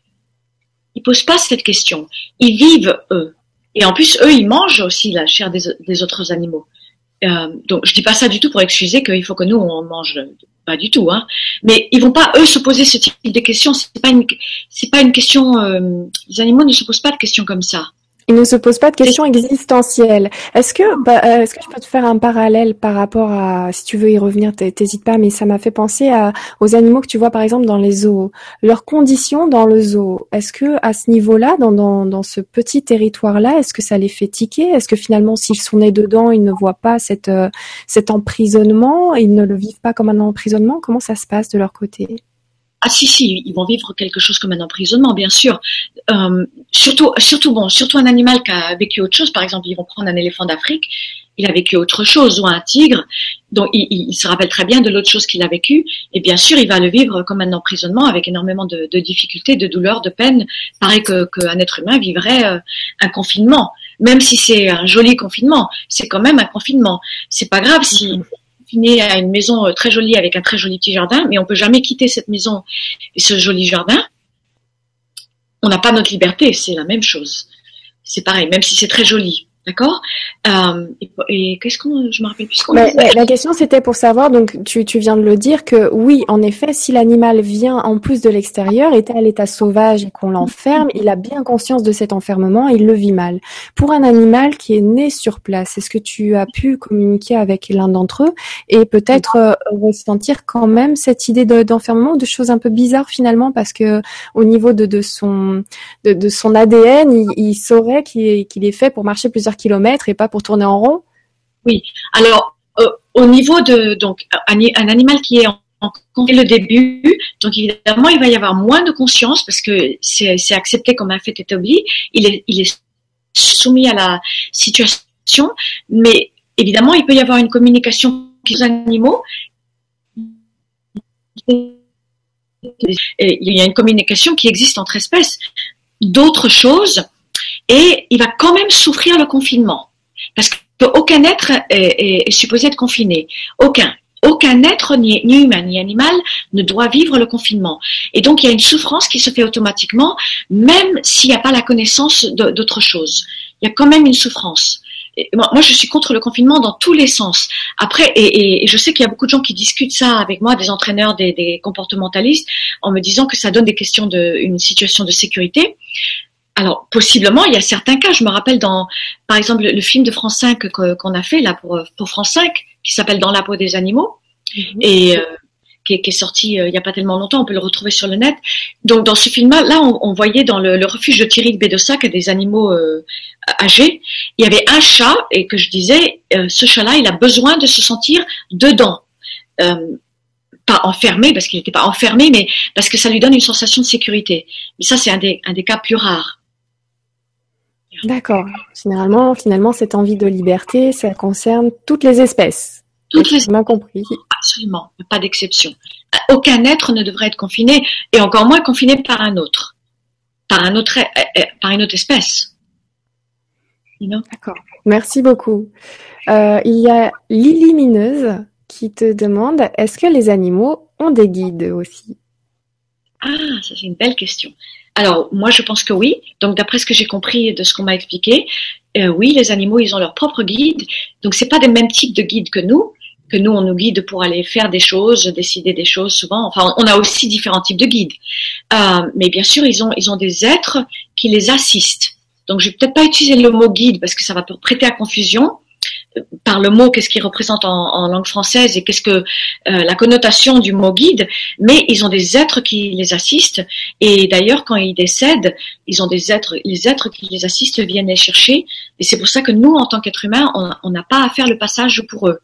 Ils posent pas cette question. Ils vivent eux. Et en plus, eux, ils mangent aussi la chair des, autres animaux. Euh, donc, je dis pas ça du tout pour excuser qu'il faut que nous on mange pas du tout, hein. Mais ils vont pas eux se poser ce type de questions. C'est pas pas une question. Euh, les animaux ne se posent pas de questions comme ça. Il ne se pose pas de questions existentielles. Est-ce que, bah, euh, est-ce que je peux te faire un parallèle par rapport à, si tu veux y revenir, t'hésites pas, mais ça m'a fait penser à, aux animaux que tu vois par exemple dans les zoos. Leurs conditions dans le zoo. Est-ce que à ce niveau-là, dans, dans, dans ce petit territoire-là, est-ce que ça les fait tiquer? Est-ce que finalement, s'ils sont nés dedans, ils ne voient pas cette, euh, cet emprisonnement? Ils ne le vivent pas comme un emprisonnement? Comment ça se passe de leur côté? Ah si si, ils vont vivre quelque chose comme un emprisonnement, bien sûr. Euh, surtout, surtout bon, surtout un animal qui a vécu autre chose. Par exemple, ils vont prendre un éléphant d'Afrique, il a vécu autre chose, ou un tigre, donc il, il, se rappelle très bien de l'autre chose qu'il a vécu, et bien sûr, il va le vivre comme un emprisonnement avec énormément de, de difficultés, de douleurs, de peines, pareil que qu'un être humain vivrait euh, un confinement. Même si c'est un joli confinement, c'est quand même un confinement. C'est pas grave si confiné à une maison euh, très jolie avec un très joli petit jardin, mais on peut jamais quitter cette maison et ce joli jardin. On n'a pas notre liberté, c'est la même chose. C'est pareil, même si c'est très joli. D'accord? Euh, Et, et qu'est-ce qu'on, je me rappelle plus qu'on la question c'était pour savoir, donc tu, tu viens de le dire, que oui, en effet, si l'animal vient en plus de l'extérieur, est à l'état sauvage et qu'on l'enferme, il a bien conscience de cet enfermement et il le vit mal. Pour un animal qui est né sur place, est-ce que tu as pu communiquer avec l'un d'entre eux et peut-être euh, ressentir quand même cette idée de- d'enfermement ou de choses un peu bizarres finalement? Parce que au niveau de, de son de, de son ADN, il, il saurait qu'il est, qu'il est fait pour marcher plusieurs kilomètres et pas pour tourner en rond? Alors, euh, au niveau de donc un, animal qui est en, en le début, donc évidemment il va y avoir moins de conscience parce que c'est accepté comme un fait établi. Il est soumis à la situation, mais évidemment il peut y avoir une communication avec les animaux. Il y a une communication qui existe entre espèces d'autres choses et il va quand même souffrir le confinement parce qu'aucun être est, supposé être confiné. Aucun. Aucun être, ni, humain ni animal, ne doit vivre le confinement. Et donc, il y a une souffrance qui se fait automatiquement, même s'il n'y a pas la connaissance d'autre chose. Il y a quand même une souffrance. Moi, je suis contre le confinement dans tous les sens. Après, et, je sais qu'il y a beaucoup de gens qui discutent ça avec moi, des entraîneurs, des, des comportementalistes, en me disant que ça donne des questions de, situation de sécurité. Alors, possiblement, il y a certains cas. Je me rappelle dans, par exemple, le, le film de France 5 que- qu'on a fait là pour, pour France 5, qui s'appelle Dans la peau des animaux, et euh, qui, est, qui est sorti euh, il n'y a pas tellement longtemps. On peut le retrouver sur le net. Donc, dans ce film-là, là, on, on voyait dans le, le refuge de Thierry de Bédossac des animaux euh, âgés. Il y avait un chat et que je disais, euh, ce chat-là, il a besoin de se sentir dedans. Euh, pas enfermé parce qu'il n'était pas enfermé, mais parce que ça lui donne une sensation de sécurité. Mais ça, c'est un des, un des cas plus rares. D'accord. Généralement, finalement, cette envie de liberté, ça concerne toutes les espèces. Toutes les bien compris. Absolument, pas d'exception. Aucun être ne devrait être confiné, et encore moins confiné par un autre, par un autre, euh, euh, par une autre espèce. You know? D'accord. Merci beaucoup. Euh, il y a Lily Mineuse qui te demande est-ce que les animaux ont des guides aussi? Ah, ça c'est une belle question. Alors moi je pense que oui. Donc d'après ce que j'ai compris de ce qu'on m'a expliqué, euh, oui, les animaux ils ont leur propre guide. Donc c'est pas des mêmes types de guides que nous. Que nous on nous guide pour aller faire des choses, décider des choses souvent. Enfin on a aussi différents types de guides. Euh, mais bien sûr ils ont ils ont des êtres qui les assistent. Donc je vais peut-être pas utiliser le mot guide parce que ça va prêter à confusion par le mot qu'est-ce qu'il représente en, langue française et qu'est-ce que euh, la connotation du mot guide, mais ils ont des êtres qui les assistent et d'ailleurs quand ils décèdent, ils ont des êtres, les êtres qui les assistent viennent les chercher et c'est pour ça que nous en tant qu'êtres humains, on n'a pas à faire le passage pour eux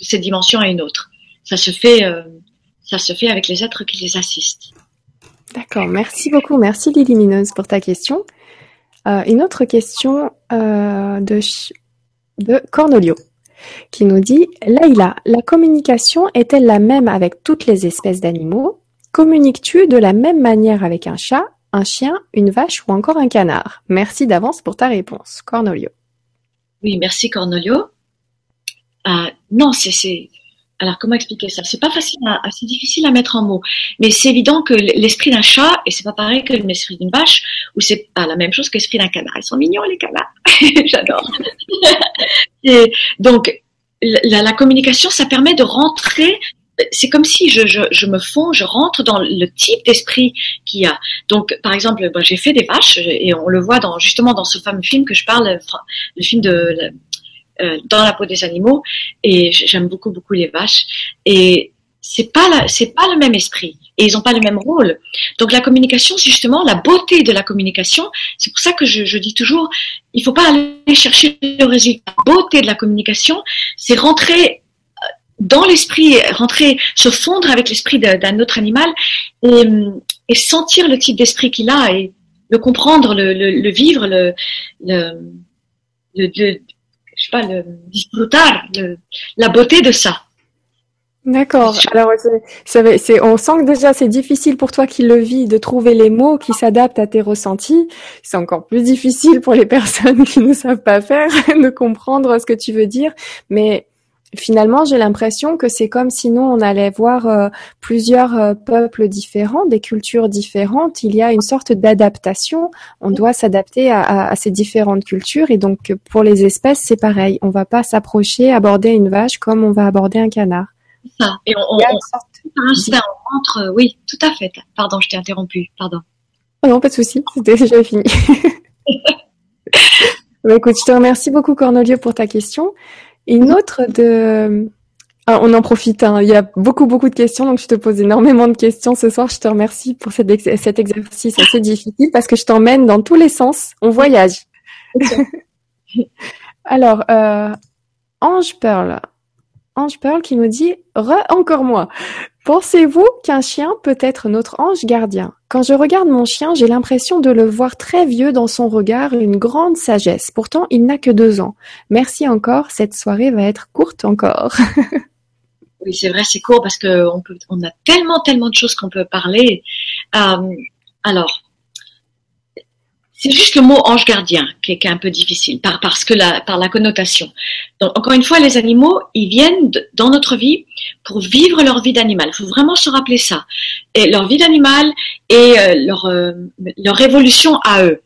de cette dimension à une autre. Ça se fait, euh, ça se fait avec les êtres qui les assistent. D'accord. Merci beaucoup. Merci Lily Mineuse pour ta question. Euh, une autre question de, de Cornolio qui nous dit Laïla, la communication est-elle la même avec toutes les espèces d'animaux? Communiques-tu de la même manière avec un chat, un chien, une vache ou encore un canard? Merci d'avance pour ta réponse, Cornolio. Oui, merci Cornelio. Euh, non, c'est, alors comment expliquer ça? C'est pas facile, c'est difficile à mettre en mots, mais c'est évident que l'esprit d'un chat et c'est pas pareil que l'esprit d'une vache, ou c'est pas la même chose que l'esprit d'un canard. Ils sont mignons les canards, j'adore. donc la, communication, ça permet de rentrer. C'est comme si je, me fonds, je rentre dans le type d'esprit qu'il y a. Donc, par exemple, j'ai fait des vaches et on le voit justement dans ce fameux film que je parle, le film de euh, dans la peau des animaux. Et j'aime beaucoup beaucoup les vaches. Et c'est pas c'est pas le même esprit. Et ils ont pas le même rôle. Donc la communication justement la beauté de la communication. C'est pour ça que je, je, dis toujours il faut pas aller chercher le résultat. La beauté de la communication c'est rentrer dans l'esprit rentrer se fondre avec l'esprit d'un autre animal et, et, sentir le type d'esprit qu'il a et le comprendre le, le, le vivre le, le, le je sais pas, le disfrutar, le, la beauté de ça. D'accord. Alors, c'est, c'est, on sent que déjà c'est difficile pour toi qui le vis de trouver les mots qui s'adaptent à tes ressentis. C'est encore plus difficile pour les personnes qui ne savent pas faire de comprendre ce que tu veux dire. Mais finalement, j'ai l'impression que c'est comme si nous, on allait voir euh, plusieurs euh, peuples différents, des cultures différentes. Il y a une sorte d'adaptation. On doit s'adapter à, à, ces différentes cultures. Et donc, pour les espèces, c'est pareil. On va pas s'approcher, aborder une vache comme on va aborder un canard. Ça. Et on, on, oui, tout à fait. Pardon, je t'ai interrompu. Pardon. Oh non, pas de souci. C'était déjà fini. bah, écoute, je te remercie beaucoup, Cornelio, pour ta question. Une autre de... Ah, on en profite, hein. il y a beaucoup, beaucoup de questions, donc je te pose énormément de questions ce soir. Je te remercie pour cet, cet exercice assez difficile parce que je t'emmène dans tous les sens. On voyage. Alors, euh, Ange Pearl. Ange Pearl qui nous dit Re encore moi. Pensez-vous qu'un chien peut être notre ange gardien? Quand je regarde mon chien, j'ai l'impression de le voir très vieux dans son regard, une grande sagesse. Pourtant, il n'a que deux ans. Merci encore, cette soirée va être courte encore. oui, c'est vrai, c'est court parce qu'on on a tellement, tellement de choses qu'on peut parler. Euh, alors, c'est juste le mot ange gardien qui est, un peu difficile par, parce que la, par la connotation. Donc, encore une fois, les animaux, ils viennent dans notre vie pour vivre leur vie d'animal. Il faut vraiment se rappeler ça. Et leur vie d'animal et euh, leur, euh, leur évolution à eux.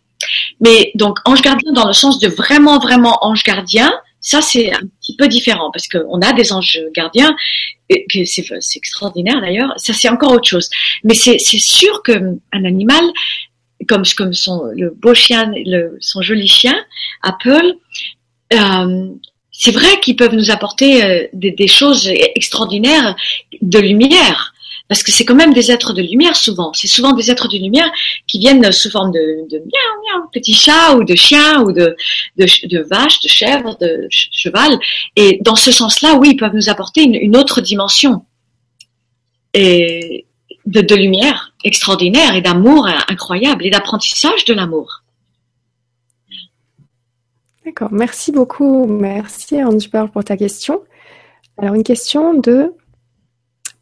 Mais donc, ange gardien dans le sens de vraiment, vraiment ange gardien, ça c'est un petit peu différent parce qu'on a des anges gardiens, c'est extraordinaire d'ailleurs, ça c'est encore autre chose. Mais c'est sûr qu'un animal, comme, comme son, le beau chien, le, son joli chien, Apple, euh, c'est vrai qu'ils peuvent nous apporter euh, des, des, choses extraordinaires de lumière, parce que c'est quand même des êtres de lumière souvent. C'est souvent des êtres de lumière qui viennent sous forme de, de miaou, miaou, petit chat ou de chien ou de, de, de vache, de chèvre, de cheval. Et dans ce sens-là, oui, ils peuvent nous apporter une, une autre dimension. Et de, de lumière extraordinaire et d'amour incroyable et d'apprentissage de l'amour. D'accord, merci beaucoup. Merci Ange pour ta question. Alors une question de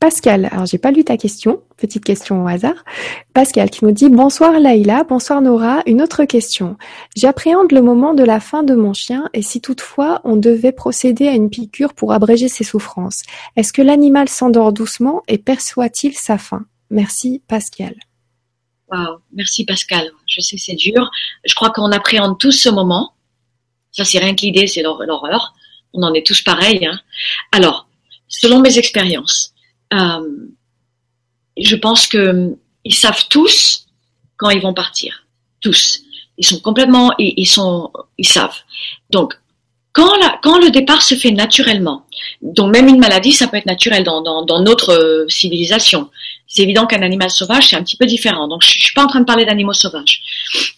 Pascal. Alors j'ai pas lu ta question, petite question au hasard. Pascal qui nous dit bonsoir Laïla, bonsoir Nora. Une autre question. J'appréhende le moment de la fin de mon chien et si toutefois on devait procéder à une piqûre pour abréger ses souffrances, est-ce que l'animal s'endort doucement et perçoit-il sa faim? Merci Pascal. Wow, merci Pascal. Je sais c'est dur. Je crois qu'on appréhende tous ce moment. Ça c'est rien que l'idée, c'est l'horreur. On en est tous pareils. Hein. Alors, selon mes expériences, euh, je pense que ils savent tous quand ils vont partir. Tous. Ils sont complètement, ils, sont, ils savent. Donc, quand, la, quand le départ se fait naturellement, donc même une maladie, ça peut être naturel dans, dans, dans notre euh, civilisation. C'est évident qu'un animal sauvage, c'est un petit peu différent. Donc, je, je suis pas en train de parler d'animaux sauvages.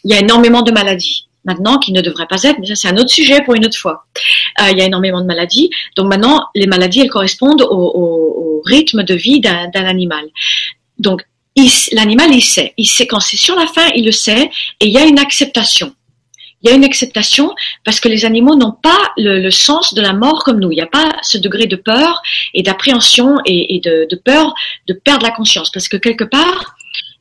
Il y a énormément de maladies maintenant qui ne devraient pas être, mais ça c'est un autre sujet pour une autre fois. Euh, il y a énormément de maladies. Donc maintenant, les maladies, elles correspondent au, au, au rythme de vie d'un animal. Donc l'animal, il sait. Il sait quand c'est sur la fin, il le sait, et il y a une acceptation il y a une acceptation parce que les animaux n'ont pas le, sens de la mort comme nous. Il n'y a pas ce degré de peur et d'appréhension et, de, peur de perdre la conscience parce que quelque part,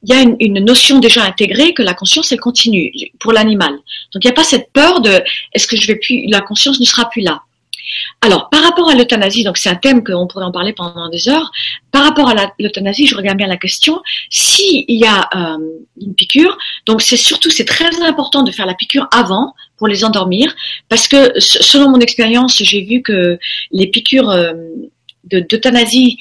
il y a une, une, notion déjà intégrée que la conscience elle continue pour l'animal. Donc il n'y a pas cette peur de est-ce que je vais plus la conscience ne sera plus là. Alors, par rapport à l'euthanasie, donc c'est un thème qu'on pourrait en parler pendant des heures. Par rapport à l'euthanasie, je regarde bien la question. S'il y a euh, une piqûre, donc c'est surtout, très important de faire la piqûre avant pour les endormir, parce que selon mon expérience, j'ai vu que les piqûres euh, d'euthanasie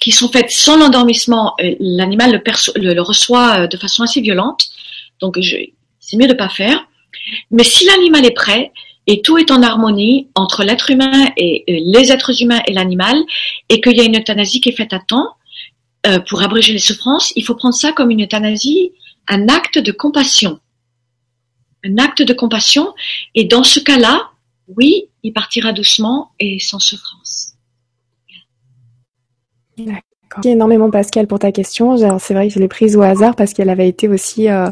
qui sont faites sans l'endormissement, euh, l'animal le, reçoit de façon assez violente. Donc, c'est mieux de pas faire. Mais si l'animal est prêt, et tout est en harmonie entre l'être humain et les êtres humains et l'animal, et qu'il y a une euthanasie qui est faite à temps euh, pour abréger les souffrances, il faut prendre ça comme une euthanasie, un acte de compassion. Un acte de compassion, et dans ce cas-là, oui, il partira doucement et sans souffrance. Merci énormément Pascal pour ta question. C'est vrai que je l'ai prise au hasard parce qu'elle avait été aussi euh,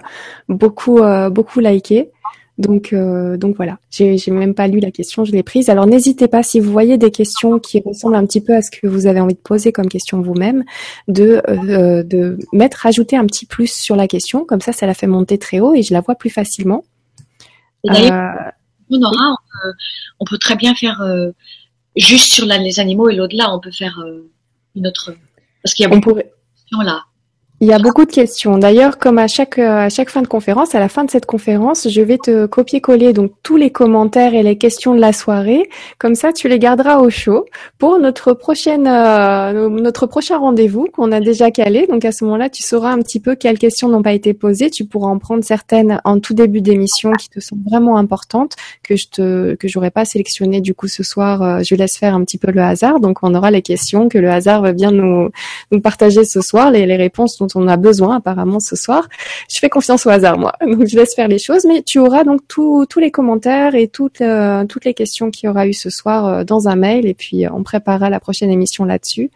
beaucoup euh, beaucoup likée. Donc, euh, donc voilà, j'ai, même pas lu la question, je l'ai prise. Alors n'hésitez pas si vous voyez des questions qui ressemblent un petit peu à ce que vous avez envie de poser comme question vous-même, de euh, de mettre, rajouter un petit plus sur la question, comme ça, ça la fait monter très haut et je la vois plus facilement. Et d'ailleurs, euh, on, aura, on, peut, on peut très bien faire euh, juste sur les animaux et l'au-delà, on peut faire une autre. Parce qu'il y a beaucoup de questions là. Il y a beaucoup de questions. D'ailleurs, comme à chaque à chaque fin de conférence, à la fin de cette conférence, je vais te copier-coller donc tous les commentaires et les questions de la soirée. Comme ça, tu les garderas au chaud pour notre prochaine euh, notre prochain rendez-vous qu'on a déjà calé. Donc à ce moment-là, tu sauras un petit peu quelles questions n'ont pas été posées. Tu pourras en prendre certaines en tout début d'émission qui te sont vraiment importantes que je te que j'aurais pas sélectionnées du coup ce soir. Euh, je laisse faire un petit peu le hasard. Donc on aura les questions que le hasard va bien nous nous partager ce soir, les, les réponses on a besoin apparemment ce soir. Je fais confiance au hasard moi, donc je laisse faire les choses. Mais tu auras donc tous les commentaires et toutes euh, toutes les questions qu'il y aura eu ce soir euh, dans un mail et puis euh, on préparera la prochaine émission là-dessus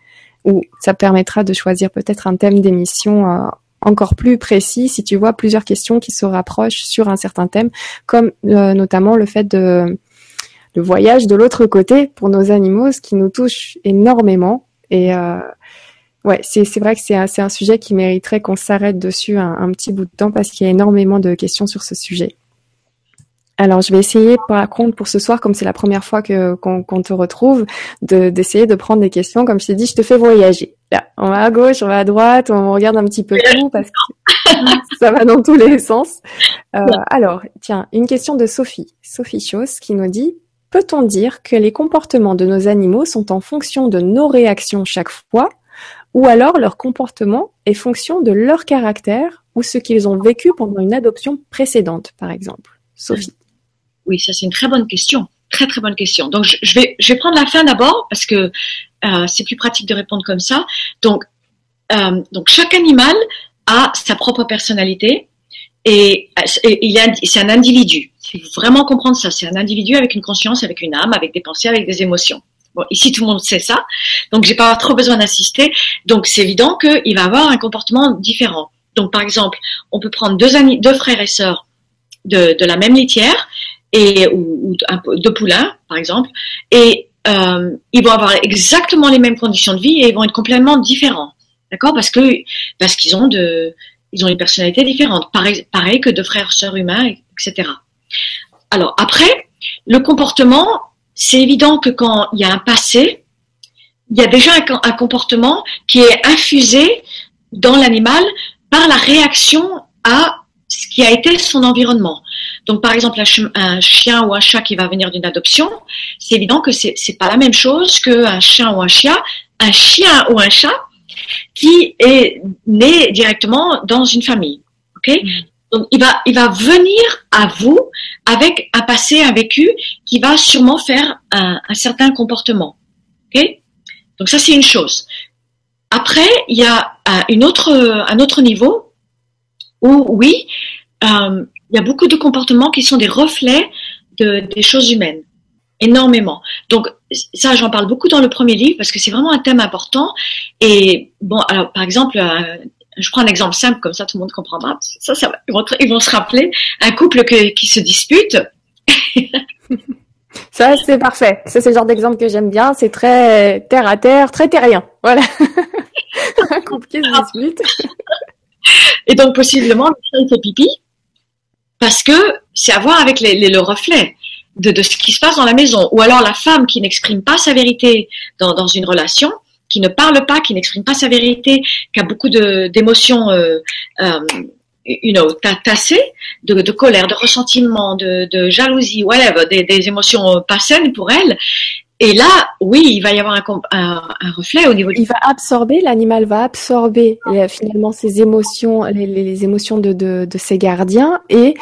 où ça permettra de choisir peut-être un thème d'émission encore plus précis si tu vois plusieurs questions qui se rapprochent sur un certain thème, comme notamment le fait de le voyage de l'autre côté pour nos animaux, ce qui nous touche énormément. Et Ouais, c'est vrai que c'est un, un, sujet qui mériterait qu'on s'arrête dessus un, petit bout de temps parce qu'il y a énormément de questions sur ce sujet. Alors, je vais essayer, par contre, pour ce soir, comme c'est la première fois que qu'on te retrouve, d'essayer de, prendre des questions. Comme je t'ai dit, je te fais voyager. Là, on va à gauche, on va à droite, on regarde un petit peu tout parce que ça va dans tous les sens. Euh, alors, tiens, une question de Sophie, Sophie Chauss, qui nous dit Peut-on dire que les comportements de nos animaux sont en fonction de nos réactions chaque fois? Ou alors leur comportement est fonction de leur caractère ou ce qu'ils ont vécu pendant une adoption précédente, par exemple. Sophie. Oui, ça c'est une très bonne question. Très très bonne question. Donc je, vais je vais prendre la fin d'abord parce que euh, c'est plus pratique de répondre comme ça. Donc euh, donc chaque animal a sa propre personnalité et, et il c'est un individu. Il faut vraiment comprendre ça. C'est un individu avec une conscience, avec une âme, avec des pensées, avec des émotions. Ici tout le monde sait ça, donc j'ai pas trop besoin d'insister. Donc c'est évident qu'il va avoir un comportement différent. Donc par exemple, on peut prendre deux, frères et sœurs de, la même litière et ou, deux poulains par exemple, et euh, ils vont avoir exactement les mêmes conditions de vie et ils vont être complètement différents, d'accord? Parce que parce qu'ils ont ils ont une personnalité différente, pareil, que deux frères sœurs humains, etc. Alors après, le comportement c'est évident que quand il y a un passé, il y a déjà un, comportement qui est infusé dans l'animal par la réaction à ce qui a été son environnement. Donc, par exemple, un, chien ou un chat qui va venir d'une adoption, c'est évident que c'est c'est pas la même chose qu'un chien ou un chien, un chien ou un chat qui est né directement dans une famille. Ok? Mm. Donc, il va, il va venir à vous avec un passé, un vécu qui va sûrement faire un, certain comportement. Ok? Donc, ça, c'est une chose. Après, il y a une autre, un autre niveau où, oui, euh, il y a beaucoup de comportements qui sont des reflets de, des choses humaines. Énormément. Donc, ça, j'en parle beaucoup dans le premier livre parce que c'est vraiment un thème important. Et bon, alors, par exemple, euh, je prends un exemple simple, comme ça tout le monde comprendra. Ça, ça ils, vont, se rappeler un couple qui se dispute. ça, c'est parfait. Ça, c'est le genre d'exemple que j'aime bien. C'est très terre à terre, très terrien. Voilà. un couple qui se dispute. Et donc, possiblement, le chat fait pipi parce que c'est à voir avec le reflet de, ce qui se passe dans la maison. Ou alors la femme qui n'exprime pas sa vérité dans une relation qui ne parle pas, qui n'exprime pas sa vérité, qui a beaucoup d'émotions, euh, euh, you know, tassées, de, de, colère, de ressentiment, de, de jalousie, whatever, des, des, émotions pas saines pour elle. Et là, oui, il va y avoir un, un, un reflet au niveau. Il va absorber, l'animal va absorber finalement ses émotions, les, les émotions de, de, de, ses gardiens, et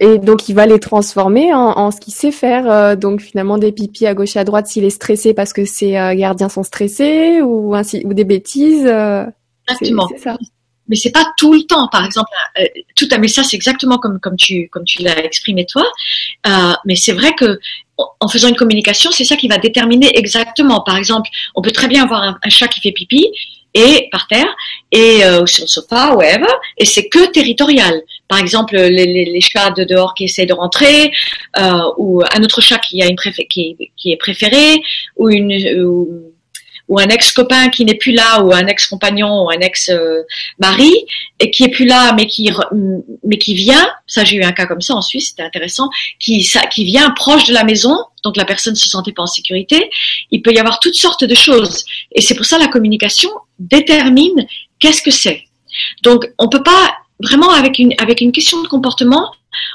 et donc, il va les transformer en, en ce qu'il sait faire. Euh, donc, finalement, des pipis à gauche et à droite s'il est stressé parce que ses euh, gardiens sont stressés ou, ainsi, ou des bêtises. Euh, exactement. C'est ça. Mais c'est pas tout le temps. Par exemple, tout à mais ça, c'est exactement comme comme tu comme tu l'as exprimé toi. mais c'est vrai que en faisant une communication, c'est ça qui va déterminer exactement. Par exemple, on peut très bien avoir un, un chat qui fait pipi et par terre et euh, sur le sofa, whatever, et c'est que territorial. Par exemple, les, chats de dehors qui essaient de rentrer, euh, ou un autre chat qui a une qui, est préféré, ou un ex-copain qui n'est plus là, ou un ex-compagnon, ou un ex-mari, et qui est plus là, mais qui, mais qui vient, ça j'ai eu un cas comme ça en Suisse, c'était intéressant, qui, qui vient proche de la maison, donc la personne se sentait pas en sécurité, il peut y avoir toutes sortes de choses. Et c'est pour ça la communication détermine qu'est-ce que c'est. Donc on peut pas, vraiment avec une, avec une question de comportement,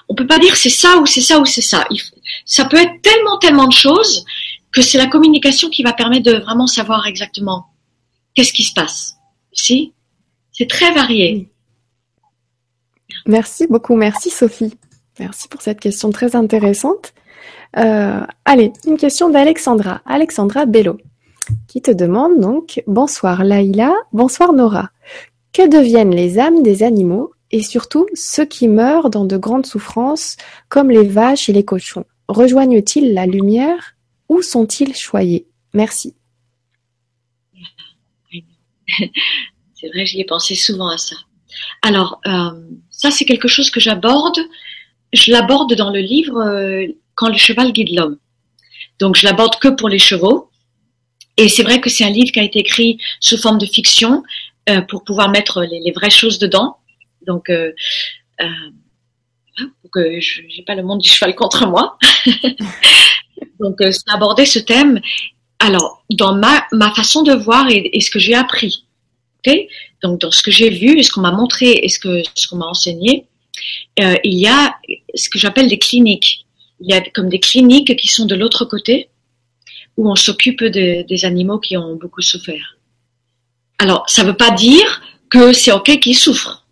on peut pas dire c'est ça ou c'est ça ou c'est ça. ça peut être tellement, tellement de choses que c'est la communication qui va permettre de vraiment savoir exactement qu'est-ce qui se passe. Si? C'est très varié. Merci beaucoup. Merci Sophie. Merci pour cette question très intéressante. Euh, allez, une question d'Alexandra. Alexandra Bello, qui te demande donc Bonsoir Laïla, bonsoir Nora. Que deviennent les âmes des animaux et surtout ceux qui meurent dans de grandes souffrances comme les vaches et les cochons? Rejoignent-ils la lumière où sont-ils choyés? Merci. C'est vrai, j'y ai pensé souvent à ça. Alors, euh, ça c'est quelque chose que j'aborde. Je l'aborde dans le livre euh, Quand le cheval guide l'homme. Donc, je l'aborde que pour les chevaux. Et c'est vrai que c'est un livre qui a été écrit sous forme de fiction euh, pour pouvoir mettre les, vraies choses dedans. Donc, euh, pour que je n'ai pas le monde du cheval contre moi. Donc, euh, c'est aborder ce thème. Alors, dans ma, façon de voir et, ce que j'ai appris, ok donc dans ce que j'ai vu ce qu'on m'a montré et ce qu'on m'a enseigné, euh, il y a ce que j'appelle des cliniques. Il y a comme des cliniques qui sont de l'autre côté, où on s'occupe de, des animaux qui ont beaucoup souffert. Alors, ça ne veut pas dire que c'est ok qu'ils souffrent.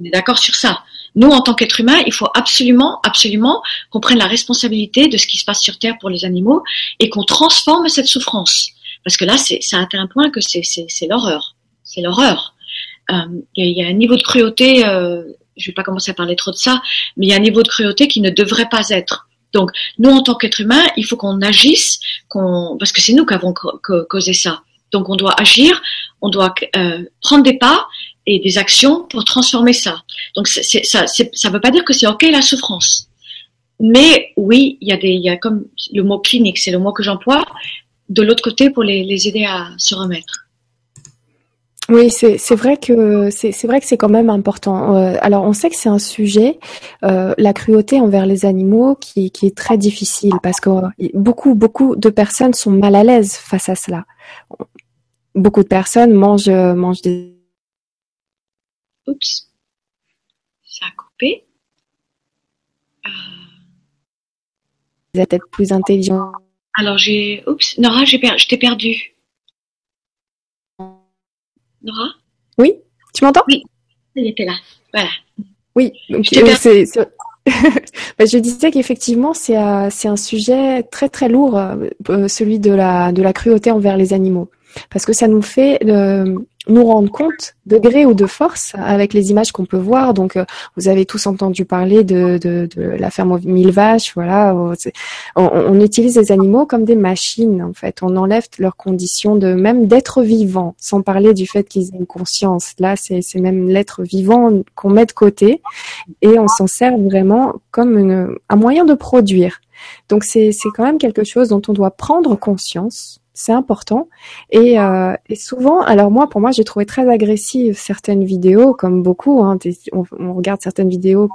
On est d'accord sur ça. Nous, en tant qu'êtres humains, il faut absolument, absolument qu'on prenne la responsabilité de ce qui se passe sur Terre pour les animaux et qu'on transforme cette souffrance. Parce que là, c'est, atteint un point que c'est, l'horreur. C'est l'horreur. Euh, il y, a un niveau de cruauté, euh, je vais pas commencer à parler trop de ça, mais il y a un niveau de cruauté qui ne devrait pas être. Donc, nous, en tant qu'êtres humains, il faut qu'on agisse, qu'on, parce que c'est nous qui avons causé ça. Donc, on doit agir, on doit euh, prendre des pas et des actions pour transformer ça. Donc ça ne veut pas dire que c'est ok la souffrance, mais oui, il y a comme le mot clinique, c'est le mot que j'emploie de l'autre côté pour les, aider à se remettre. Oui, c'est vrai que c'est quand même important. Euh, alors, on sait que c'est un sujet, euh, la cruauté envers les animaux, qui, qui est très difficile parce que beaucoup beaucoup de personnes sont mal à l'aise face à cela. Beaucoup de personnes mangent mangent des Oups. Ça a coupé. Euh... Vous êtes peut-être plus intelligent. Alors j'ai. Oups, Nora, j'ai per... je t'ai perdu. Nora? Oui, tu m'entends? Oui, elle était là. Voilà. Oui, donc euh, c'est. Bah, je disais qu'effectivement c'est euh, c'est un sujet très très lourd, euh, celui de la de la cruauté envers les animaux, parce que ça nous fait nous rendre compte de gré ou de force avec les images qu'on peut voir. Donc, euh, vous avez tous entendu parler de, de, de la ferme aux mille vaches. Voilà, on, on, utilise les animaux comme des machines. En fait, on enlève leurs conditions de même d'être vivant, sans parler du fait qu'ils aient une conscience. Là, c'est même l'être vivant qu'on met de côté et on s'en sert vraiment comme une, un moyen de produire. Donc, c'est quand même quelque chose dont on doit prendre conscience c'est important. Et, euh, et, souvent, alors moi, pour moi, j'ai trouvé très agressive certaines vidéos, comme beaucoup. Hein, on, on, regarde certaines vidéos,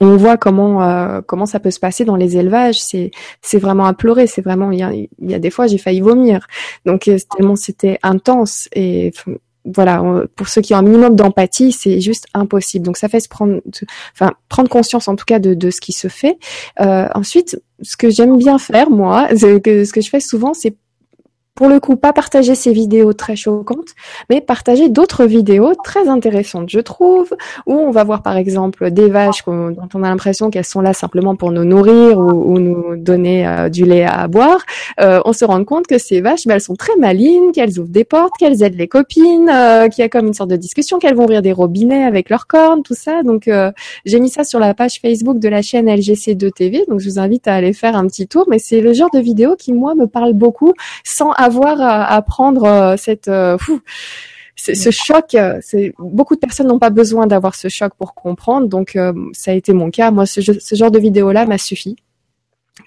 on voit comment euh, comment ça peut se passer dans les élevages. C'est c'est vraiment à pleurer. C'est vraiment il y a, y a des fois j'ai failli vomir. Donc euh, tellement c'était intense et voilà, pour ceux qui ont un minimum d'empathie, c'est juste impossible. Donc ça fait se prendre, enfin prendre conscience en tout cas de, de ce qui se fait. Euh, ensuite, ce que j'aime bien faire moi, ce que, ce que je fais souvent, c'est pour le coup, pas partager ces vidéos très choquantes, mais partager d'autres vidéos très intéressantes, je trouve, où on va voir par exemple des vaches dont on a l'impression qu'elles sont là simplement pour nous nourrir ou, nous donner euh, du lait à boire. Euh, on se rend compte que ces vaches, ben, elles sont très malines, qu'elles ouvrent des portes, qu'elles aident les copines, euh, qu'il y a comme une sorte de discussion, qu'elles vont ouvrir des robinets avec leurs cornes, tout ça. Donc j'ai mis ça sur la page Facebook de la chaîne LGC2 TV, donc je vous invite à aller faire un petit tour. Mais c'est le genre de vidéo qui moi me parle beaucoup, sans à, prendre euh, cette euh, ce choc, euh, c'est beaucoup de personnes n'ont pas besoin d'avoir ce choc pour comprendre. Donc ça a été mon cas. Moi, ce, ce genre de vidéo là m'a suffi.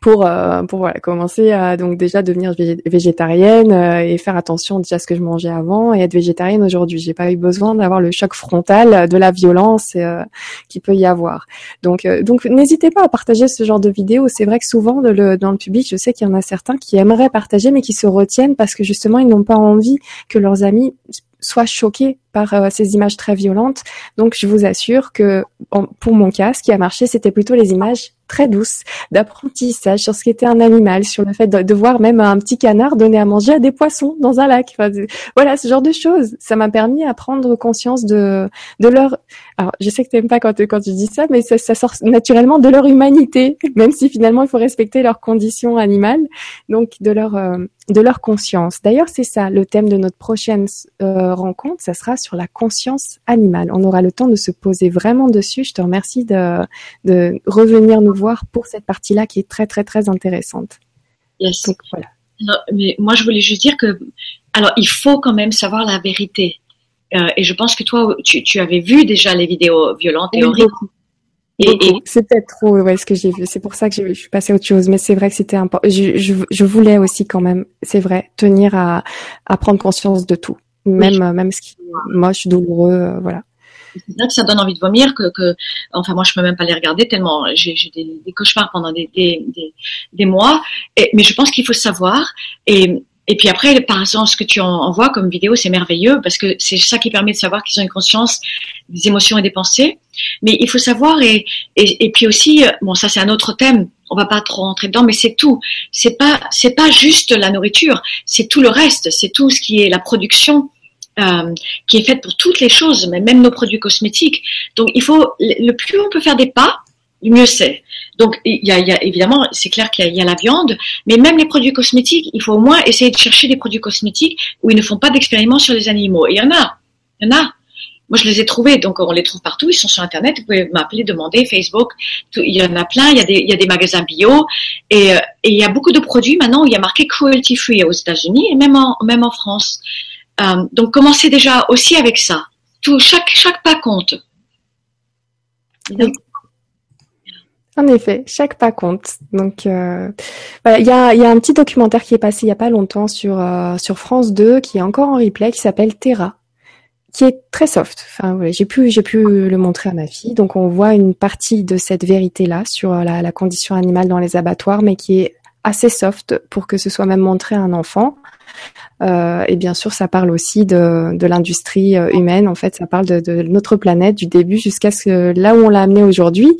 Pour euh, pour voilà commencer à donc déjà devenir végétarienne euh, et faire attention déjà à ce que je mangeais avant et être végétarienne aujourd'hui. J'ai pas eu besoin d'avoir le choc frontal de la violence euh, qui peut y avoir. Donc donc n'hésitez pas à partager ce genre de vidéos. C'est vrai que souvent dans le, dans le public, je sais qu'il y en a certains qui aimeraient partager mais qui se retiennent parce que justement ils n'ont pas envie que leurs amis soient choqués par ces images très violentes. Donc je vous assure que pour mon cas, ce qui a marché, c'était plutôt les images très douce d'apprentissage sur ce qu'était un animal, sur le fait de, voir même un petit canard donner à manger à des poissons dans un lac. voilà, ce genre de choses. Ça m'a permis à prendre conscience de, de leur... Alors, je sais que tu n'aimes pas quand, tu dis ça, mais ça, ça, sort naturellement de leur humanité, même si finalement il faut respecter leurs conditions animales, donc de leur, euh, de leur conscience. D'ailleurs, c'est ça, le thème de notre prochaine euh, rencontre, ça sera sur la conscience animale. On aura le temps de se poser vraiment dessus. Je te remercie de, de revenir nous voir pour cette partie-là qui est très très très intéressante. Yes. voilà. mais moi, je voulais juste dire que, alors, il faut quand même savoir la vérité. Euh, et je pense que toi, tu, tu, avais vu déjà les vidéos violentes et horribles. Et, c'est peut-être trop ouais, ce que j'ai vu. C'est pour ça que je suis passée à autre chose. Mais c'est vrai que c'était important. Je, je, je, voulais aussi quand même, c'est vrai, tenir à, à prendre conscience de tout, même même ce qui est moche, douloureux, euh, voilà ça donne envie de vomir que, que enfin moi je peux même pas les regarder tellement j'ai des, cauchemars pendant des, des, des, mois mais je pense qu'il faut savoir et et puis après, par exemple, ce que tu envoies comme vidéo, c'est merveilleux parce que c'est ça qui permet de savoir qu'ils ont une conscience des émotions et des pensées. Mais il faut savoir et, et, et puis aussi, bon, ça c'est un autre thème. On va pas trop rentrer dedans, mais c'est tout. C'est pas c'est pas juste la nourriture, c'est tout le reste. C'est tout ce qui est la production, euh, qui est faite pour toutes les choses, même nos produits cosmétiques. Donc il faut, le plus on peut faire des pas, mieux c'est. Donc il y a, évidemment, c'est clair qu'il y, a la viande, mais même les produits cosmétiques, il faut au moins essayer de chercher des produits cosmétiques où ils ne font pas d'expériments sur les animaux. Et il y en a, il y en a. Moi, je les ai trouvés, donc on les trouve partout. Ils sont sur Internet. Vous pouvez m'appeler, demander, Facebook. il y en a plein. Il y a des, magasins bio et, euh, et il y a beaucoup de produits maintenant où il y a marqué cruelty free aux États-Unis et même en France. Euh, donc commencez déjà aussi avec ça. Tout, chaque, chaque pas compte. En effet, chaque pas compte. Donc, euh, il y, a, y, a, un petit documentaire qui est passé il y a pas longtemps sur euh, sur France 2, qui est encore en replay, qui s'appelle Terra, qui est très soft. Enfin, j'ai pu j'ai pu le montrer à ma fille. Donc, on voit une partie de cette vérité là sur la condition animale dans les abattoirs, mais qui est assez soft pour que ce soit même montré à un enfant. Euh, et bien sûr, ça parle aussi de, de l'industrie euh, humaine. En fait, ça parle de, de notre planète du début jusqu'à ce là où on l'a amené aujourd'hui.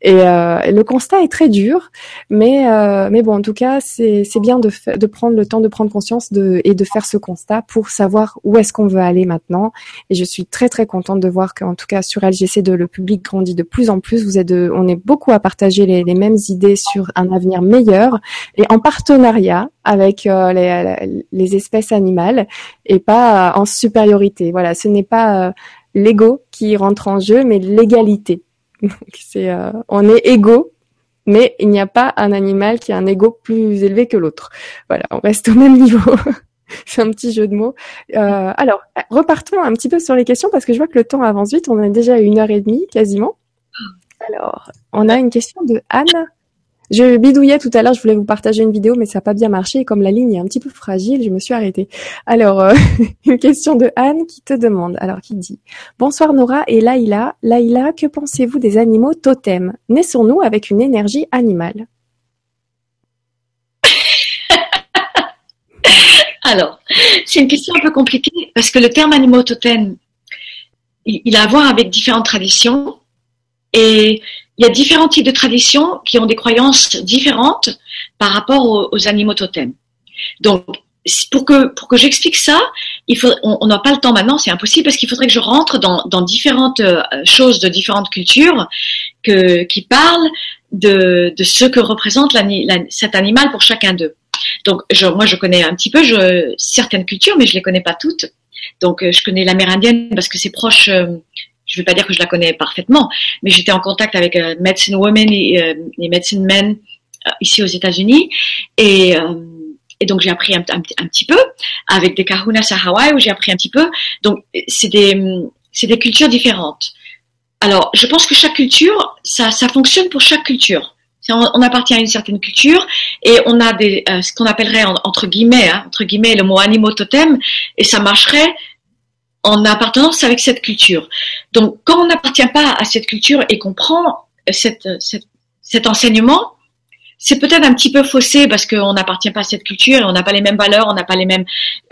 Et, euh, le constat est très dur, mais euh, mais bon, en tout cas, c'est bien de de prendre le temps de prendre conscience de et de faire ce constat pour savoir où est-ce qu'on veut aller maintenant. Et je suis très très contente de voir qu'en tout cas sur LGC, de le public grandit de plus en plus. Vous êtes, de, on est beaucoup à partager les, les mêmes idées sur un avenir meilleur et en partenariat avec euh, les, les espèces animale et pas euh, en supériorité. Voilà, ce n'est pas euh, l'ego qui rentre en jeu, mais l'égalité. c'est, euh, on est égaux, mais il n'y a pas un animal qui a un ego plus élevé que l'autre. Voilà, on reste au même niveau. c'est un petit jeu de mots. alors, repartons un petit peu sur les questions parce que je vois que le temps avance vite. On a déjà une heure et demie quasiment. Alors, on a une question de Anne. Je bidouillais tout à l'heure, je voulais vous partager une vidéo, mais ça n'a pas bien marché. Et comme la ligne est un petit peu fragile, je me suis arrêtée. Alors, euh, une question de Anne qui te demande, alors qui dit Bonsoir Nora et Laïla. Laïla, que pensez-vous des animaux totems? Naissons-nous avec une énergie animale Alors, c'est une question un peu compliquée parce que le terme animaux totem, il a à voir avec différentes traditions et il y a différents types de traditions qui ont des croyances différentes par rapport aux, animaux totems. Donc, pour que pour que j'explique ça, il faut, on n'a pas le temps maintenant, c'est impossible parce qu'il faudrait que je rentre dans, dans différentes euh, choses de différentes cultures que, qui parlent de, de ce que représente cet animal pour chacun d'eux. Donc, je, moi, je connais un petit peu je, certaines cultures, mais je les connais pas toutes. Donc, euh, je connais l'amérindienne parce que c'est proche je vais pas dire que je la connais parfaitement, mais j'étais en contact avec euh, Medicine Women et, euh, Medicine Men euh, ici aux États-Unis et euh, et donc j'ai appris un, un, petit peu avec des kahunas à Hawaï où j'ai appris un petit peu. Donc c'est des c'est des cultures différentes. Alors je pense que chaque culture ça ça fonctionne pour chaque culture. On, appartient à une certaine culture et on a des, euh, ce qu'on appellerait entre guillemets, hein, entre guillemets, le mot animaux totem et ça marcherait en appartenance avec cette culture. Donc, quand on n'appartient pas à cette culture et qu'on prend cette, cette, cet enseignement, c'est peut-être un petit peu faussé parce qu'on n'appartient pas à cette culture et on n'a pas les mêmes valeurs, on n'a pas les mêmes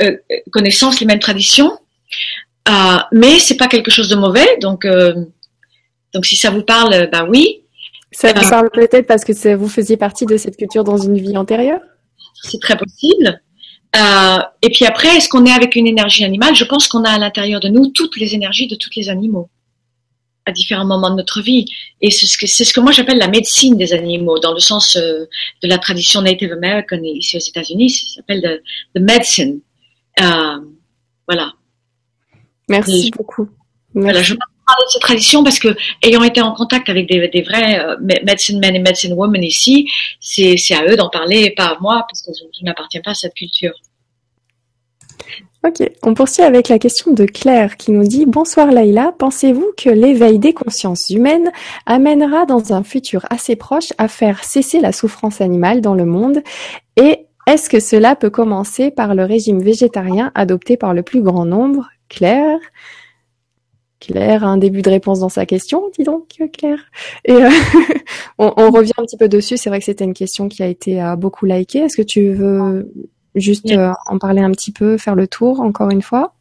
euh, connaissances, les mêmes traditions. Euh, mais c'est pas quelque chose de mauvais, donc euh, donc si ça vous parle, bah oui. Ça vous euh, parle peut-être parce que vous faisiez partie de cette culture dans une vie antérieure? C'est très possible. Euh, et puis après, est-ce qu'on est avec une énergie animale? Je pense qu'on a à l'intérieur de nous toutes les énergies de tous les animaux à différents moments de notre vie. Et c'est ce que, c'est ce que moi j'appelle la médecine des animaux, dans le sens euh, de la tradition Native American ici aux États-Unis, ça s'appelle the, medicine. Euh, voilà. Merci beaucoup. Voilà, je de cette tradition parce que, ayant été en contact avec des, vrais euh, medicine men et medicine women ici, c'est, c'est à eux d'en parler et pas à moi parce que je, n'appartiens pas à cette culture. Ok, on poursuit avec la question de Claire qui nous dit Bonsoir Laïla, pensez-vous que l'éveil des consciences humaines amènera dans un futur assez proche à faire cesser la souffrance animale dans le monde? Et est-ce que cela peut commencer par le régime végétarien adopté par le plus grand nombre? Claire? Claire a un début de réponse dans sa question, dis donc Claire. Et euh, on, revient un petit peu dessus. C'est vrai que c'était une question qui a été euh, beaucoup likée. Est-ce que tu veux juste euh, en parler un petit peu, faire le tour encore une fois?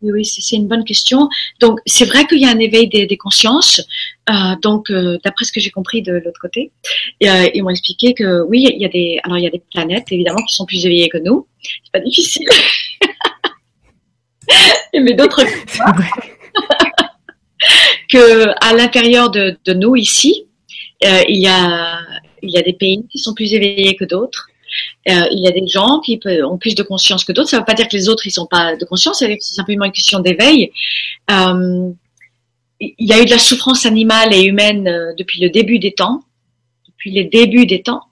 Oui, oui, c'est une bonne question. Donc, c'est vrai qu'il y a un éveil des, consciences. donc, d'après ce que j'ai compris de l'autre côté, ils m'ont expliqué que oui, il y a des, alors il y a des planètes évidemment qui sont plus éveillées que nous. C'est pas difficile. mais d'autres que à l'intérieur de, nous ici, euh, il y a il y a des pays qui sont plus éveillés que d'autres. Euh, il y a des gens qui ont plus de conscience que d'autres. Ça ne veut pas dire que les autres ils sont pas de conscience. C'est simplement une question d'éveil. Euh, il y a eu de la souffrance animale et humaine depuis le début des temps, depuis les débuts des temps.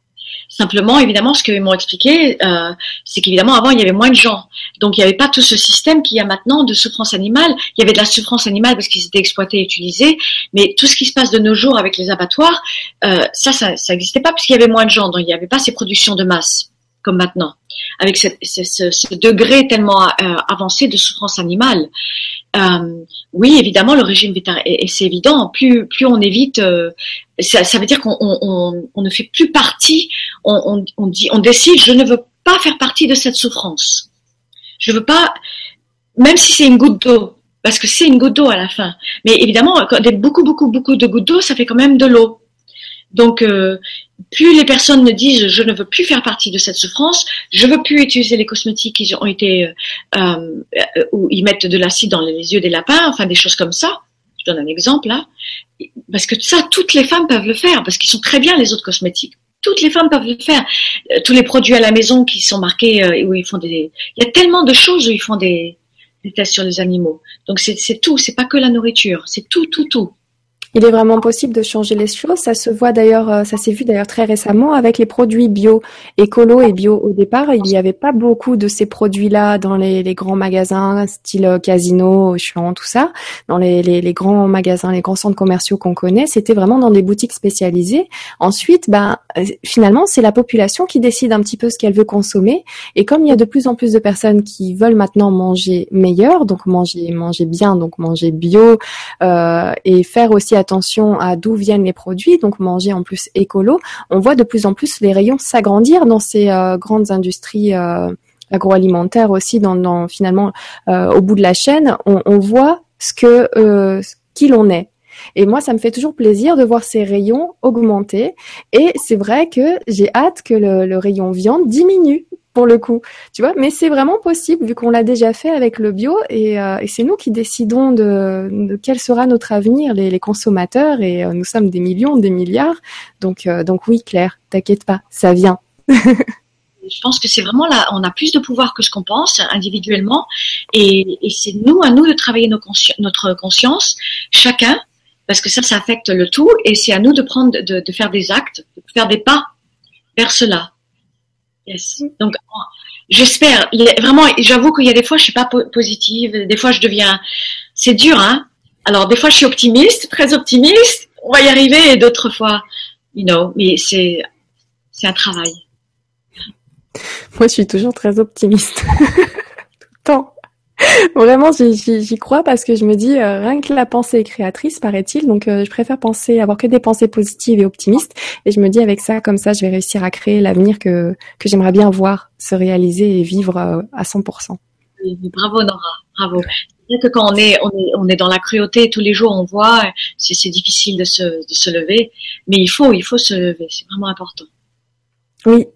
Simplement, évidemment, ce qu'ils m'ont expliqué, euh, c'est qu'évidemment, avant, il y avait moins de gens. Donc, il n'y avait pas tout ce système qu'il y a maintenant de souffrance animale. Il y avait de la souffrance animale parce qu'ils étaient exploités et utilisés. Mais tout ce qui se passe de nos jours avec les abattoirs, euh, ça, ça n'existait pas parce qu'il y avait moins de gens. Donc, il n'y avait pas ces productions de masse comme maintenant, avec ce, ce, degré tellement euh, avancé de souffrance animale. Euh, oui, évidemment, le régime et, c'est évident, plus, plus on évite, ça, veut dire qu'on on, on, ne fait plus partie, on, dit, on décide, je ne veux pas faire partie de cette souffrance. Je veux pas, même si c'est une goutte d'eau, parce que c'est une goutte d'eau à la fin. Mais évidemment, beaucoup, beaucoup, beaucoup de gouttes d'eau, ça fait quand même de l'eau. Donc, euh, plus les personnes me disent je ne veux plus faire partie de cette souffrance, je veux plus utiliser les cosmétiques qui ont été euh, euh, où ils mettent de l'acide dans les yeux des lapins, enfin des choses comme ça. Je donne un exemple là, parce que ça, toutes les femmes peuvent le faire parce qu'ils sont très bien les autres cosmétiques. Toutes les femmes peuvent le faire. Euh, tous les produits à la maison qui sont marqués où ils font des, il y a tellement de choses où ils font des, des tests sur les animaux. Donc c'est tout, c'est pas que la nourriture, c'est tout, tout, tout. Il est vraiment possible de changer les choses. Ça se voit d'ailleurs, euh, ça s'est vu d'ailleurs très récemment avec les produits bio, écolo et bio. Au départ, il n'y avait pas beaucoup de ces produits-là dans les, grands magasins, style euh, Casino, Auchan, tout ça. Dans les, grands magasins, les grands centres commerciaux qu'on connaît, c'était vraiment dans des boutiques spécialisées. Ensuite, ben, euh, finalement, c'est la population qui décide un petit peu ce qu'elle veut consommer. Et comme il y a de plus en plus de personnes qui veulent maintenant manger meilleur, donc manger, manger bien, donc manger bio, euh, et faire aussi attention à d'où viennent les produits, donc manger en plus écolo, on voit de plus en plus les rayons s'agrandir dans ces euh, grandes industries euh, agroalimentaires aussi, finalement euh, au bout de la chaîne, on, voit ce que qui l'on est. Et moi, ça me fait toujours plaisir de voir ces rayons augmenter. Et c'est vrai que j'ai hâte que le, rayon viande diminue pour le coup, tu vois. Mais c'est vraiment possible vu qu'on l'a déjà fait avec le bio et, euh, c'est nous qui décidons de, quel sera notre avenir, les, consommateurs. Et euh, nous sommes des millions, des milliards. Donc, euh, donc oui, Claire, t'inquiète pas, ça vient. je pense que c'est vraiment là, on a plus de pouvoir que ce qu'on pense individuellement, et, c'est nous à nous de travailler notre conscience, chacun, parce que ça, ça affecte le tout, et c'est à nous de prendre, de, faire des actes, de faire des pas vers cela. Yes. Donc, j'espère. Vraiment, j'avoue qu'il y a des fois, je suis pas positive. Des fois, je deviens. C'est dur, hein. Alors, des fois, je suis optimiste, très optimiste. On va y arriver, et d'autres fois, you know, mais c'est, c'est un travail. Moi, je suis toujours très optimiste. Vraiment, j'y crois parce que je me dis, euh, rien que la pensée est créatrice, paraît-il. Donc, euh, je préfère penser, avoir que des pensées positives et optimistes. Et je me dis, avec ça, comme ça, je vais réussir à créer l'avenir que, que j'aimerais bien voir se réaliser et vivre euh, à 100%. bravo, Nora. Bravo. C'est que quand on est, on est, on est dans la cruauté tous les jours, on voit, c'est difficile de se, de se lever. Mais il faut, il faut se lever. C'est vraiment important. Oui,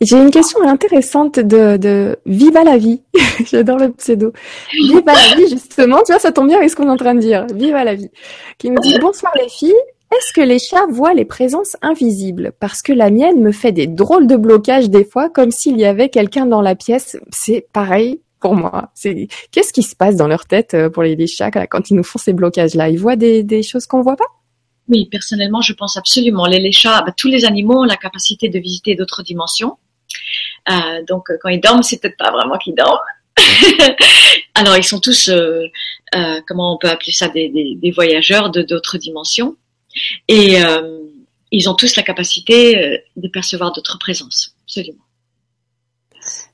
j'ai une question intéressante de, de Viva la vie. J'adore le pseudo. Viva la vie, justement. Tu vois, ça tombe bien avec ce qu'on est en train de dire. Viva la vie. Qui nous dit bonsoir les filles. Est-ce que les chats voient les présences invisibles? Parce que la mienne me fait des drôles de blocages des fois, comme s'il y avait quelqu'un dans la pièce. C'est pareil pour moi. C'est qu'est-ce qui se passe dans leur tête euh, pour les, les chats quand ils nous font ces blocages-là? Ils voient des, des choses qu'on voit pas? Oui, personnellement, je pense absolument. Les, chats, bah, tous les animaux ont la capacité de visiter d'autres dimensions. Euh, donc, quand ils dorment, c'est peut-être pas vraiment qu'ils dorment. Alors, ils sont tous, euh, euh, comment on peut appeler ça, des, des, voyageurs de d'autres dimensions. Et ils ont tous la capacité de percevoir d'autres présences. Absolument.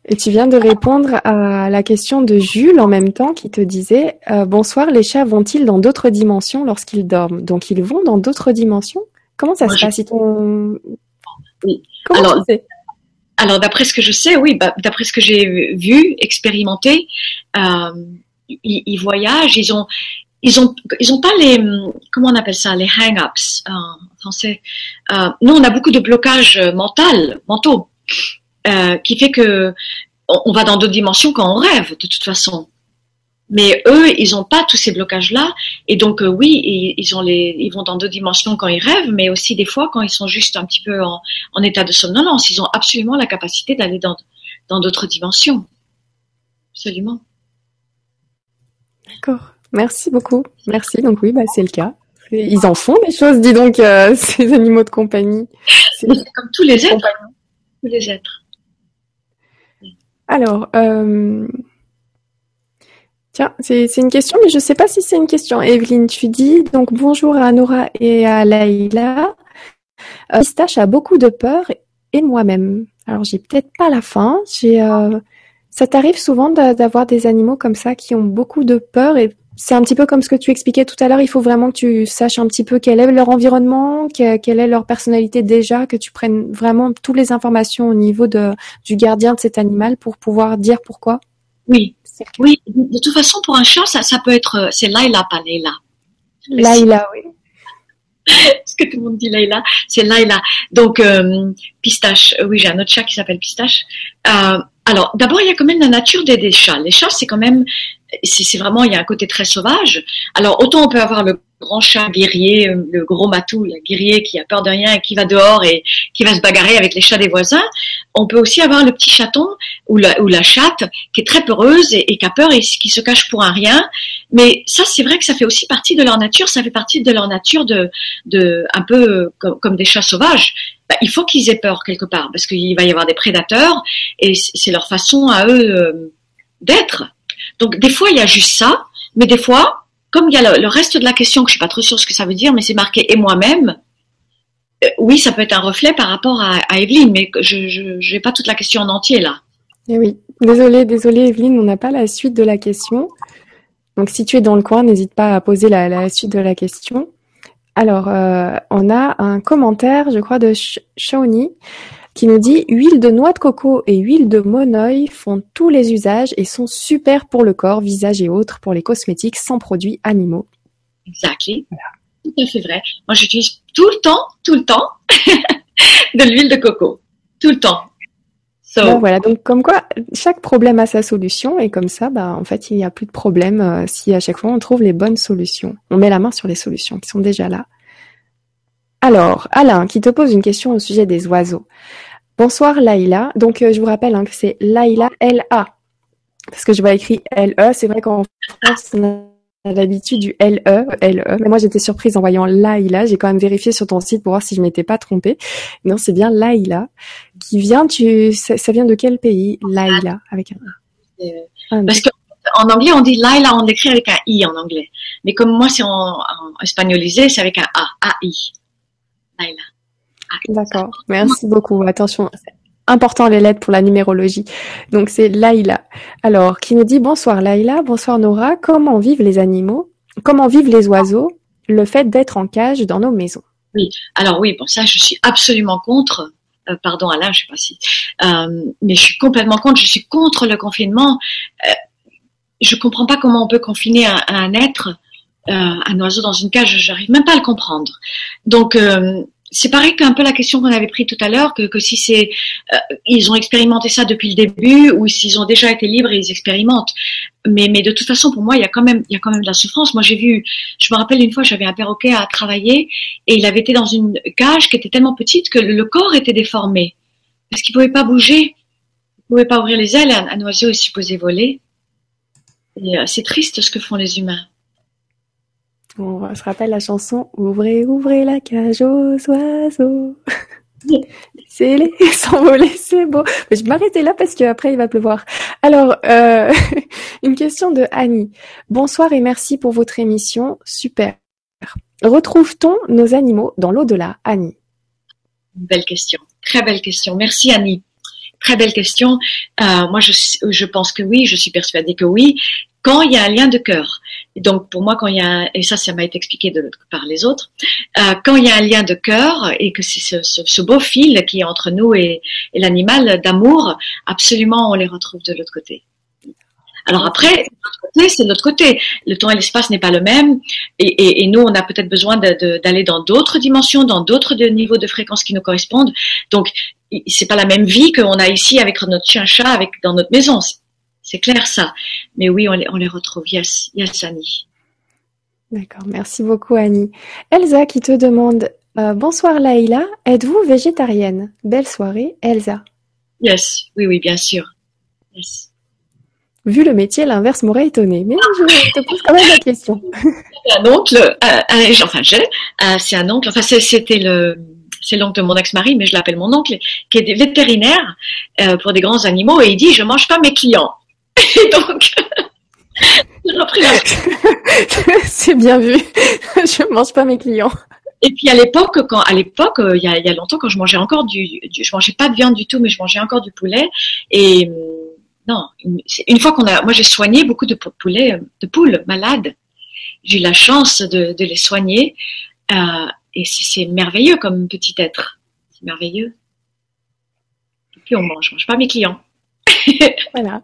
Et tu viens de répondre à la question de Jules en même temps qui te disait euh, Bonsoir, les chats vont-ils dans d'autres dimensions lorsqu'ils dorment? Donc ils vont dans d'autres dimensions? Comment ça se passe? Oui. alors, alors d'après ce que je sais, oui, bah, d'après ce que j'ai vu, expérimenté, euh, ils, voyagent, ils ont, ils ont, ils ont pas les, comment on appelle ça, les hang-ups en français. Euh, nous, on a beaucoup de blocages mental, mentaux. Euh, qui fait que on va dans d'autres dimensions quand on rêve, de toute façon. Mais eux, ils n'ont pas tous ces blocages-là, et donc euh, oui, ils, ont les, ils vont dans d'autres dimensions quand ils rêvent, mais aussi des fois quand ils sont juste un petit peu en, en état de somnolence, ils ont absolument la capacité d'aller dans dans d'autres dimensions. Absolument. D'accord. Merci beaucoup. Merci. Donc oui, bah c'est le cas. Ils en font des choses, dis donc, euh, ces animaux de compagnie. C'est comme tous les êtres. Tous les êtres. Alors, euh... tiens, c'est une question, mais je ne sais pas si c'est une question. Evelyne, tu dis donc bonjour à Nora et à Laïla. Euh, Pistache a beaucoup de peur et moi-même. Alors, j'ai peut-être pas la fin. Euh... ça t'arrive souvent d'avoir des animaux comme ça qui ont beaucoup de peur et c'est un petit peu comme ce que tu expliquais tout à l'heure. Il faut vraiment que tu saches un petit peu quel est leur environnement, quelle est leur personnalité déjà, que tu prennes vraiment toutes les informations au niveau de, du gardien de cet animal pour pouvoir dire pourquoi. Oui, oui. De toute façon, pour un chat, ça, ça peut être, c'est Laila, pas Leila. Laila, oui. Ce que tout le monde dit Laila, c'est Laila. Donc, euh, Pistache, oui, j'ai un autre chat qui s'appelle Pistache. Euh, alors, d'abord, il y a quand même la nature des, des chats. Les chats, c'est quand même c'est vraiment il y a un côté très sauvage. Alors autant on peut avoir le grand chat guerrier, euh, le gros matou, le guerrier qui a peur de rien et qui va dehors et qui va se bagarrer avec les chats des voisins. On peut aussi avoir le petit chaton ou la, ou la chatte qui est très peureuse et, qui a peur et qui se cache pour un rien. Mais ça, c'est vrai que ça fait aussi partie de leur nature. Ça fait partie de leur nature de, de un peu comme, des chats sauvages. Bah, il faut qu'ils aient peur quelque part parce qu'il va y avoir des prédateurs et c'est leur façon à eux euh, d'être. Donc des fois il y a juste ça, mais des fois, comme il y a le, reste de la question que je suis pas trop sûre ce que ça veut dire, mais c'est marqué et moi-même. Euh, oui, ça peut être un reflet par rapport à, Evelyne, mais je n'ai pas toute la question en entier là. Eh oui, désolée, désolée Evelyne, on n'a pas la suite de la question. Donc si tu es dans le coin, n'hésite pas à poser la, suite de la question. Alors, euh, on a un commentaire, je crois, de Shawnee qui nous dit huile de noix de coco et huile de monoeil font tous les usages et sont super pour le corps, visage et autres pour les cosmétiques sans produits animaux. Exactement. Tout à fait vrai. Moi, j'utilise tout le temps, tout le temps de l'huile de coco. Tout le temps. voilà, donc comme quoi chaque problème a sa solution et comme ça, bah en fait il n'y a plus de problème euh, si à chaque fois on trouve les bonnes solutions. On met la main sur les solutions qui sont déjà là. Alors, Alain, qui te pose une question au sujet des oiseaux. Bonsoir Laïla. Donc, euh, je vous rappelle hein, que c'est Laïla L-A. Parce que je vois écrit L-E. C'est vrai qu'en France, on a l'habitude du L-E, L-E. Mais moi, j'étais surprise en voyant Laïla. J'ai quand même vérifié sur ton site pour voir si je m'étais pas trompée. Non, c'est bien Laïla. Qui vient, tu, ça, vient de quel pays? Laïla, avec un A. Euh, parce qu'en anglais, on dit Laïla, on l'écrit avec un I en anglais. Mais comme moi, c'est en, en espagnolisé, c'est avec un A, A-I. D'accord. Merci beaucoup. Attention, important les lettres pour la numérologie. Donc c'est Laïla. Alors, qui nous dit bonsoir Laïla, bonsoir Nora. Comment vivent les animaux? Comment vivent les oiseaux? Le fait d'être en cage dans nos maisons. Oui. Alors oui, pour ça, je suis absolument contre. Euh, pardon Alain, je sais pas si, euh, mais je suis complètement contre. Je suis contre le confinement. Euh, je comprends pas comment on peut confiner un, un être, euh, un oiseau dans une cage. J'arrive même pas à le comprendre. Donc c'est pareil qu'un peu la question qu'on avait prise tout à l'heure, que, que si c'est euh, ils ont expérimenté ça depuis le début ou s'ils ont déjà été libres et ils expérimentent. Mais, de toute façon, pour moi, il y a quand même il y a quand même de la souffrance. Moi, j'ai vu, je me rappelle une fois, j'avais un perroquet à travailler et il avait été dans une cage qui était tellement petite que le, corps était déformé parce qu'il pouvait pas bouger, il pouvait pas ouvrir les ailes. Un, oiseau est supposé voler. Euh, c'est triste ce que font les humains. On se rappelle la chanson Ouvrez, ouvrez la cage aux oiseaux. C'est les s'envoler, c'est beau. Mais je vais m'arrêter là parce qu'après il va pleuvoir. Alors, euh, une question de Annie. Bonsoir et merci pour votre émission. Super. Retrouve-t-on nos animaux dans l'au-delà, Annie? Belle question. Très belle question. Merci Annie. Très belle question. Euh, moi, je, je pense que oui, je suis persuadée que oui quand il y a un lien de cœur. donc pour moi, quand il y a et ça, ça m'a été expliqué de, par les autres, euh, quand il y a un lien de cœur et que c'est ce, beau fil qui est entre nous et, l'animal d'amour, absolument, on les retrouve de l'autre côté. Alors après, c'est de l'autre côté. Le temps et l'espace n'est pas le même, et, et, nous, on a peut-être besoin d'aller dans d'autres dimensions, dans d'autres niveaux de fréquence qui nous correspondent. Donc, c'est pas la même vie qu'on a ici avec notre chien-chat, avec dans notre maison. C'est clair ça. Mais oui, on les, on les retrouve. Yes, yes, Annie. D'accord, merci beaucoup Annie. Elsa qui te demande euh, Bonsoir Laïla, êtes-vous végétarienne? Belle soirée, Elsa. Yes, oui, oui, bien sûr. Yes. Vu le métier, l'inverse m'aurait étonné, mais je te pose quand même la question. un oncle, euh, enfin j'ai, euh, c'est un oncle, enfin c'était le, c'est l'oncle de mon ex-mari, mais je l'appelle mon oncle, qui est vétérinaire euh, pour des grands animaux, et il dit je mange pas mes clients. Et donc, c'est bien vu. je mange pas mes clients. Et puis à l'époque, quand à l'époque, euh, il y, a, il y a longtemps, quand je mangeais encore du, du, je mangeais pas de viande du tout, mais je mangeais encore du poulet. Et euh, non, une, une fois qu'on a, moi j'ai soigné beaucoup de poulets, de poules malades. J'ai eu la chance de, de les soigner, euh, et c'est merveilleux comme petit être. C'est merveilleux. Et puis on mange, je mange pas mes clients. voilà.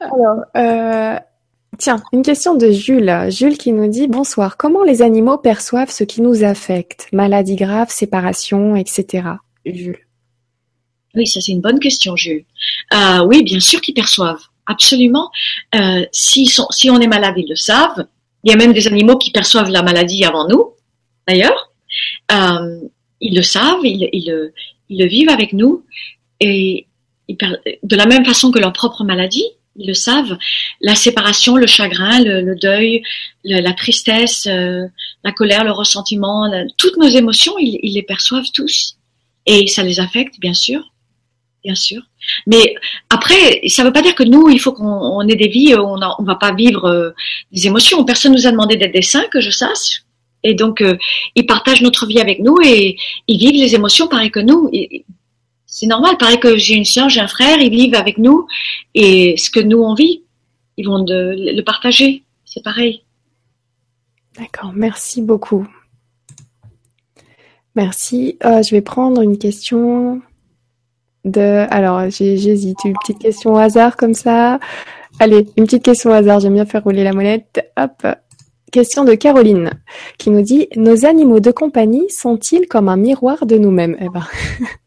Alors, euh, tiens, une question de Jules. Jules qui nous dit bonsoir. Comment les animaux perçoivent ce qui nous affecte? Maladie grave, séparation, etc. Jules. Oui, ça c'est une bonne question, Jules. Euh, oui, bien sûr qu'ils perçoivent. Absolument. Euh, si, sont, si on est malade, ils le savent. Il y a même des animaux qui perçoivent la maladie avant nous, d'ailleurs. Ils le savent, ils, ils, ils, le vivent avec nous. Et de la même façon que leur propre maladie, ils le savent, la séparation, le chagrin, le, le deuil, le, la tristesse, euh, la colère, le ressentiment, la, toutes nos émotions, ils, ils, les perçoivent tous. Et ça les affecte, bien sûr. Bien sûr. Mais après, ça ne veut pas dire que nous, il faut qu'on ait des vies, on ne va pas vivre euh, des émotions. Personne nous a demandé d'être des saints, que je sache. Et donc, euh, ils partagent notre vie avec nous et ils vivent les émotions pareil que nous. C'est normal. Pareil que j'ai une soeur, j'ai un frère, ils vivent avec nous et ce que nous on vit, ils vont le partager. C'est pareil. D'accord, merci beaucoup. Merci. Euh, je vais prendre une question de. Alors, j'hésite. Une petite question au hasard comme ça. Allez, une petite question au hasard. J'aime bien faire rouler la monette. Hop. Question de Caroline qui nous dit Nos animaux de compagnie sont-ils comme un miroir de nous-mêmes? Eh ben.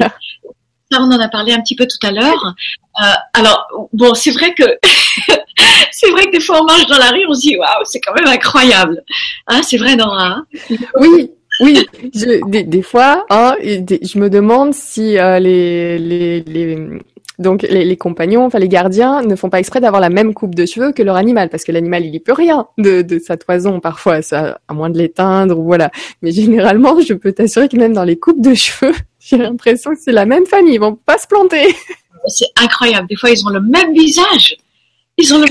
Ça, on en a parlé un petit peu tout à l'heure. Euh, alors, bon, c'est vrai que c'est vrai que des fois on marche dans la rue, on se dit waouh, c'est quand même incroyable. Hein, c'est vrai, Nora. Hein? Oui. Oui, des, fois, hein, je me demande si euh, les, les, donc les, compagnons, enfin les gardiens, ne font pas exprès d'avoir la même coupe de cheveux que leur animal, parce que l'animal il y peut rien de, sa toison parfois, à moins de l'éteindre ou voilà. Mais généralement, je peux t'assurer que même dans les coupes de cheveux, j'ai l'impression que c'est la même famille, ils vont pas se planter. C'est incroyable. Des fois, ils ont le même visage. Ils ont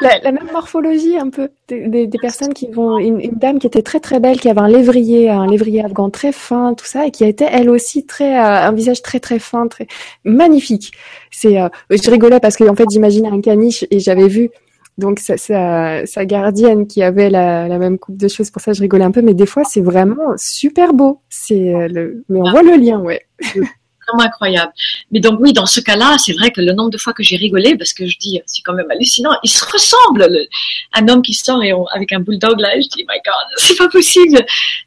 la, même morphologie un peu. Des, personnes qui vont. Une, dame qui était très très belle, qui avait un lévrier, un lévrier afghan très fin, tout ça, et qui était elle aussi très euh, un visage très très fin, très magnifique. C'est. Euh, je rigolais parce que en fait j'imaginais un caniche et j'avais vu donc sa, sa, gardienne qui avait la, la, même coupe de choses, pour ça je rigolais un peu, mais des fois c'est vraiment super beau. C'est euh, le, mais on voit le lien, ouais. Vraiment incroyable. Mais donc oui, dans ce cas-là, c'est vrai que le nombre de fois que j'ai rigolé, parce que je dis, c'est quand même hallucinant, ils se ressemblent. un homme qui sort et avec un bulldog là, je dis, my God, c'est pas possible.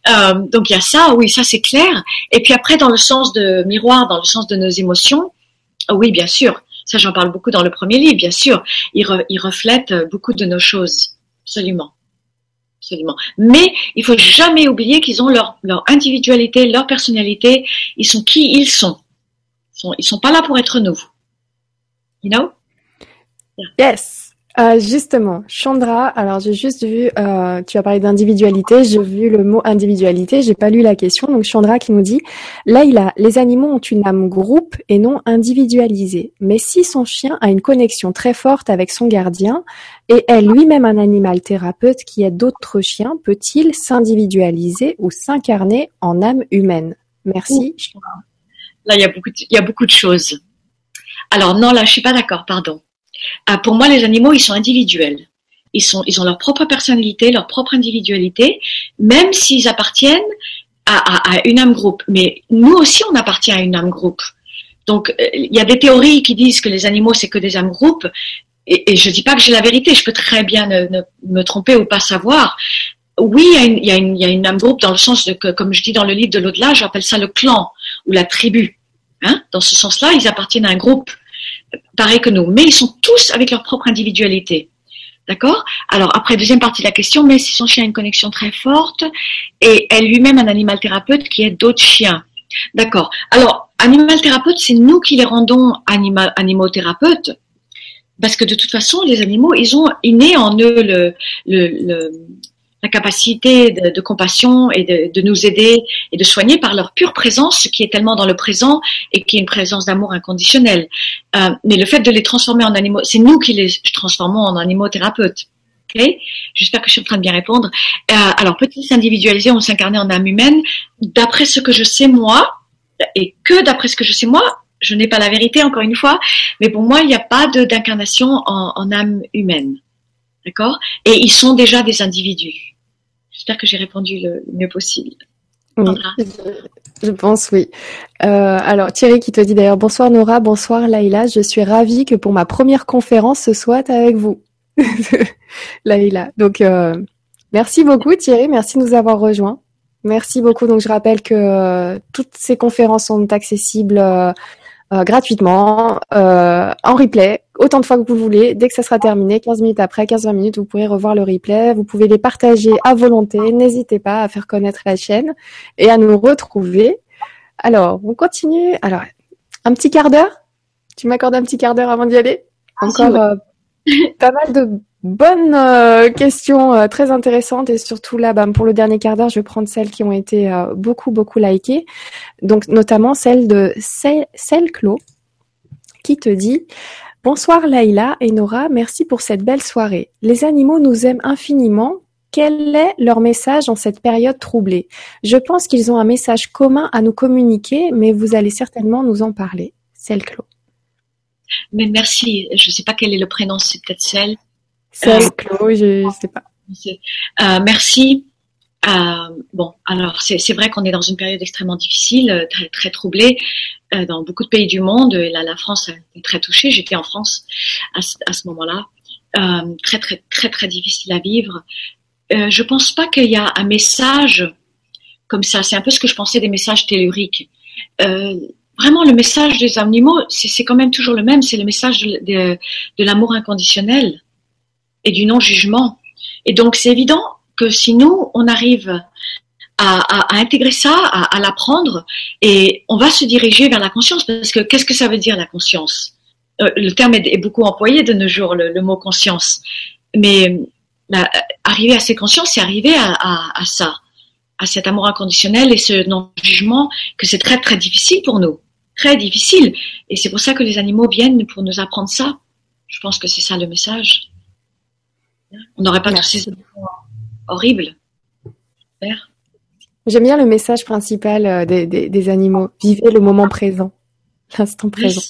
Euh, donc il y a ça, oui, ça c'est clair. Et puis après, dans le sens de miroir, dans le sens de nos émotions, oui, bien sûr, ça, j'en parle beaucoup dans le premier livre, bien sûr. Il, reflète beaucoup de nos choses. Absolument. Absolument. Mais il faut jamais oublier qu'ils ont leur, leur individualité, leur personnalité. Ils sont qui ils sont. Ils sont, ils sont pas là pour être nous. You know? Yes. Euh, justement, Chandra, alors j'ai juste vu, euh, tu as parlé d'individualité, j'ai vu le mot individualité, j'ai pas lu la question, donc Chandra qui nous dit, là il a, les animaux ont une âme groupe et non individualisée, mais si son chien a une connexion très forte avec son gardien et est lui-même un animal thérapeute qui aide d'autres chiens, peut-il s'individualiser ou s'incarner en âme humaine? Merci. Là il y a beaucoup, il y a beaucoup de choses. Alors non, là je suis pas d'accord, pardon. Ah, pour moi, les animaux, ils sont individuels. Ils, sont, ils ont leur propre personnalité, leur propre individualité, même s'ils appartiennent à, à, une âme groupe. Mais nous aussi, on appartient à une âme groupe. Donc, euh, il y a des théories qui disent que les animaux, c'est que des âmes groupes. Et, je dis pas que j'ai la vérité, je peux très bien me tromper ou pas savoir. Oui, il y, y a une âme groupe dans le sens de que, comme je dis dans le livre de l'au-delà, j'appelle ça le clan ou la tribu. Hein dans ce sens-là, ils appartiennent à un groupe pareil que nous, mais ils sont tous avec leur propre individualité. D'accord? Alors après, deuxième partie de la question, mais si son chien a une connexion très forte et est lui-même un animal thérapeute qui aide d'autres chiens. D'accord. Alors, animal thérapeute, c'est nous qui les rendons animal, animaux thérapeutes parce que de toute façon, les animaux, ils ont inné en eux le, le, la capacité de, compassion et de, nous aider et de soigner par leur pure présence, qui est tellement dans le présent et qui est une présence d'amour inconditionnel. Euh, mais le fait de les transformer en animaux, c'est nous qui les transformons en animaux thérapeutes. Okay J'espère que je suis en train de bien répondre. Euh, alors, peut-il s'individualiser ou s'incarner en âme humaine? D'après ce que je sais moi, et que d'après ce que je sais moi, je n'ai pas la vérité encore une fois, mais pour moi, il n'y a pas d'incarnation en âme humaine. D'accord? Et ils sont déjà des individus. J'espère que j'ai répondu le, mieux possible. je, pense oui. Euh, alors Thierry qui te dit d'ailleurs bonsoir Nora, bonsoir Laïla, je suis ravie que pour ma première conférence ce soit avec vous. Laïla. Donc euh, merci beaucoup Thierry, merci de nous avoir rejoints. Merci beaucoup. Donc je rappelle que euh, toutes ces conférences sont accessibles gratuitement, en replay, autant de fois que vous voulez, dès que ça sera terminé, 15 minutes après, 15-20 minutes, vous pourrez revoir le replay, vous pouvez les partager à volonté, n'hésitez pas à faire connaître la chaîne et à nous retrouver. Alors, on continue. Alors, un petit quart d'heure. Tu m'accordes un petit quart d'heure avant d'y aller? Encore euh, pas mal de Bonne euh, question euh, très intéressante et surtout là, bah, pour le dernier quart d'heure, je vais prendre celles qui ont été beaucoup beaucoup likées. Donc notamment celle de Celle-Clo qui te dit Bonsoir Laïla et Nora, merci pour cette belle soirée. Les animaux nous aiment infiniment. Quel est leur message en cette période troublée? Je pense qu'ils ont un message commun à nous communiquer, mais vous allez certainement nous en parler. Celle-Clo. Mais merci. Je ne sais pas quel est le prénom, c'est peut-être celle. C'est Chloé, je ne sais pas. Euh, merci. Euh, bon, alors c'est vrai qu'on est dans une période extrêmement difficile, euh, très, très troublée euh, dans beaucoup de pays du monde. Et là, la France est très touchée. J'étais en France à, ce moment-là. Euh, très, très, très, très difficile à vivre. Euh, je pense pas qu'il y a un message comme ça. C'est un peu ce que je pensais des messages telluriques. vraiment, le message des animaux, c'est quand même toujours le même. C'est le message de l'amour inconditionnel et du non-jugement. Et donc, c'est évident que si nous, on arrive à, intégrer ça, à, l'apprendre, et on va se diriger vers la conscience, parce que qu'est-ce que ça veut dire la conscience? Euh, Le terme est, beaucoup employé de nos jours, le, mot conscience. Mais arriver à ces consciences, c'est arriver à, à, ça, à cet amour inconditionnel et ce non-jugement, que c'est très très difficile pour nous, très difficile. Et c'est pour ça que les animaux viennent pour nous apprendre ça Je pense que c'est ça le message. On n'aurait pas tous ces horribles. J'aime bien le message principal euh, des, animaux. Vivez le moment présent, l'instant présent.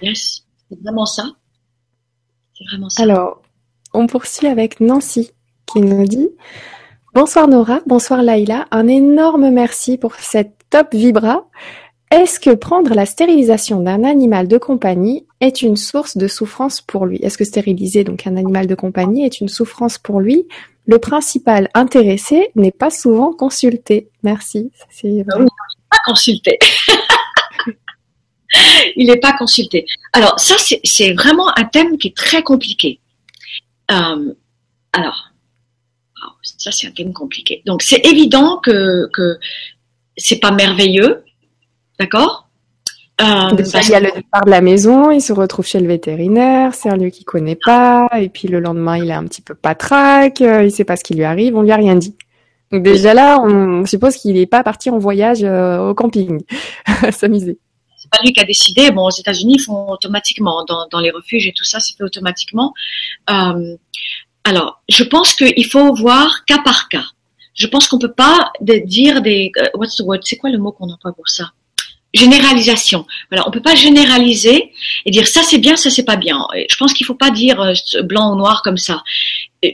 Yes, c'est vraiment ça. C'est vraiment ça. Alors, on poursuit avec Nancy qui nous dit Bonsoir Nora, bonsoir Laïla, un énorme merci pour cette top vibra. Est-ce que prendre la stérilisation d'un animal de compagnie est une source de souffrance pour lui? Est-ce que stériliser donc un animal de compagnie est une souffrance pour lui? Le principal intéressé n'est pas souvent consulté. Merci. C'est ah pas consulté. il n'est pas consulté. Alors ça, c'est vraiment un thème qui est très compliqué. Euh, alors, ça c'est un thème compliqué. Donc c'est évident que que c'est pas merveilleux, d'accord? Euh, il y a le départ de la maison, il se retrouve chez le vétérinaire, c'est un lieu qu'il connaît pas, et puis le lendemain il est un petit peu patraque, euh, il sait pas ce qui lui arrive, on lui a rien dit. Donc déjà là, on suppose qu'il n'est pas parti en voyage euh, au camping, s'amuser. C'est pas lui qui a décidé. Bon, aux États-Unis, ils font automatiquement dans, dans les refuges et tout ça, c'est fait automatiquement. Euh, alors, je pense qu'il faut voir cas par cas. Je pense qu'on peut pas dire des what's the word? C'est quoi le mot qu'on emploie pour ça? Généralisation. Voilà, on peut pas généraliser et dire ça c'est bien, ça c'est pas bien. Je pense qu'il faut pas dire euh, blanc ou noir comme ça.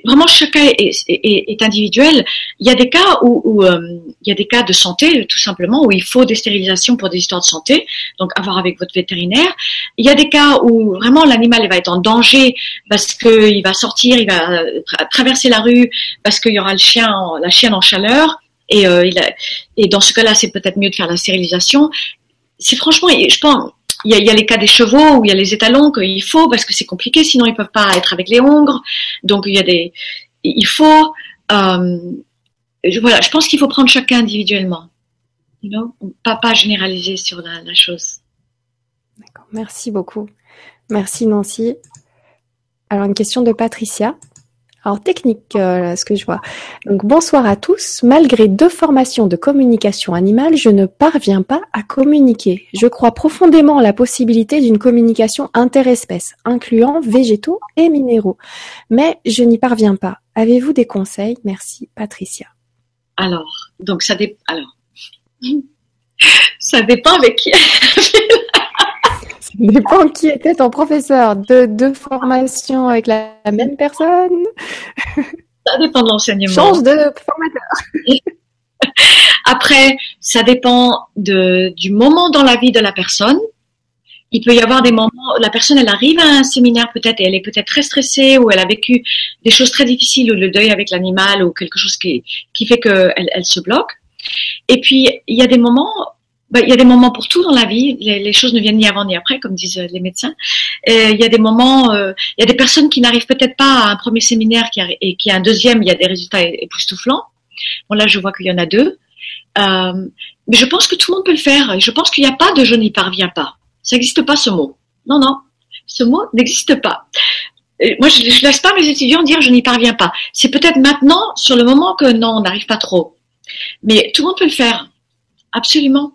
vraiment, chacun est, individuel. Il y a des cas où, euh, il y a des cas de santé tout simplement où il faut des stérilisations pour des histoires de santé, donc avoir avec votre vétérinaire. Il y a des cas où vraiment l'animal va être en danger parce qu'il va sortir, il va traverser la rue parce qu'il y aura le chien, la chienne en chaleur. Et, euh, il et dans ce cas-là, c'est peut-être mieux de faire la stérilisation c'est franchement, je pense, il y, a, les cas des chevaux où il y a les étalons qu'il faut parce que c'est compliqué, sinon ils peuvent pas être avec les hongres. Donc il y a des, il faut, euh, voilà, je pense qu'il faut prendre chacun individuellement, you pas pas généraliser sur la chose. D'accord, merci beaucoup, merci Nancy. Alors une question de Patricia. Alors technique, euh, ce que je vois. Donc bonsoir à tous. Malgré deux formations de communication animale, je ne parviens pas à communiquer. Je crois profondément à la possibilité d'une communication interespèces, incluant végétaux et minéraux. Mais je n'y parviens pas. Avez-vous des conseils? Merci, Patricia. Alors, donc ça dépend. Alors, ça dépend avec qui. Dépend qui était ton professeur. De deux formations avec la, même personne? Ça dépend de l'enseignement. Change de formateur. Après, ça dépend de, du moment dans la vie de la personne. Il peut y avoir des moments, la personne, elle arrive à un séminaire peut-être et elle est peut-être très stressée ou elle a vécu des choses très difficiles ou le deuil avec l'animal ou quelque chose qui, qui fait qu'elle elle se bloque. Et puis, il y a des moments bah, il y a des moments pour tout dans la vie. Les, choses ne viennent ni avant ni après, comme disent euh, les médecins. Il y a des moments, euh, il y a des personnes qui n'arrivent peut-être pas à un premier séminaire qui et qui a un deuxième, il y a des résultats époustouflants. Bon là, je vois qu'il y en a deux. Euh, mais je pense que tout le monde peut le faire. Je pense qu'il n'y a pas de je n'y parviens pas. Ça n'existe pas ce mot. Non, non, ce mot n'existe pas. moi, je ne laisse pas mes étudiants dire je n'y parviens pas. C'est peut-être maintenant, sur le moment, que non, on n'arrive pas trop. Mais tout le monde peut le faire. Absolument.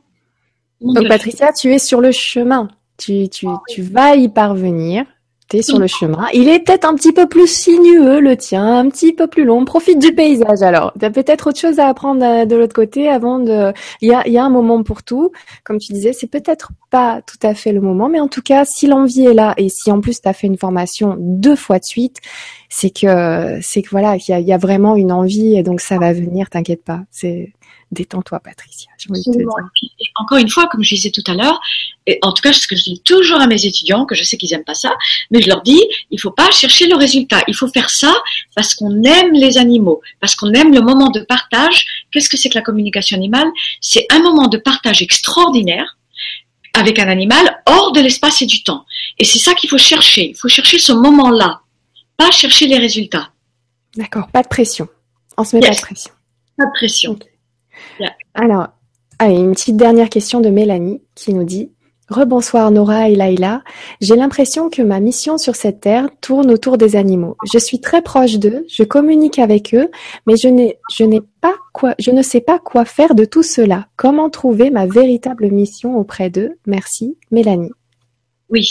Donc Patricia, tu es sur le chemin. Tu, tu, tu vas y parvenir. Tu es sur le chemin. Il est peut-être un petit peu plus sinueux, le tien, un petit peu plus long. Profite du paysage alors. Tu as peut-être autre chose à apprendre euh, de l'autre côté avant de... Il y a, il y a un moment pour tout. Comme tu disais, c'est peut-être pas tout à fait le moment, mais en tout cas, si l'envie est là et si en plus tu as fait une formation deux fois de suite, c'est que c'est que voilà, il y y a, vraiment une envie et donc ça va venir, t'inquiète pas. C'est détends-toi, Patricia. encore une fois, comme je disais tout à l'heure, et en tout cas, ce que je dis toujours à mes étudiants, que je sais qu'ils aiment pas ça, mais je leur dis, il faut pas chercher le résultat. Il faut faire ça parce qu'on aime les animaux, parce qu'on aime le moment de partage. Qu'est-ce que c'est que la communication animale? C'est un moment de partage extraordinaire avec un animal hors de l'espace et du temps. Et c'est ça qu'il faut chercher. Il faut chercher ce moment-là, pas chercher les résultats. D'accord, pas de pression. On se met pas de pression. Pas de pression. Alors, allez, une petite dernière question de Mélanie qui nous dit Rebonsoir Nora et Laïla. J'ai l'impression que ma mission sur cette terre tourne autour des animaux. Je suis très proche d'eux, je communique avec eux, mais je n'ai, je pas quoi, je ne sais pas quoi faire de tout cela. Comment trouver ma véritable mission auprès d'eux? Merci, Mélanie. Oui.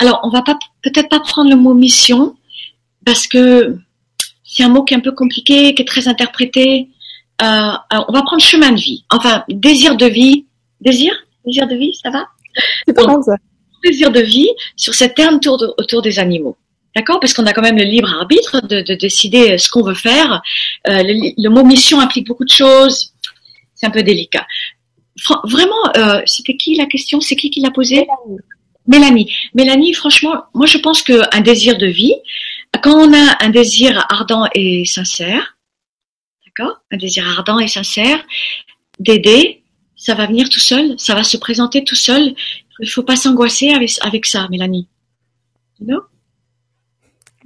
alors on va pas peut-être pas prendre le mot mission parce que c'est un mot qui est un peu compliqué, qui est très interprété. Euh, on va prendre chemin de vie. Enfin, désir de vie. Désir? Désir de vie, ça va? C'est ça. Désir de vie sur cette terme autour, autour des animaux. D'accord? Parce qu'on a quand même le libre arbitre de, de décider ce qu'on veut faire. Euh, le, le, mot mission implique beaucoup de choses. C'est un peu délicat. Vraiment, euh, c'était qui la question? C'est qui qui l'a posée? Mélanie. Mélanie, franchement, moi je pense qu'un désir de vie, quand on a un désir ardent et sincère, d'accord Un désir ardent et sincère d'aider, ça va venir tout seul, ça va se présenter tout seul. Il ne faut pas s'angoisser avec, avec ça, Mélanie. You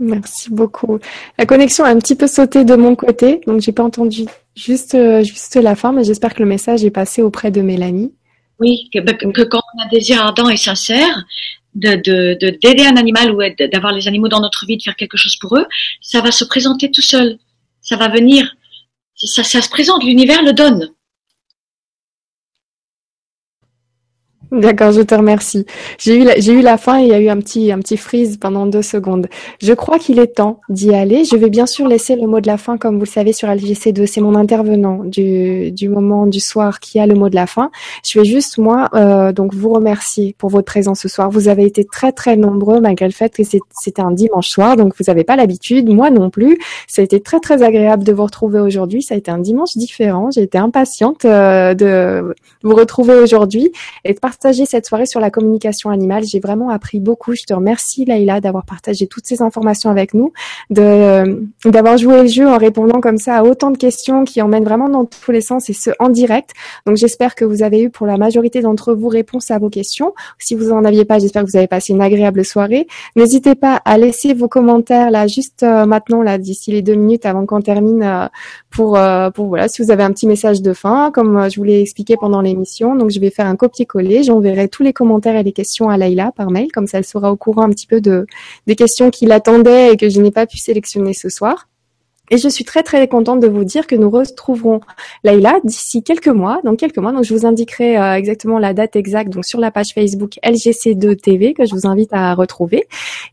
Merci beaucoup. La connexion a un petit peu sauté de mon côté, donc j'ai pas entendu juste, euh, juste la fin, mais j'espère que le message est passé auprès de Mélanie. Oui, que, que quand on a un désir ardent et sincère de d'aider un animal ou d'avoir les animaux dans notre vie, de faire quelque chose pour eux, ça va se présenter tout seul. Ça va venir. Ça, ça se présente, l'univers le donne. D'accord, je te remercie. J'ai eu, la, j'ai eu la fin et il y a eu un petit, un petit freeze pendant deux secondes. Je crois qu'il est temps d'y aller. Je vais bien sûr laisser le mot de la fin, comme vous le savez, sur LGC2. C'est mon intervenant du, du moment du soir qui a le mot de la fin. Je vais juste, moi, euh, donc vous remercier pour votre présence ce soir. Vous avez été très, très nombreux, malgré le fait que c'était un dimanche soir, donc vous n'avez pas l'habitude, moi non plus. Ça a été très, très agréable de vous retrouver aujourd'hui. Ça a été un dimanche différent. J'ai été impatiente euh, de vous retrouver aujourd'hui et de cette soirée sur la communication animale. J'ai vraiment appris beaucoup. Je te remercie, Laïla, d'avoir partagé toutes ces informations avec nous, de d'avoir joué le jeu en répondant comme ça à autant de questions qui emmènent vraiment dans tous les sens et ce en direct. Donc j'espère que vous avez eu pour la majorité d'entre vous réponse à vos questions. Si vous en aviez pas, j'espère que vous avez passé une agréable soirée. N'hésitez pas à laisser vos commentaires là juste euh, maintenant là d'ici les deux minutes avant qu'on termine euh, pour euh, pour voilà si vous avez un petit message de fin comme je vous l'ai expliqué pendant l'émission. Donc je vais faire un copier-coller j'enverrai tous les commentaires et les questions à Laïla par mail, comme ça elle sera au courant un petit peu de, des questions qui l'attendaient et que je n'ai pas pu sélectionner ce soir. Et je suis très très contente de vous dire que nous retrouverons Laïla d'ici quelques mois, dans quelques mois. Donc je vous indiquerai euh, exactement la date exacte donc sur la page Facebook LGC2 TV que je vous invite à retrouver.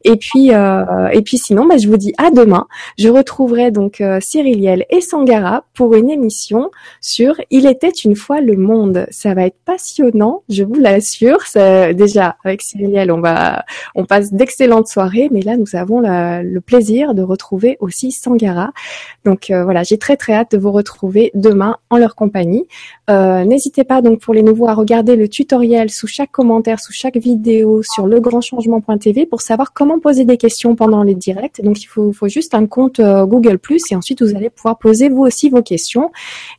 Et puis euh, et puis sinon, bah, je vous dis à demain. Je retrouverai donc euh, Cyriliel et Sangara pour une émission sur Il était une fois le monde. Ça va être passionnant, je vous l'assure. Déjà avec Cyriliel, on va on passe d'excellentes soirées, mais là nous avons le plaisir de retrouver aussi Sangara. Donc euh, voilà, j'ai très très hâte de vous retrouver demain en leur compagnie. Euh, n'hésitez pas donc pour les nouveaux à regarder le tutoriel sous chaque commentaire, sous chaque vidéo sur legrandchangement.tv pour savoir comment poser des questions pendant les directs. Donc il faut, faut juste un compte euh, Google Plus et ensuite vous allez pouvoir poser vous aussi vos questions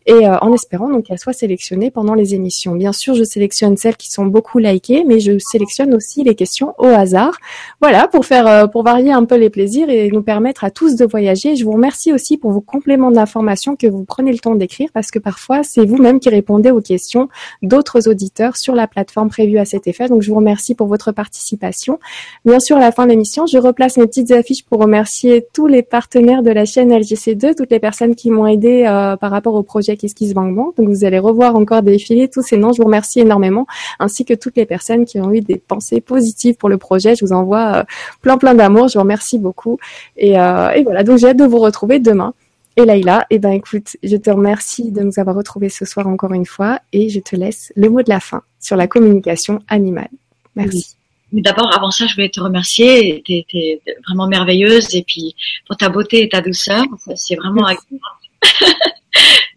et en espérant donc qu'elles soient sélectionnées pendant les émissions. Bien sûr, je sélectionne celles qui sont beaucoup likées, mais je sélectionne aussi les questions au hasard. Voilà pour faire pour varier un peu les plaisirs et nous permettre à tous de voyager. Je vous remercie aussi pour vos compléments d'information que vous prenez le temps d'écrire parce que parfois c'est vous-même qui répondez aux questions d'autres auditeurs sur la plateforme prévue à cet effet. Donc je vous remercie pour votre participation. Bien sûr, à la fin de l'émission, je replace mes petites affiches pour remercier tous les partenaires de la chaîne LGC2, toutes les personnes qui m'ont aidé euh, par rapport au projet Kiss Kiss Bang Bang. Donc vous allez revoir encore défiler tous ces noms. Je vous remercie énormément, ainsi que toutes les personnes qui ont eu des pensées positives pour le projet. Je vous envoie euh, plein plein d'amour. Je vous remercie beaucoup. Et, euh, et voilà, donc j'ai hâte de vous retrouver demain. Et Laïla, eh ben écoute, je te remercie de nous avoir retrouvés ce soir encore une fois et je te laisse le mot de la fin sur la communication animale. Merci. Mais d'abord, avant ça, je voulais te remercier. Tu es, vraiment merveilleuse et puis pour ta beauté et ta douceur, c'est vraiment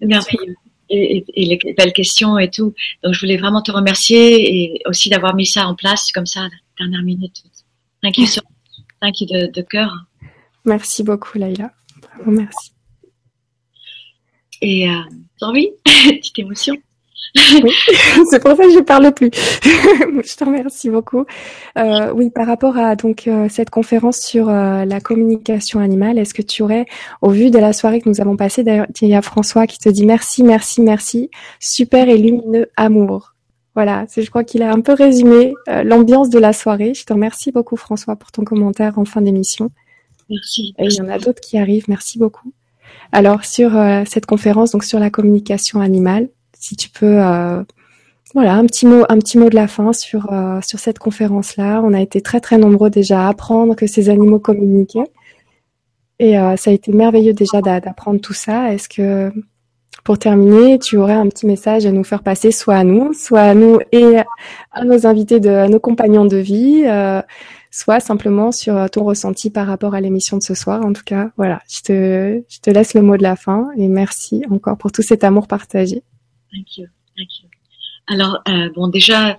merveilleux. Et, et, les belles questions et tout. Donc, je voulais vraiment te remercier et aussi d'avoir mis ça en place comme ça, dernière minute. Thank you, so, thank you de, de cœur. Merci beaucoup, Laïla. Merci. Et euh, t'as envie Petite émotion. oui, c'est pour ça que je parle plus. je te remercie beaucoup. Euh, oui, par rapport à donc euh, cette conférence sur euh, la communication animale, est-ce que tu aurais, au vu de la soirée que nous avons passée, d'ailleurs, il y a François qui te dit merci, merci, merci, super et lumineux amour. Voilà, c'est, je crois qu'il a un peu résumé euh, l'ambiance de la soirée. Je te remercie beaucoup François pour ton commentaire en fin d'émission. Merci. Il y en a d'autres qui arrivent. Merci beaucoup. Alors sur euh, cette conférence, donc sur la communication animale, si tu peux euh, voilà, un petit mot, un petit mot de la fin sur euh, sur cette conférence-là. On a été très très nombreux déjà à apprendre que ces animaux communiquaient, et ça a été merveilleux déjà d'apprendre tout ça. Est-ce que pour terminer, tu aurais un petit message à nous faire passer, soit à nous, soit à nous et à nos invités, de, à nos compagnons de vie, soit simplement sur ton ressenti par rapport à l'émission de ce soir. En tout cas, voilà, je te, je te laisse le mot de la fin et merci encore pour tout cet amour partagé. Thank you. Thank you. Alors, euh, bon, déjà,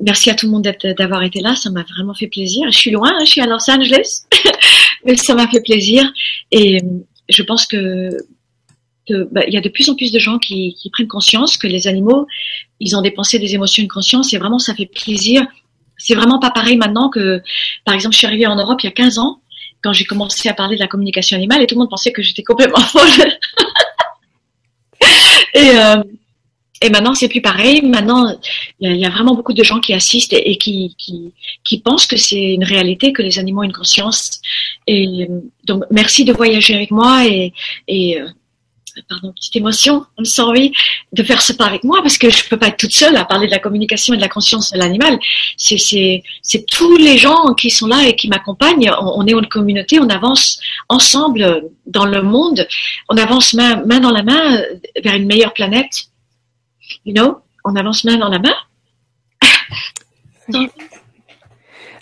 merci à tout le monde d'avoir été là. Ça m'a vraiment fait plaisir. Je suis loin, hein, je suis à Los Angeles, mais ça m'a fait plaisir. Et je pense que bah, il y a de plus en plus de gens qui, qui, prennent conscience que les animaux, ils ont dépensé des émotions, une conscience, et vraiment ça fait plaisir. C'est vraiment pas pareil maintenant que, par exemple, je suis arrivée en Europe il y a 15 ans, quand j'ai commencé à parler de la communication animale, et tout le monde pensait que j'étais complètement folle. et euh, et maintenant, c'est plus pareil. Maintenant, il y, a vraiment beaucoup de gens qui assistent et, qui, qui, qui, pensent que c'est une réalité, que les animaux ont une conscience. Et donc, merci de voyager avec moi et, et euh, pardon, petite émotion, I'm sorry, de faire ce pas avec moi parce que je peux pas être toute seule à parler de la communication et de la conscience de l'animal. C'est, tous les gens qui sont là et qui m'accompagnent. On, on, est une communauté, on avance ensemble dans le monde, on avance main, main dans la main vers une meilleure planète you know, on avance main dans la main.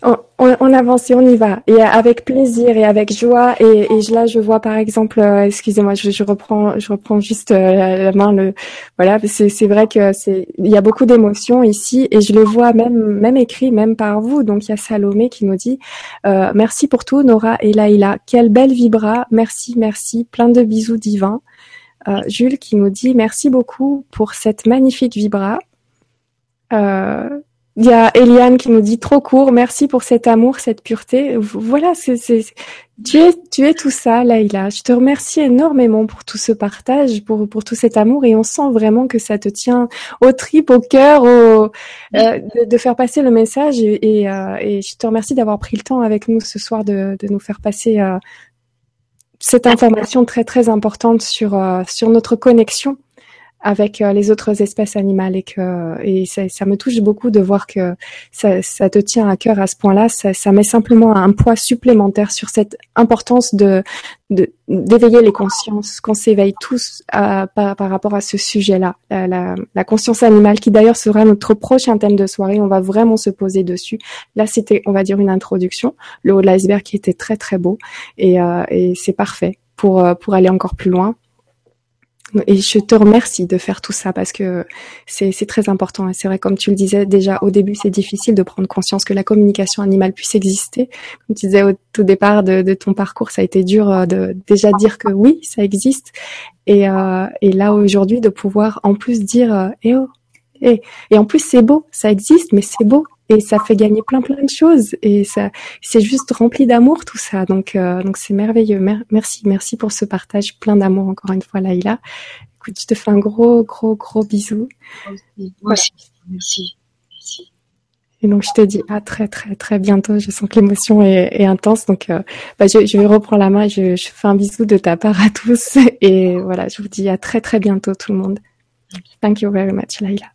on, avance et on y va. Et avec plaisir et avec joie. Et, là je vois par exemple euh, excusez-moi je, reprends je reprends juste euh, la main le voilà c'est vrai que c'est il y a beaucoup d'émotions ici et je le vois même même écrit même par vous. Donc il y a Salomé qui nous dit euh, merci pour tout Nora et Laïla. Quelle belle vibra. Merci merci. Plein de bisous divins. Jules qui nous dit merci beaucoup pour cette magnifique vibra. Il y a Eliane qui nous dit trop court, merci pour cet amour, cette pureté. Voilà, c'est, tu es, tu es tout ça, Laïla. Je te remercie énormément pour tout ce partage, pour, pour tout cet amour, et on sent vraiment que ça te tient au trip, au cœur, au, euh, de, faire passer le message. Et, et, je te remercie d'avoir pris le temps avec nous ce soir de, de nous faire passer cette information très très importante sur euh, sur notre connexion avec euh, les autres espèces animales et que et ça, ça, me touche beaucoup de voir que ça, ça te tient à cœur à ce point-là. Ça, ça, met simplement un poids supplémentaire sur cette importance de d'éveiller les consciences, qu'on s'éveille tous à, par, par, rapport à ce sujet-là, la, la, la, conscience animale, qui d'ailleurs sera notre prochain thème de soirée. On va vraiment se poser dessus. Là, c'était, on va dire, une introduction, le haut de l'iceberg qui était très très beau et, euh, et c'est parfait pour pour aller encore plus loin. Et je te remercie de faire tout ça parce que c'est très important. Et c'est vrai, comme tu le disais déjà au début, c'est difficile de prendre conscience que la communication animale puisse exister. Comme tu disais au tout départ de, ton parcours, ça a été dur euh, de déjà dire que oui, ça existe. Et, euh, et là aujourd'hui, de pouvoir en plus dire, euh, eh oh, eh. et en plus c'est beau, ça existe, mais c'est beau et ça fait gagner plein plein de choses. Et ça c'est juste rempli d'amour tout ça. Donc euh, donc c'est merveilleux. Merci merci pour ce partage plein d'amour encore une fois Laïla. Écoute je te fais un gros gros gros bisou. Merci. Merci. Et donc je te dis à très très très bientôt. Je sens que l'émotion est, intense, donc euh, bah, je, je, vais reprendre la main. Je, je fais un bisou de ta part à tous. Et voilà, je vous dis à très très bientôt tout le monde. Thank you very much, Laila.